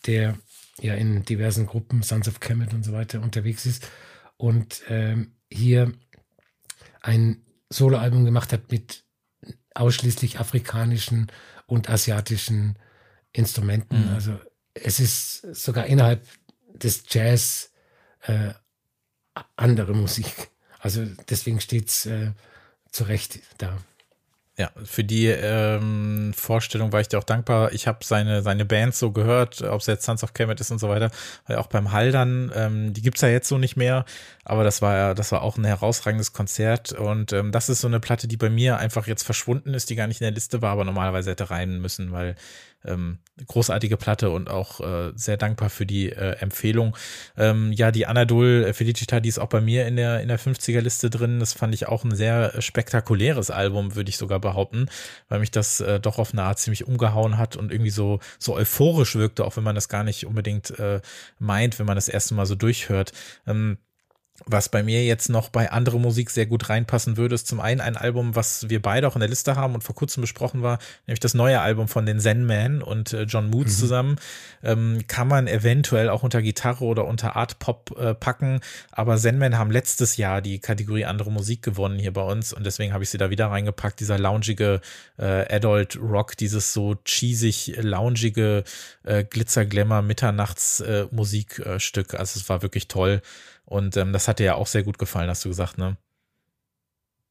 der ja in diversen Gruppen, Sons of Kemet und so weiter unterwegs ist und ähm, hier ein Soloalbum gemacht hat mit ausschließlich afrikanischen und asiatischen Instrumenten. Mhm. Also es ist sogar innerhalb des Jazz äh, andere Musik. Also deswegen steht es äh, zu Recht da. Ja, für die ähm, Vorstellung war ich dir auch dankbar. Ich habe seine, seine Bands so gehört, ob es jetzt Sons of Kemet ist und so weiter, weil auch beim Haldern, ähm, die gibt's ja jetzt so nicht mehr, aber das war das war auch ein herausragendes Konzert und ähm, das ist so eine Platte, die bei mir einfach jetzt verschwunden ist, die gar nicht in der Liste war, aber normalerweise hätte rein müssen, weil ähm, großartige Platte und auch äh, sehr dankbar für die äh, Empfehlung. Ähm, ja, die Anadol äh, Felicita, die ist auch bei mir in der, in der 50er-Liste drin. Das fand ich auch ein sehr spektakuläres Album, würde ich sogar behaupten, weil mich das äh, doch auf eine Art ziemlich umgehauen hat und irgendwie so, so euphorisch wirkte, auch wenn man das gar nicht unbedingt äh, meint, wenn man das erste Mal so durchhört. Ähm, was bei mir jetzt noch bei andere Musik sehr gut reinpassen würde, ist zum einen ein Album, was wir beide auch in der Liste haben und vor kurzem besprochen war, nämlich das neue Album von den Zen Man und äh, John Moods mhm. zusammen. Ähm, kann man eventuell auch unter Gitarre oder unter Art Pop äh, packen, aber Zen Man haben letztes Jahr die Kategorie andere Musik gewonnen hier bei uns und deswegen habe ich sie da wieder reingepackt. Dieser loungige äh, Adult Rock, dieses so cheesig, loungige äh, Glitzer-Glamour Mitternachts-Musikstück. Äh, also es war wirklich toll. Und ähm, das hat dir ja auch sehr gut gefallen, hast du gesagt, ne?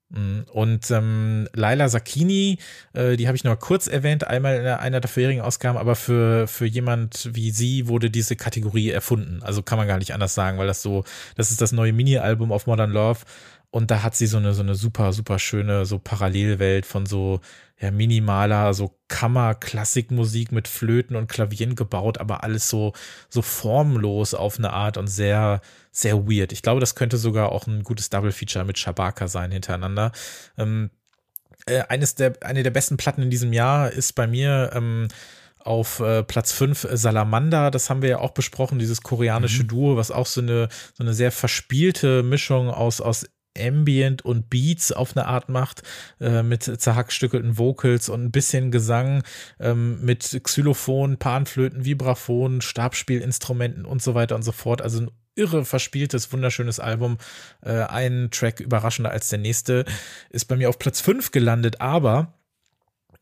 Mm, und ähm, Laila Sakini, äh, die habe ich nur kurz erwähnt, einmal in einer der vorherigen Ausgaben, aber für, für jemand wie sie wurde diese Kategorie erfunden. Also kann man gar nicht anders sagen, weil das so, das ist das neue Mini-Album auf Modern Love Und da hat sie so eine, so eine super, super schöne, so Parallelwelt von so ja, minimaler, so Kammer-Klassikmusik mit Flöten und Klavieren gebaut, aber alles so, so formlos auf eine Art und sehr, sehr weird. Ich glaube, das könnte sogar auch ein gutes Double-Feature mit Shabaka sein hintereinander. Ähm, äh, eines der, eine der besten Platten in diesem Jahr ist bei mir ähm, auf äh, Platz 5 äh, Salamander, das haben wir ja auch besprochen, dieses koreanische mhm. Duo, was auch so eine, so eine sehr verspielte Mischung aus, aus Ambient und Beats auf eine Art macht, äh, mit zerhackstückelten Vocals und ein bisschen Gesang, ähm, mit Xylophon, Panflöten, Vibraphon, Stabspielinstrumenten und so weiter und so fort. Also ein irre verspieltes, wunderschönes Album. Äh, ein Track überraschender als der nächste ist bei mir auf Platz 5 gelandet, aber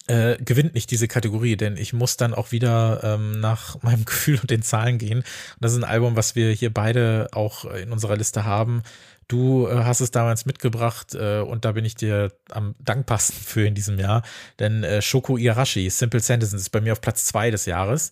äh, gewinnt nicht diese Kategorie, denn ich muss dann auch wieder ähm, nach meinem Gefühl und den Zahlen gehen. Und das ist ein Album, was wir hier beide auch in unserer Liste haben. Du äh, hast es damals mitgebracht äh, und da bin ich dir am dankbarsten für in diesem Jahr. Denn äh, Shoko Igarashi, Simple Sentences, ist bei mir auf Platz zwei des Jahres.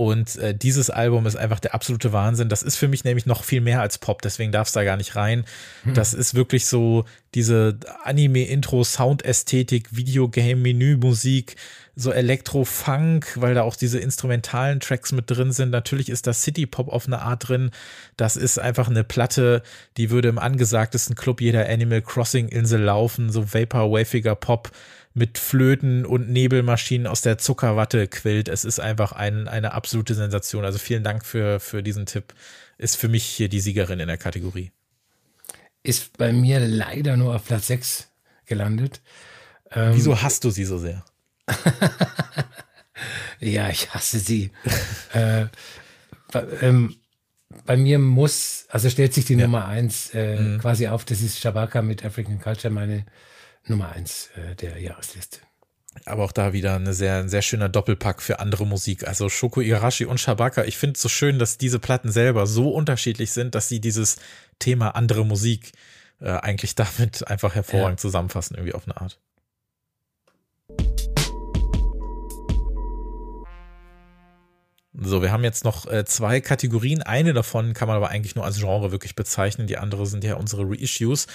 Und äh, dieses Album ist einfach der absolute Wahnsinn. Das ist für mich nämlich noch viel mehr als Pop, deswegen darf es da gar nicht rein. Hm. Das ist wirklich so diese Anime-Intro, Soundästhetik, Videogame-Menü-Musik, so Elektro-Funk, weil da auch diese instrumentalen Tracks mit drin sind. Natürlich ist da City-Pop auf eine Art drin. Das ist einfach eine Platte, die würde im angesagtesten Club jeder Animal Crossing-Insel laufen, so Vapor-Wafiger Pop mit Flöten und Nebelmaschinen aus der Zuckerwatte quillt. Es ist einfach ein, eine absolute Sensation. Also vielen Dank für, für diesen Tipp. Ist für mich hier die Siegerin in der Kategorie. Ist bei mir leider nur auf Platz 6 gelandet. Ähm, Wieso hast du sie so sehr? ja, ich hasse sie. äh, bei, ähm, bei mir muss, also stellt sich die ja. Nummer 1 äh, mhm. quasi auf, das ist Shabaka mit African Culture, meine Nummer eins äh, der Jahresliste. Aber auch da wieder eine sehr, ein sehr schöner Doppelpack für andere Musik. Also Shoko Igarashi und Shabaka. Ich finde es so schön, dass diese Platten selber so unterschiedlich sind, dass sie dieses Thema andere Musik äh, eigentlich damit einfach hervorragend ja. zusammenfassen, irgendwie auf eine Art. So, wir haben jetzt noch äh, zwei Kategorien. Eine davon kann man aber eigentlich nur als Genre wirklich bezeichnen. Die andere sind ja unsere Reissues.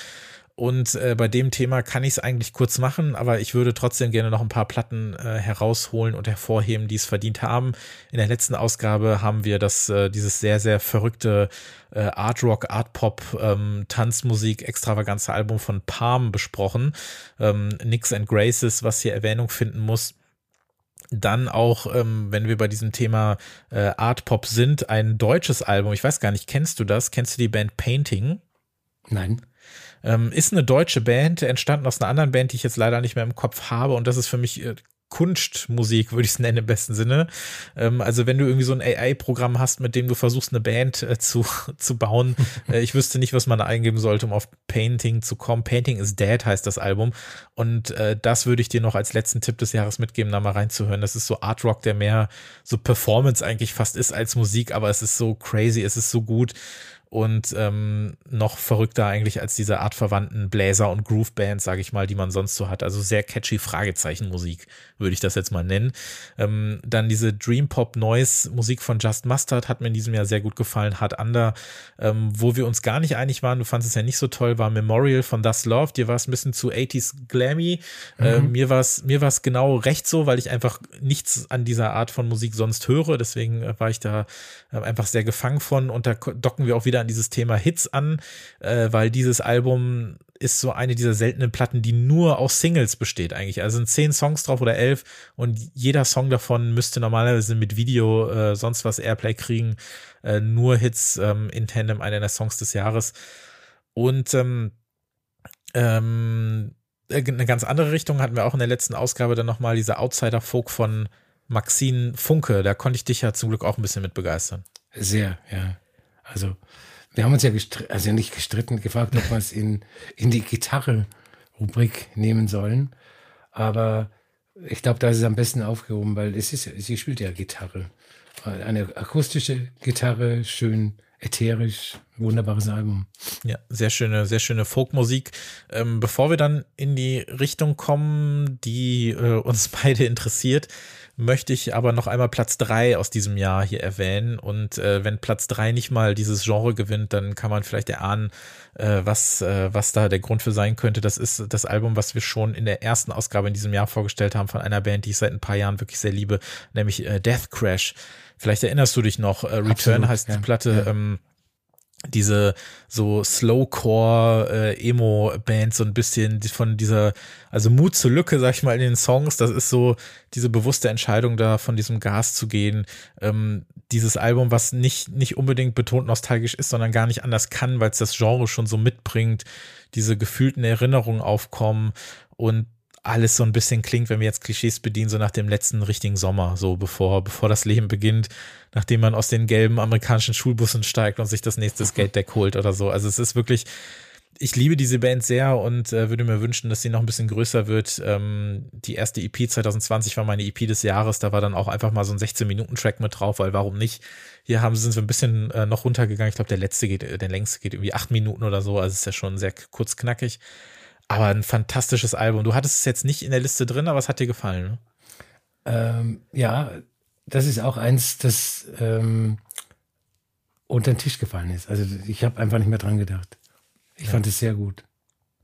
Und äh, bei dem Thema kann ich es eigentlich kurz machen, aber ich würde trotzdem gerne noch ein paar Platten äh, herausholen und hervorheben, die es verdient haben. In der letzten Ausgabe haben wir das, äh, dieses sehr, sehr verrückte äh, Art Rock, Art Pop, ähm, Tanzmusik, extravaganze Album von Palm besprochen. Ähm, Nix and Graces, was hier Erwähnung finden muss. Dann auch, ähm, wenn wir bei diesem Thema äh, Art Pop sind, ein deutsches Album. Ich weiß gar nicht, kennst du das? Kennst du die Band Painting? Nein. Ähm, ist eine deutsche Band, entstanden aus einer anderen Band, die ich jetzt leider nicht mehr im Kopf habe. Und das ist für mich äh, Kunstmusik, würde ich es nennen im besten Sinne. Ähm, also wenn du irgendwie so ein AI-Programm hast, mit dem du versuchst, eine Band äh, zu, zu bauen, äh, ich wüsste nicht, was man da eingeben sollte, um auf Painting zu kommen. Painting is Dead heißt das Album. Und äh, das würde ich dir noch als letzten Tipp des Jahres mitgeben, da mal reinzuhören. Das ist so Art Rock, der mehr so Performance eigentlich fast ist als Musik, aber es ist so crazy, es ist so gut und ähm, noch verrückter eigentlich als diese artverwandten Bläser- und Groove-Bands, sage ich mal, die man sonst so hat. Also sehr catchy Fragezeichen-Musik, würde ich das jetzt mal nennen. Ähm, dann diese Dream Pop Noise Musik von Just Mustard hat mir in diesem Jahr sehr gut gefallen. Hard Under, ähm, wo wir uns gar nicht einig waren, du fandest es ja nicht so toll, war Memorial von Thus Love. Dir war es ein bisschen zu 80s glammy. Äh, mhm. Äh, mir war es mir war's genau recht so, weil ich einfach nichts an dieser Art von Musik sonst höre. Deswegen äh, war ich da äh, einfach sehr gefangen von und da docken wir auch wieder an dieses Thema Hits an, äh, weil dieses Album ist so eine dieser seltenen Platten, die nur aus Singles besteht eigentlich. Also sind zehn Songs drauf oder elf und jeder Song davon müsste normalerweise mit Video äh, sonst was Airplay kriegen. Äh, nur Hits ähm, in Tandem, einer der Songs des Jahres. Und ähm, ähm, äh, eine ganz andere Richtung hatten wir auch in der letzten Ausgabe dann nochmal diese Outsider-Folk von Maxine Funke. Da konnte ich dich ja zum Glück auch ein bisschen mit begeistern. Sehr, ja. Also wir haben uns ja gestritten, also nicht gestritten, gefragt, ob wir es in, in die Gitarre-Rubrik nehmen sollen. Aber ich glaube, da ist es am besten aufgehoben, weil es ist, sie spielt ja Gitarre. Eine akustische Gitarre, schön ätherisch, wunderbares Album. Ja, sehr schöne, sehr schöne Folkmusik. Ähm, bevor wir dann in die Richtung kommen, die äh, uns beide interessiert, möchte ich aber noch einmal Platz drei aus diesem Jahr hier erwähnen. Und äh, wenn Platz drei nicht mal dieses Genre gewinnt, dann kann man vielleicht erahnen, äh, was, äh, was da der Grund für sein könnte. Das ist das Album, was wir schon in der ersten Ausgabe in diesem Jahr vorgestellt haben von einer Band, die ich seit ein paar Jahren wirklich sehr liebe, nämlich äh, Death Crash. Vielleicht erinnerst du dich noch, äh, Return Absolut, heißt die Platte. Ja. Ähm, diese so Slowcore äh, Emo Band so ein bisschen von dieser also Mut zur Lücke sag ich mal in den Songs das ist so diese bewusste Entscheidung da von diesem Gas zu gehen. Ähm, dieses Album was nicht nicht unbedingt betont nostalgisch ist sondern gar nicht anders kann weil es das Genre schon so mitbringt diese gefühlten Erinnerungen aufkommen und alles so ein bisschen klingt, wenn wir jetzt Klischees bedienen, so nach dem letzten richtigen Sommer, so bevor, bevor das Leben beginnt, nachdem man aus den gelben amerikanischen Schulbussen steigt und sich das nächste mhm. Skate Deck holt oder so. Also es ist wirklich, ich liebe diese Band sehr und äh, würde mir wünschen, dass sie noch ein bisschen größer wird. Ähm, die erste EP 2020 war meine EP des Jahres, da war dann auch einfach mal so ein 16-Minuten-Track mit drauf, weil warum nicht? Hier haben sind wir ein bisschen äh, noch runtergegangen. Ich glaube, der letzte geht, der längste geht irgendwie acht Minuten oder so, also ist ja schon sehr kurz knackig. Aber ein fantastisches Album. Du hattest es jetzt nicht in der Liste drin, aber es hat dir gefallen. Ne? Ähm, ja, das ist auch eins, das ähm, unter den Tisch gefallen ist. Also ich habe einfach nicht mehr dran gedacht. Ich ja. fand es sehr gut.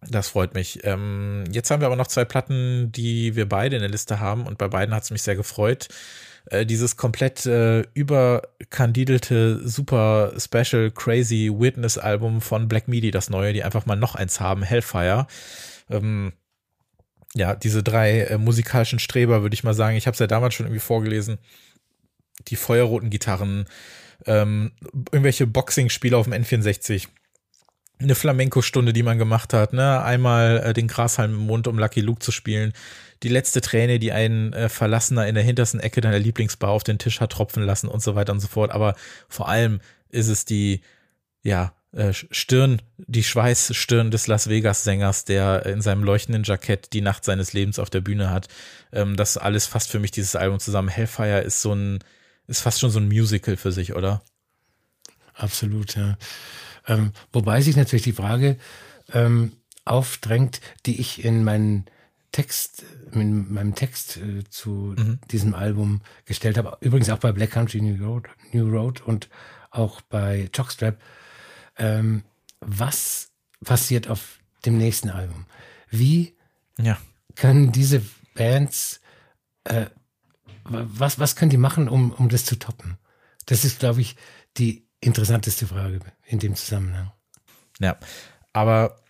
Das freut mich. Ähm, jetzt haben wir aber noch zwei Platten, die wir beide in der Liste haben und bei beiden hat es mich sehr gefreut. Äh, dieses komplett äh, überkandidelte, super special, crazy Witness-Album von Black Midi, das neue, die einfach mal noch eins haben, Hellfire. Ähm, ja, diese drei äh, musikalischen Streber, würde ich mal sagen. Ich habe es ja damals schon irgendwie vorgelesen. Die feuerroten Gitarren, ähm, irgendwelche Boxing-Spiele auf dem N64 eine Flamenco-Stunde, die man gemacht hat, ne? Einmal äh, den Grashalm im Mund, um Lucky Luke zu spielen. Die letzte Träne, die ein äh, Verlassener in der hintersten Ecke deiner Lieblingsbar auf den Tisch hat tropfen lassen und so weiter und so fort. Aber vor allem ist es die, ja, äh, Stirn, die Schweißstirn des Las Vegas-Sängers, der in seinem leuchtenden Jackett die Nacht seines Lebens auf der Bühne hat. Ähm, das alles fasst für mich dieses Album zusammen. Hellfire ist so ein, ist fast schon so ein Musical für sich, oder? Absolut, ja. Ähm, wobei sich natürlich die Frage ähm, aufdrängt, die ich in meinen Text, in meinem Text äh, zu mhm. diesem Album gestellt habe. Übrigens auch bei Black Country New Road, New Road und auch bei Jockstrap. Ähm, was passiert auf dem nächsten Album? Wie ja. können diese Bands, äh, was, was können die machen, um, um das zu toppen? Das ist, glaube ich, die interessanteste Frage in dem Zusammenhang. Ja, aber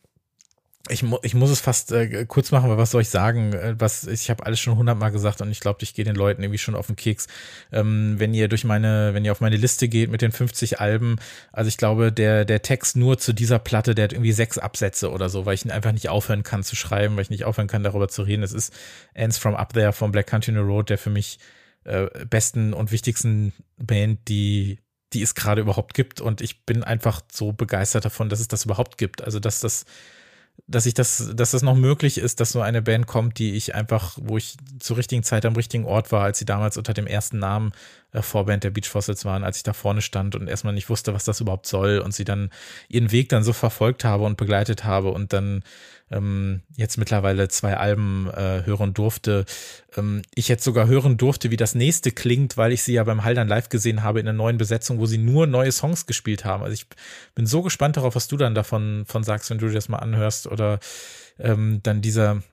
ich, mu ich muss es fast äh, kurz machen, weil was soll ich sagen? Äh, was ich habe alles schon hundertmal gesagt und ich glaube, ich gehe den Leuten irgendwie schon auf den Keks. Ähm, wenn ihr durch meine, wenn ihr auf meine Liste geht mit den 50 Alben, also ich glaube, der der Text nur zu dieser Platte, der hat irgendwie sechs Absätze oder so, weil ich einfach nicht aufhören kann zu schreiben, weil ich nicht aufhören kann darüber zu reden. Es ist Ends from Up There von Black Country New Road, der für mich äh, besten und wichtigsten Band, die die es gerade überhaupt gibt. Und ich bin einfach so begeistert davon, dass es das überhaupt gibt. Also, dass das, dass ich das, dass das noch möglich ist, dass so eine Band kommt, die ich einfach, wo ich zur richtigen Zeit am richtigen Ort war, als sie damals unter dem ersten Namen äh, Vorband der Beach Fossils waren, als ich da vorne stand und erstmal nicht wusste, was das überhaupt soll und sie dann ihren Weg dann so verfolgt habe und begleitet habe und dann ähm, jetzt mittlerweile zwei Alben äh, hören durfte. Ähm, ich jetzt sogar hören durfte, wie das nächste klingt, weil ich sie ja beim Haldern live gesehen habe in einer neuen Besetzung, wo sie nur neue Songs gespielt haben. Also ich bin so gespannt darauf, was du dann davon von sagst, wenn du dir das mal anhörst oder ähm, dann dieser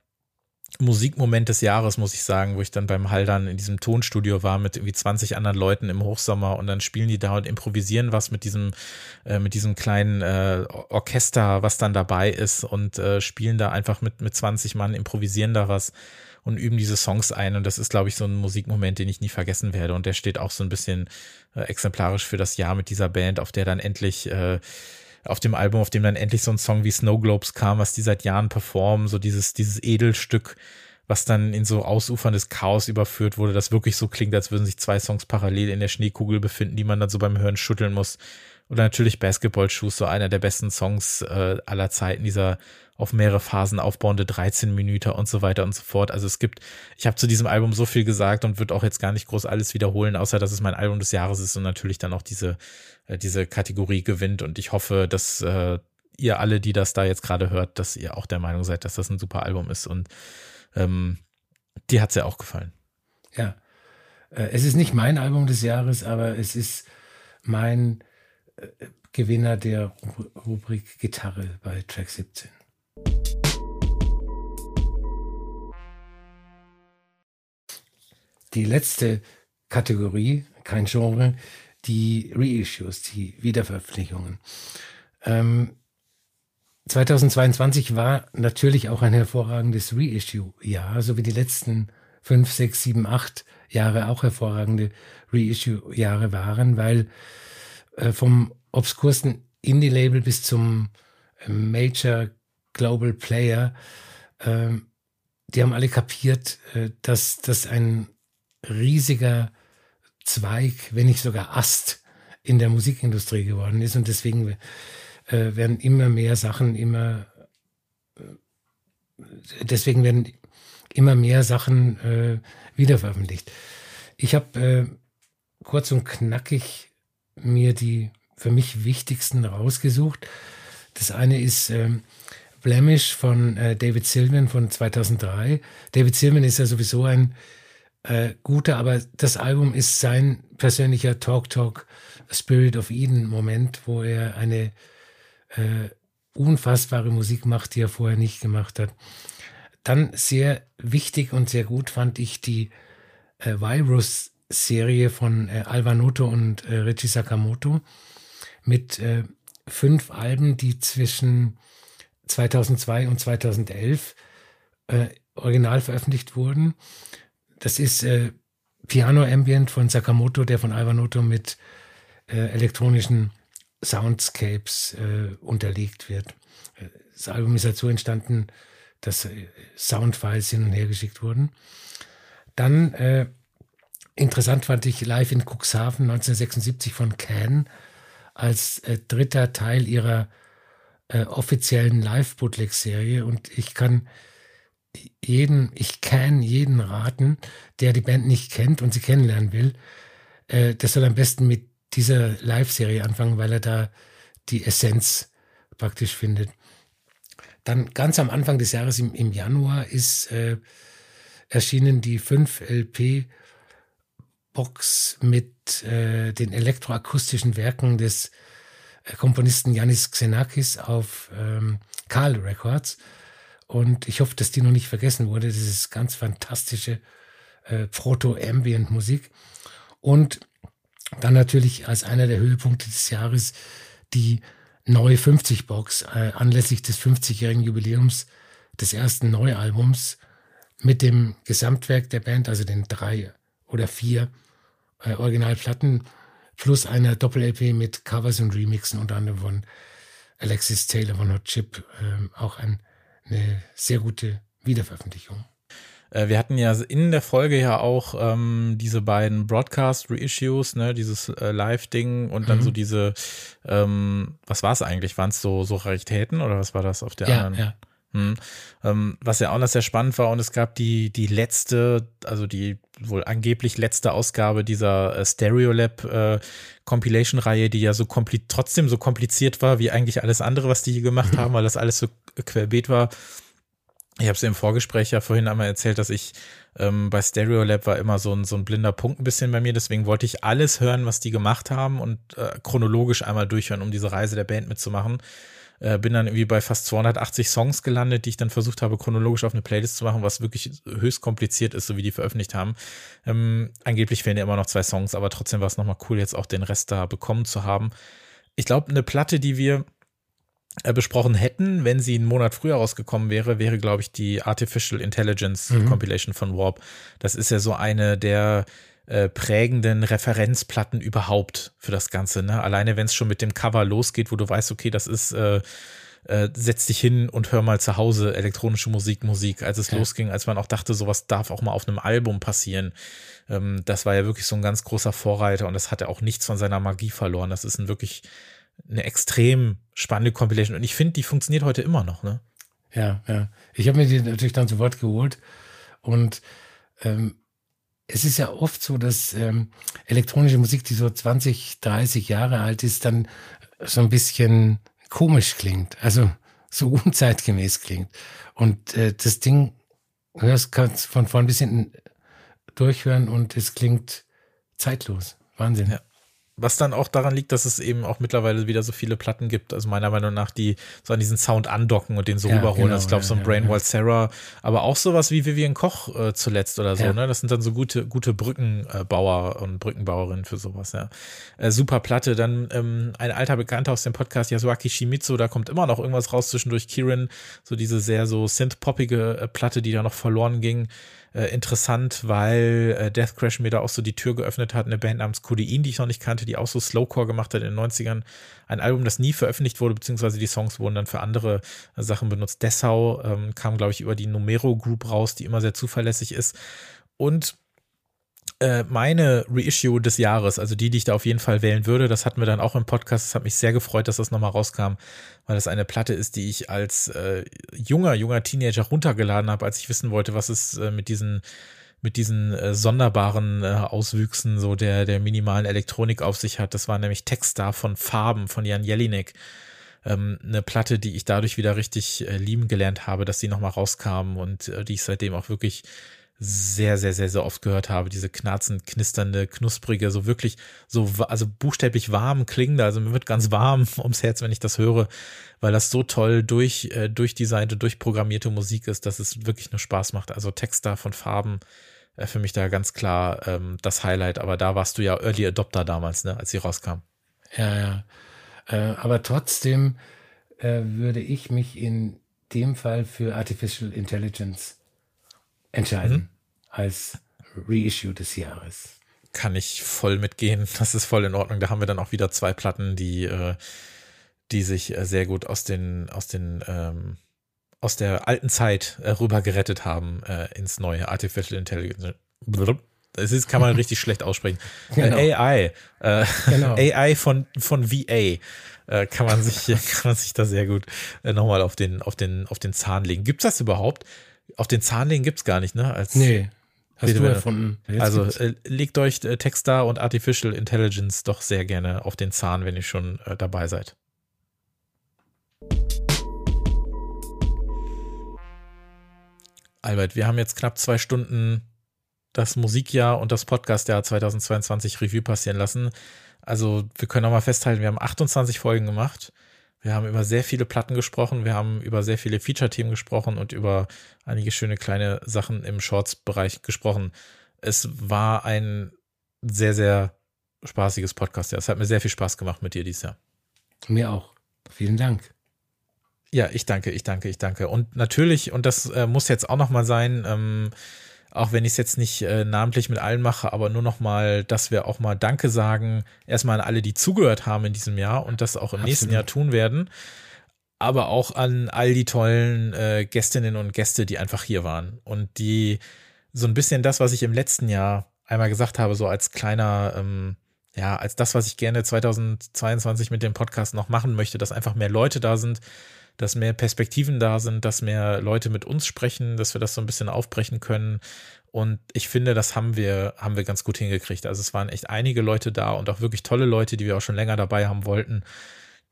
Musikmoment des Jahres, muss ich sagen, wo ich dann beim Haldern in diesem Tonstudio war mit irgendwie 20 anderen Leuten im Hochsommer und dann spielen die da und improvisieren was mit diesem, äh, mit diesem kleinen äh, Orchester, was dann dabei ist und äh, spielen da einfach mit, mit 20 Mann, improvisieren da was und üben diese Songs ein. Und das ist, glaube ich, so ein Musikmoment, den ich nie vergessen werde. Und der steht auch so ein bisschen äh, exemplarisch für das Jahr mit dieser Band, auf der dann endlich äh, auf dem Album, auf dem dann endlich so ein Song wie Snow Globes kam, was die seit Jahren performen, so dieses, dieses Edelstück, was dann in so ausuferndes Chaos überführt wurde, das wirklich so klingt, als würden sich zwei Songs parallel in der Schneekugel befinden, die man dann so beim Hören schütteln muss. Oder natürlich Basketball Shoes, so einer der besten Songs äh, aller Zeiten, dieser auf mehrere Phasen aufbauende 13 Minuten und so weiter und so fort. Also es gibt, ich habe zu diesem Album so viel gesagt und würde auch jetzt gar nicht groß alles wiederholen, außer dass es mein Album des Jahres ist und natürlich dann auch diese, äh, diese Kategorie gewinnt. Und ich hoffe, dass äh, ihr alle, die das da jetzt gerade hört, dass ihr auch der Meinung seid, dass das ein super Album ist. Und ähm, dir hat's ja auch gefallen. Ja. Äh, es ist nicht mein Album des Jahres, aber es ist mein Gewinner der Rubrik Gitarre bei Track 17. Die letzte Kategorie, kein Genre, die Reissues, die Wiederveröffentlichungen. Ähm, 2022 war natürlich auch ein hervorragendes Reissue-Jahr, so wie die letzten fünf, sechs, sieben, acht Jahre auch hervorragende Reissue-Jahre waren, weil äh, vom obskursten Indie-Label bis zum äh, Major Global Player, äh, die haben alle kapiert, äh, dass das ein riesiger Zweig, wenn nicht sogar Ast in der Musikindustrie geworden ist und deswegen äh, werden immer mehr Sachen immer äh, deswegen werden immer mehr Sachen äh, wiederveröffentlicht. Ich habe äh, kurz und knackig mir die für mich wichtigsten rausgesucht. Das eine ist ähm, Blemish von äh, David Silvan von 2003. David Silvan ist ja sowieso ein äh, guter, aber das Album ist sein persönlicher Talk Talk Spirit of Eden Moment, wo er eine äh, unfassbare Musik macht, die er vorher nicht gemacht hat. Dann sehr wichtig und sehr gut fand ich die äh, Virus-Serie von äh, Alvanoto und äh, Richie Sakamoto mit äh, fünf Alben, die zwischen 2002 und 2011 äh, original veröffentlicht wurden. Das ist äh, Piano Ambient von Sakamoto, der von Alvanoto mit äh, elektronischen Soundscapes äh, unterlegt wird. Das Album ist dazu entstanden, dass äh, Soundfiles hin und her geschickt wurden. Dann interessant fand ich Live in Cuxhaven 1976 von Can als äh, dritter Teil ihrer äh, offiziellen Live-Bootleg-Serie und ich kann jeden, ich kann jeden raten, der die Band nicht kennt und sie kennenlernen will, äh, das soll am besten mit dieser Live-Serie anfangen, weil er da die Essenz praktisch findet. Dann ganz am Anfang des Jahres im, im Januar ist äh, erschienen die 5 LP Box mit äh, den elektroakustischen Werken des äh, Komponisten Yanis Xenakis auf ähm, Karl Records. Und ich hoffe, dass die noch nicht vergessen wurde. Das ist ganz fantastische äh, Proto-Ambient-Musik. Und dann natürlich als einer der Höhepunkte des Jahres die neue 50-Box äh, anlässlich des 50-jährigen Jubiläums des ersten Neualbums mit dem Gesamtwerk der Band, also den drei oder vier äh, Originalplatten plus einer Doppel-LP mit Covers und Remixen, unter anderem von Alexis Taylor von Hot Chip, äh, auch ein, eine sehr gute Wiederveröffentlichung. Äh, wir hatten ja in der Folge ja auch ähm, diese beiden Broadcast-Reissues, ne, dieses äh, Live-Ding und dann mhm. so diese, ähm, was war es eigentlich? Waren es so, so Raritäten oder was war das auf der ja, anderen? Ja. Hm. Ähm, was ja auch noch sehr spannend war und es gab die, die letzte, also die wohl angeblich letzte Ausgabe dieser äh, Stereolab äh, Compilation-Reihe, die ja so trotzdem so kompliziert war wie eigentlich alles andere, was die hier gemacht haben, weil das alles so querbeet war. Ich habe es im Vorgespräch ja vorhin einmal erzählt, dass ich ähm, bei Stereolab war immer so ein, so ein blinder Punkt ein bisschen bei mir. Deswegen wollte ich alles hören, was die gemacht haben und äh, chronologisch einmal durchhören, um diese Reise der Band mitzumachen. Äh, bin dann irgendwie bei fast 280 Songs gelandet, die ich dann versucht habe, chronologisch auf eine Playlist zu machen, was wirklich höchst kompliziert ist, so wie die veröffentlicht haben. Ähm, angeblich fehlen ja immer noch zwei Songs, aber trotzdem war es nochmal cool, jetzt auch den Rest da bekommen zu haben. Ich glaube, eine Platte, die wir äh, besprochen hätten, wenn sie einen Monat früher rausgekommen wäre, wäre, glaube ich, die Artificial Intelligence mhm. Compilation von Warp. Das ist ja so eine der äh, prägenden Referenzplatten überhaupt für das Ganze. Ne? Alleine wenn es schon mit dem Cover losgeht, wo du weißt, okay, das ist äh, äh, setz dich hin und hör mal zu Hause elektronische Musik, Musik, als es ja. losging, als man auch dachte, sowas darf auch mal auf einem Album passieren. Ähm, das war ja wirklich so ein ganz großer Vorreiter und das hat ja auch nichts von seiner Magie verloren. Das ist ein wirklich eine extrem spannende Compilation und ich finde, die funktioniert heute immer noch. Ne? Ja, ja. Ich habe mir die natürlich dann zu Wort geholt und ähm, es ist ja oft so, dass ähm, elektronische Musik, die so 20, 30 Jahre alt ist, dann so ein bisschen komisch klingt, also so unzeitgemäß klingt. Und äh, das Ding hörst kannst von vorn bis hinten durchhören und es klingt zeitlos. Wahnsinn. Ja. Was dann auch daran liegt, dass es eben auch mittlerweile wieder so viele Platten gibt, also meiner Meinung nach, die so an diesen Sound andocken und den so ja, rüberholen. Genau, also ich glaube, so ein ja, Brainwall ja. Sarah, aber auch sowas wie Vivian Koch äh, zuletzt oder so, ja. ne? Das sind dann so gute, gute Brückenbauer und Brückenbauerinnen für sowas, ja. Äh, super Platte. Dann ähm, ein alter Bekannter aus dem Podcast, Yasuaki Shimizu, da kommt immer noch irgendwas raus zwischendurch. Kirin, so diese sehr so synth-poppige äh, Platte, die da noch verloren ging äh, interessant, weil äh, Death Crash mir da auch so die Tür geöffnet hat. Eine Band namens Codein, die ich noch nicht kannte, die auch so Slowcore gemacht hat in den 90ern. Ein Album, das nie veröffentlicht wurde, beziehungsweise die Songs wurden dann für andere äh, Sachen benutzt. Dessau ähm, kam, glaube ich, über die Numero Group raus, die immer sehr zuverlässig ist. Und äh, meine Reissue des Jahres, also die, die ich da auf jeden Fall wählen würde, das hatten wir dann auch im Podcast. Es hat mich sehr gefreut, dass das nochmal rauskam, weil das eine Platte ist, die ich als äh, junger, junger Teenager runtergeladen habe, als ich wissen wollte, was es äh, mit diesen mit diesen äh, sonderbaren äh, Auswüchsen so der der minimalen Elektronik auf sich hat. Das war nämlich Textstar von Farben von Jan Jelinek. Ähm, eine Platte, die ich dadurch wieder richtig äh, lieben gelernt habe, dass sie nochmal rauskam und äh, die ich seitdem auch wirklich sehr, sehr, sehr, sehr oft gehört habe. Diese knarzend, knisternde, knusprige, so wirklich, so, also buchstäblich warm klingende. Also mir wird ganz warm ums Herz, wenn ich das höre, weil das so toll durch, äh, durchdesignte, durchprogrammierte Musik ist, dass es wirklich nur Spaß macht. Also Text da von Farben, äh, für mich da ganz klar ähm, das Highlight. Aber da warst du ja Early Adopter damals, ne, als sie rauskam. Ja, ja. Äh, aber trotzdem äh, würde ich mich in dem Fall für Artificial Intelligence entscheiden mhm. als Reissue des Jahres. Kann ich voll mitgehen. Das ist voll in Ordnung. Da haben wir dann auch wieder zwei Platten, die, äh, die sich äh, sehr gut aus den, aus den, ähm, aus der alten Zeit äh, rüber gerettet haben äh, ins neue Artificial Intelligence. Es ist, kann man richtig schlecht aussprechen. Genau. AI, äh, genau. AI von, von VA äh, kann man sich, kann man sich da sehr gut äh, nochmal auf den, auf den, auf den Zahn legen. Gibt es das überhaupt? Auf den Zahnlegen gibt es gar nicht, ne? Als nee. Hast du erfunden. Jetzt also äh, legt euch äh, Textar und Artificial Intelligence doch sehr gerne auf den Zahn, wenn ihr schon äh, dabei seid. Albert, wir haben jetzt knapp zwei Stunden das Musikjahr und das Podcastjahr 2022 Revue passieren lassen. Also wir können auch mal festhalten, wir haben 28 Folgen gemacht. Wir haben über sehr viele Platten gesprochen, wir haben über sehr viele Feature-Themen gesprochen und über einige schöne kleine Sachen im Shorts-Bereich gesprochen. Es war ein sehr, sehr spaßiges Podcast. Ja, es hat mir sehr viel Spaß gemacht mit dir dieses Jahr. Mir auch. Vielen Dank. Ja, ich danke, ich danke, ich danke. Und natürlich, und das äh, muss jetzt auch nochmal sein, ähm, auch wenn ich es jetzt nicht äh, namentlich mit allen mache, aber nur noch mal, dass wir auch mal Danke sagen, erstmal an alle, die zugehört haben in diesem Jahr und das auch im Absolut. nächsten Jahr tun werden, aber auch an all die tollen äh, Gästinnen und Gäste, die einfach hier waren und die so ein bisschen das, was ich im letzten Jahr einmal gesagt habe, so als kleiner, ähm, ja, als das, was ich gerne 2022 mit dem Podcast noch machen möchte, dass einfach mehr Leute da sind, dass mehr Perspektiven da sind, dass mehr Leute mit uns sprechen, dass wir das so ein bisschen aufbrechen können. Und ich finde, das haben wir, haben wir ganz gut hingekriegt. Also es waren echt einige Leute da und auch wirklich tolle Leute, die wir auch schon länger dabei haben wollten,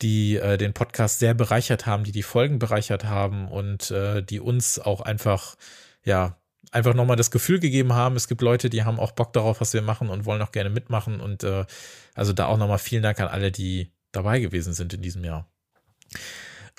die äh, den Podcast sehr bereichert haben, die die Folgen bereichert haben und äh, die uns auch einfach, ja, einfach nochmal das Gefühl gegeben haben, es gibt Leute, die haben auch Bock darauf, was wir machen und wollen auch gerne mitmachen. Und äh, also da auch nochmal vielen Dank an alle, die dabei gewesen sind in diesem Jahr.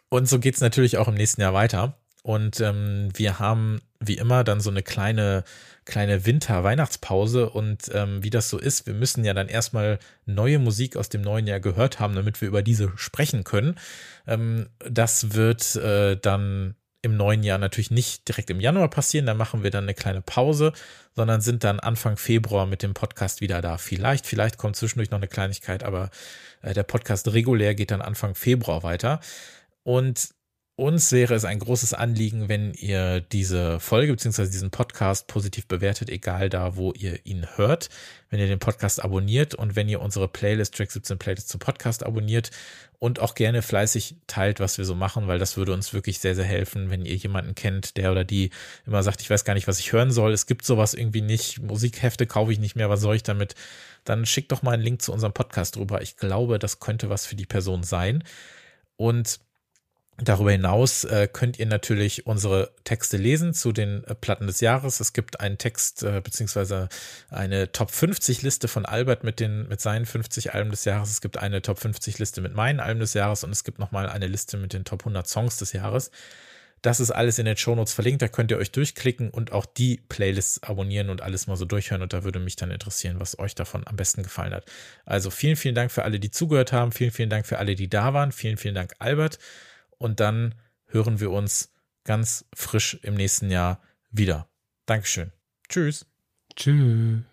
Und so geht es natürlich auch im nächsten Jahr weiter. Und ähm, wir haben wie immer dann so eine kleine, kleine Winter-Weihnachtspause. Und ähm, wie das so ist, wir müssen ja dann erstmal neue Musik aus dem neuen Jahr gehört haben, damit wir über diese sprechen können. Ähm, das wird äh, dann im neuen Jahr natürlich nicht direkt im Januar passieren, da machen wir dann eine kleine Pause, sondern sind dann Anfang Februar mit dem Podcast wieder da. Vielleicht, vielleicht kommt zwischendurch noch eine Kleinigkeit, aber äh, der Podcast regulär geht dann Anfang Februar weiter. Und uns wäre es ein großes Anliegen, wenn ihr diese Folge bzw. diesen Podcast positiv bewertet, egal da, wo ihr ihn hört. Wenn ihr den Podcast abonniert und wenn ihr unsere Playlist Track 17 Playlist zum Podcast abonniert und auch gerne fleißig teilt, was wir so machen, weil das würde uns wirklich sehr, sehr helfen, wenn ihr jemanden kennt, der oder die immer sagt, ich weiß gar nicht, was ich hören soll. Es gibt sowas irgendwie nicht. Musikhefte kaufe ich nicht mehr. Was soll ich damit? Dann schickt doch mal einen Link zu unserem Podcast rüber. Ich glaube, das könnte was für die Person sein. Und Darüber hinaus äh, könnt ihr natürlich unsere Texte lesen zu den äh, Platten des Jahres. Es gibt einen Text äh, beziehungsweise eine Top 50 Liste von Albert mit den mit seinen 50 Alben des Jahres. Es gibt eine Top 50 Liste mit meinen Alben des Jahres und es gibt nochmal eine Liste mit den Top 100 Songs des Jahres. Das ist alles in den Shownotes verlinkt, da könnt ihr euch durchklicken und auch die Playlists abonnieren und alles mal so durchhören und da würde mich dann interessieren, was euch davon am besten gefallen hat. Also vielen, vielen Dank für alle, die zugehört haben, vielen, vielen Dank für alle, die da waren, vielen, vielen Dank Albert und dann hören wir uns ganz frisch im nächsten Jahr wieder. Dankeschön. Tschüss. Tschüss.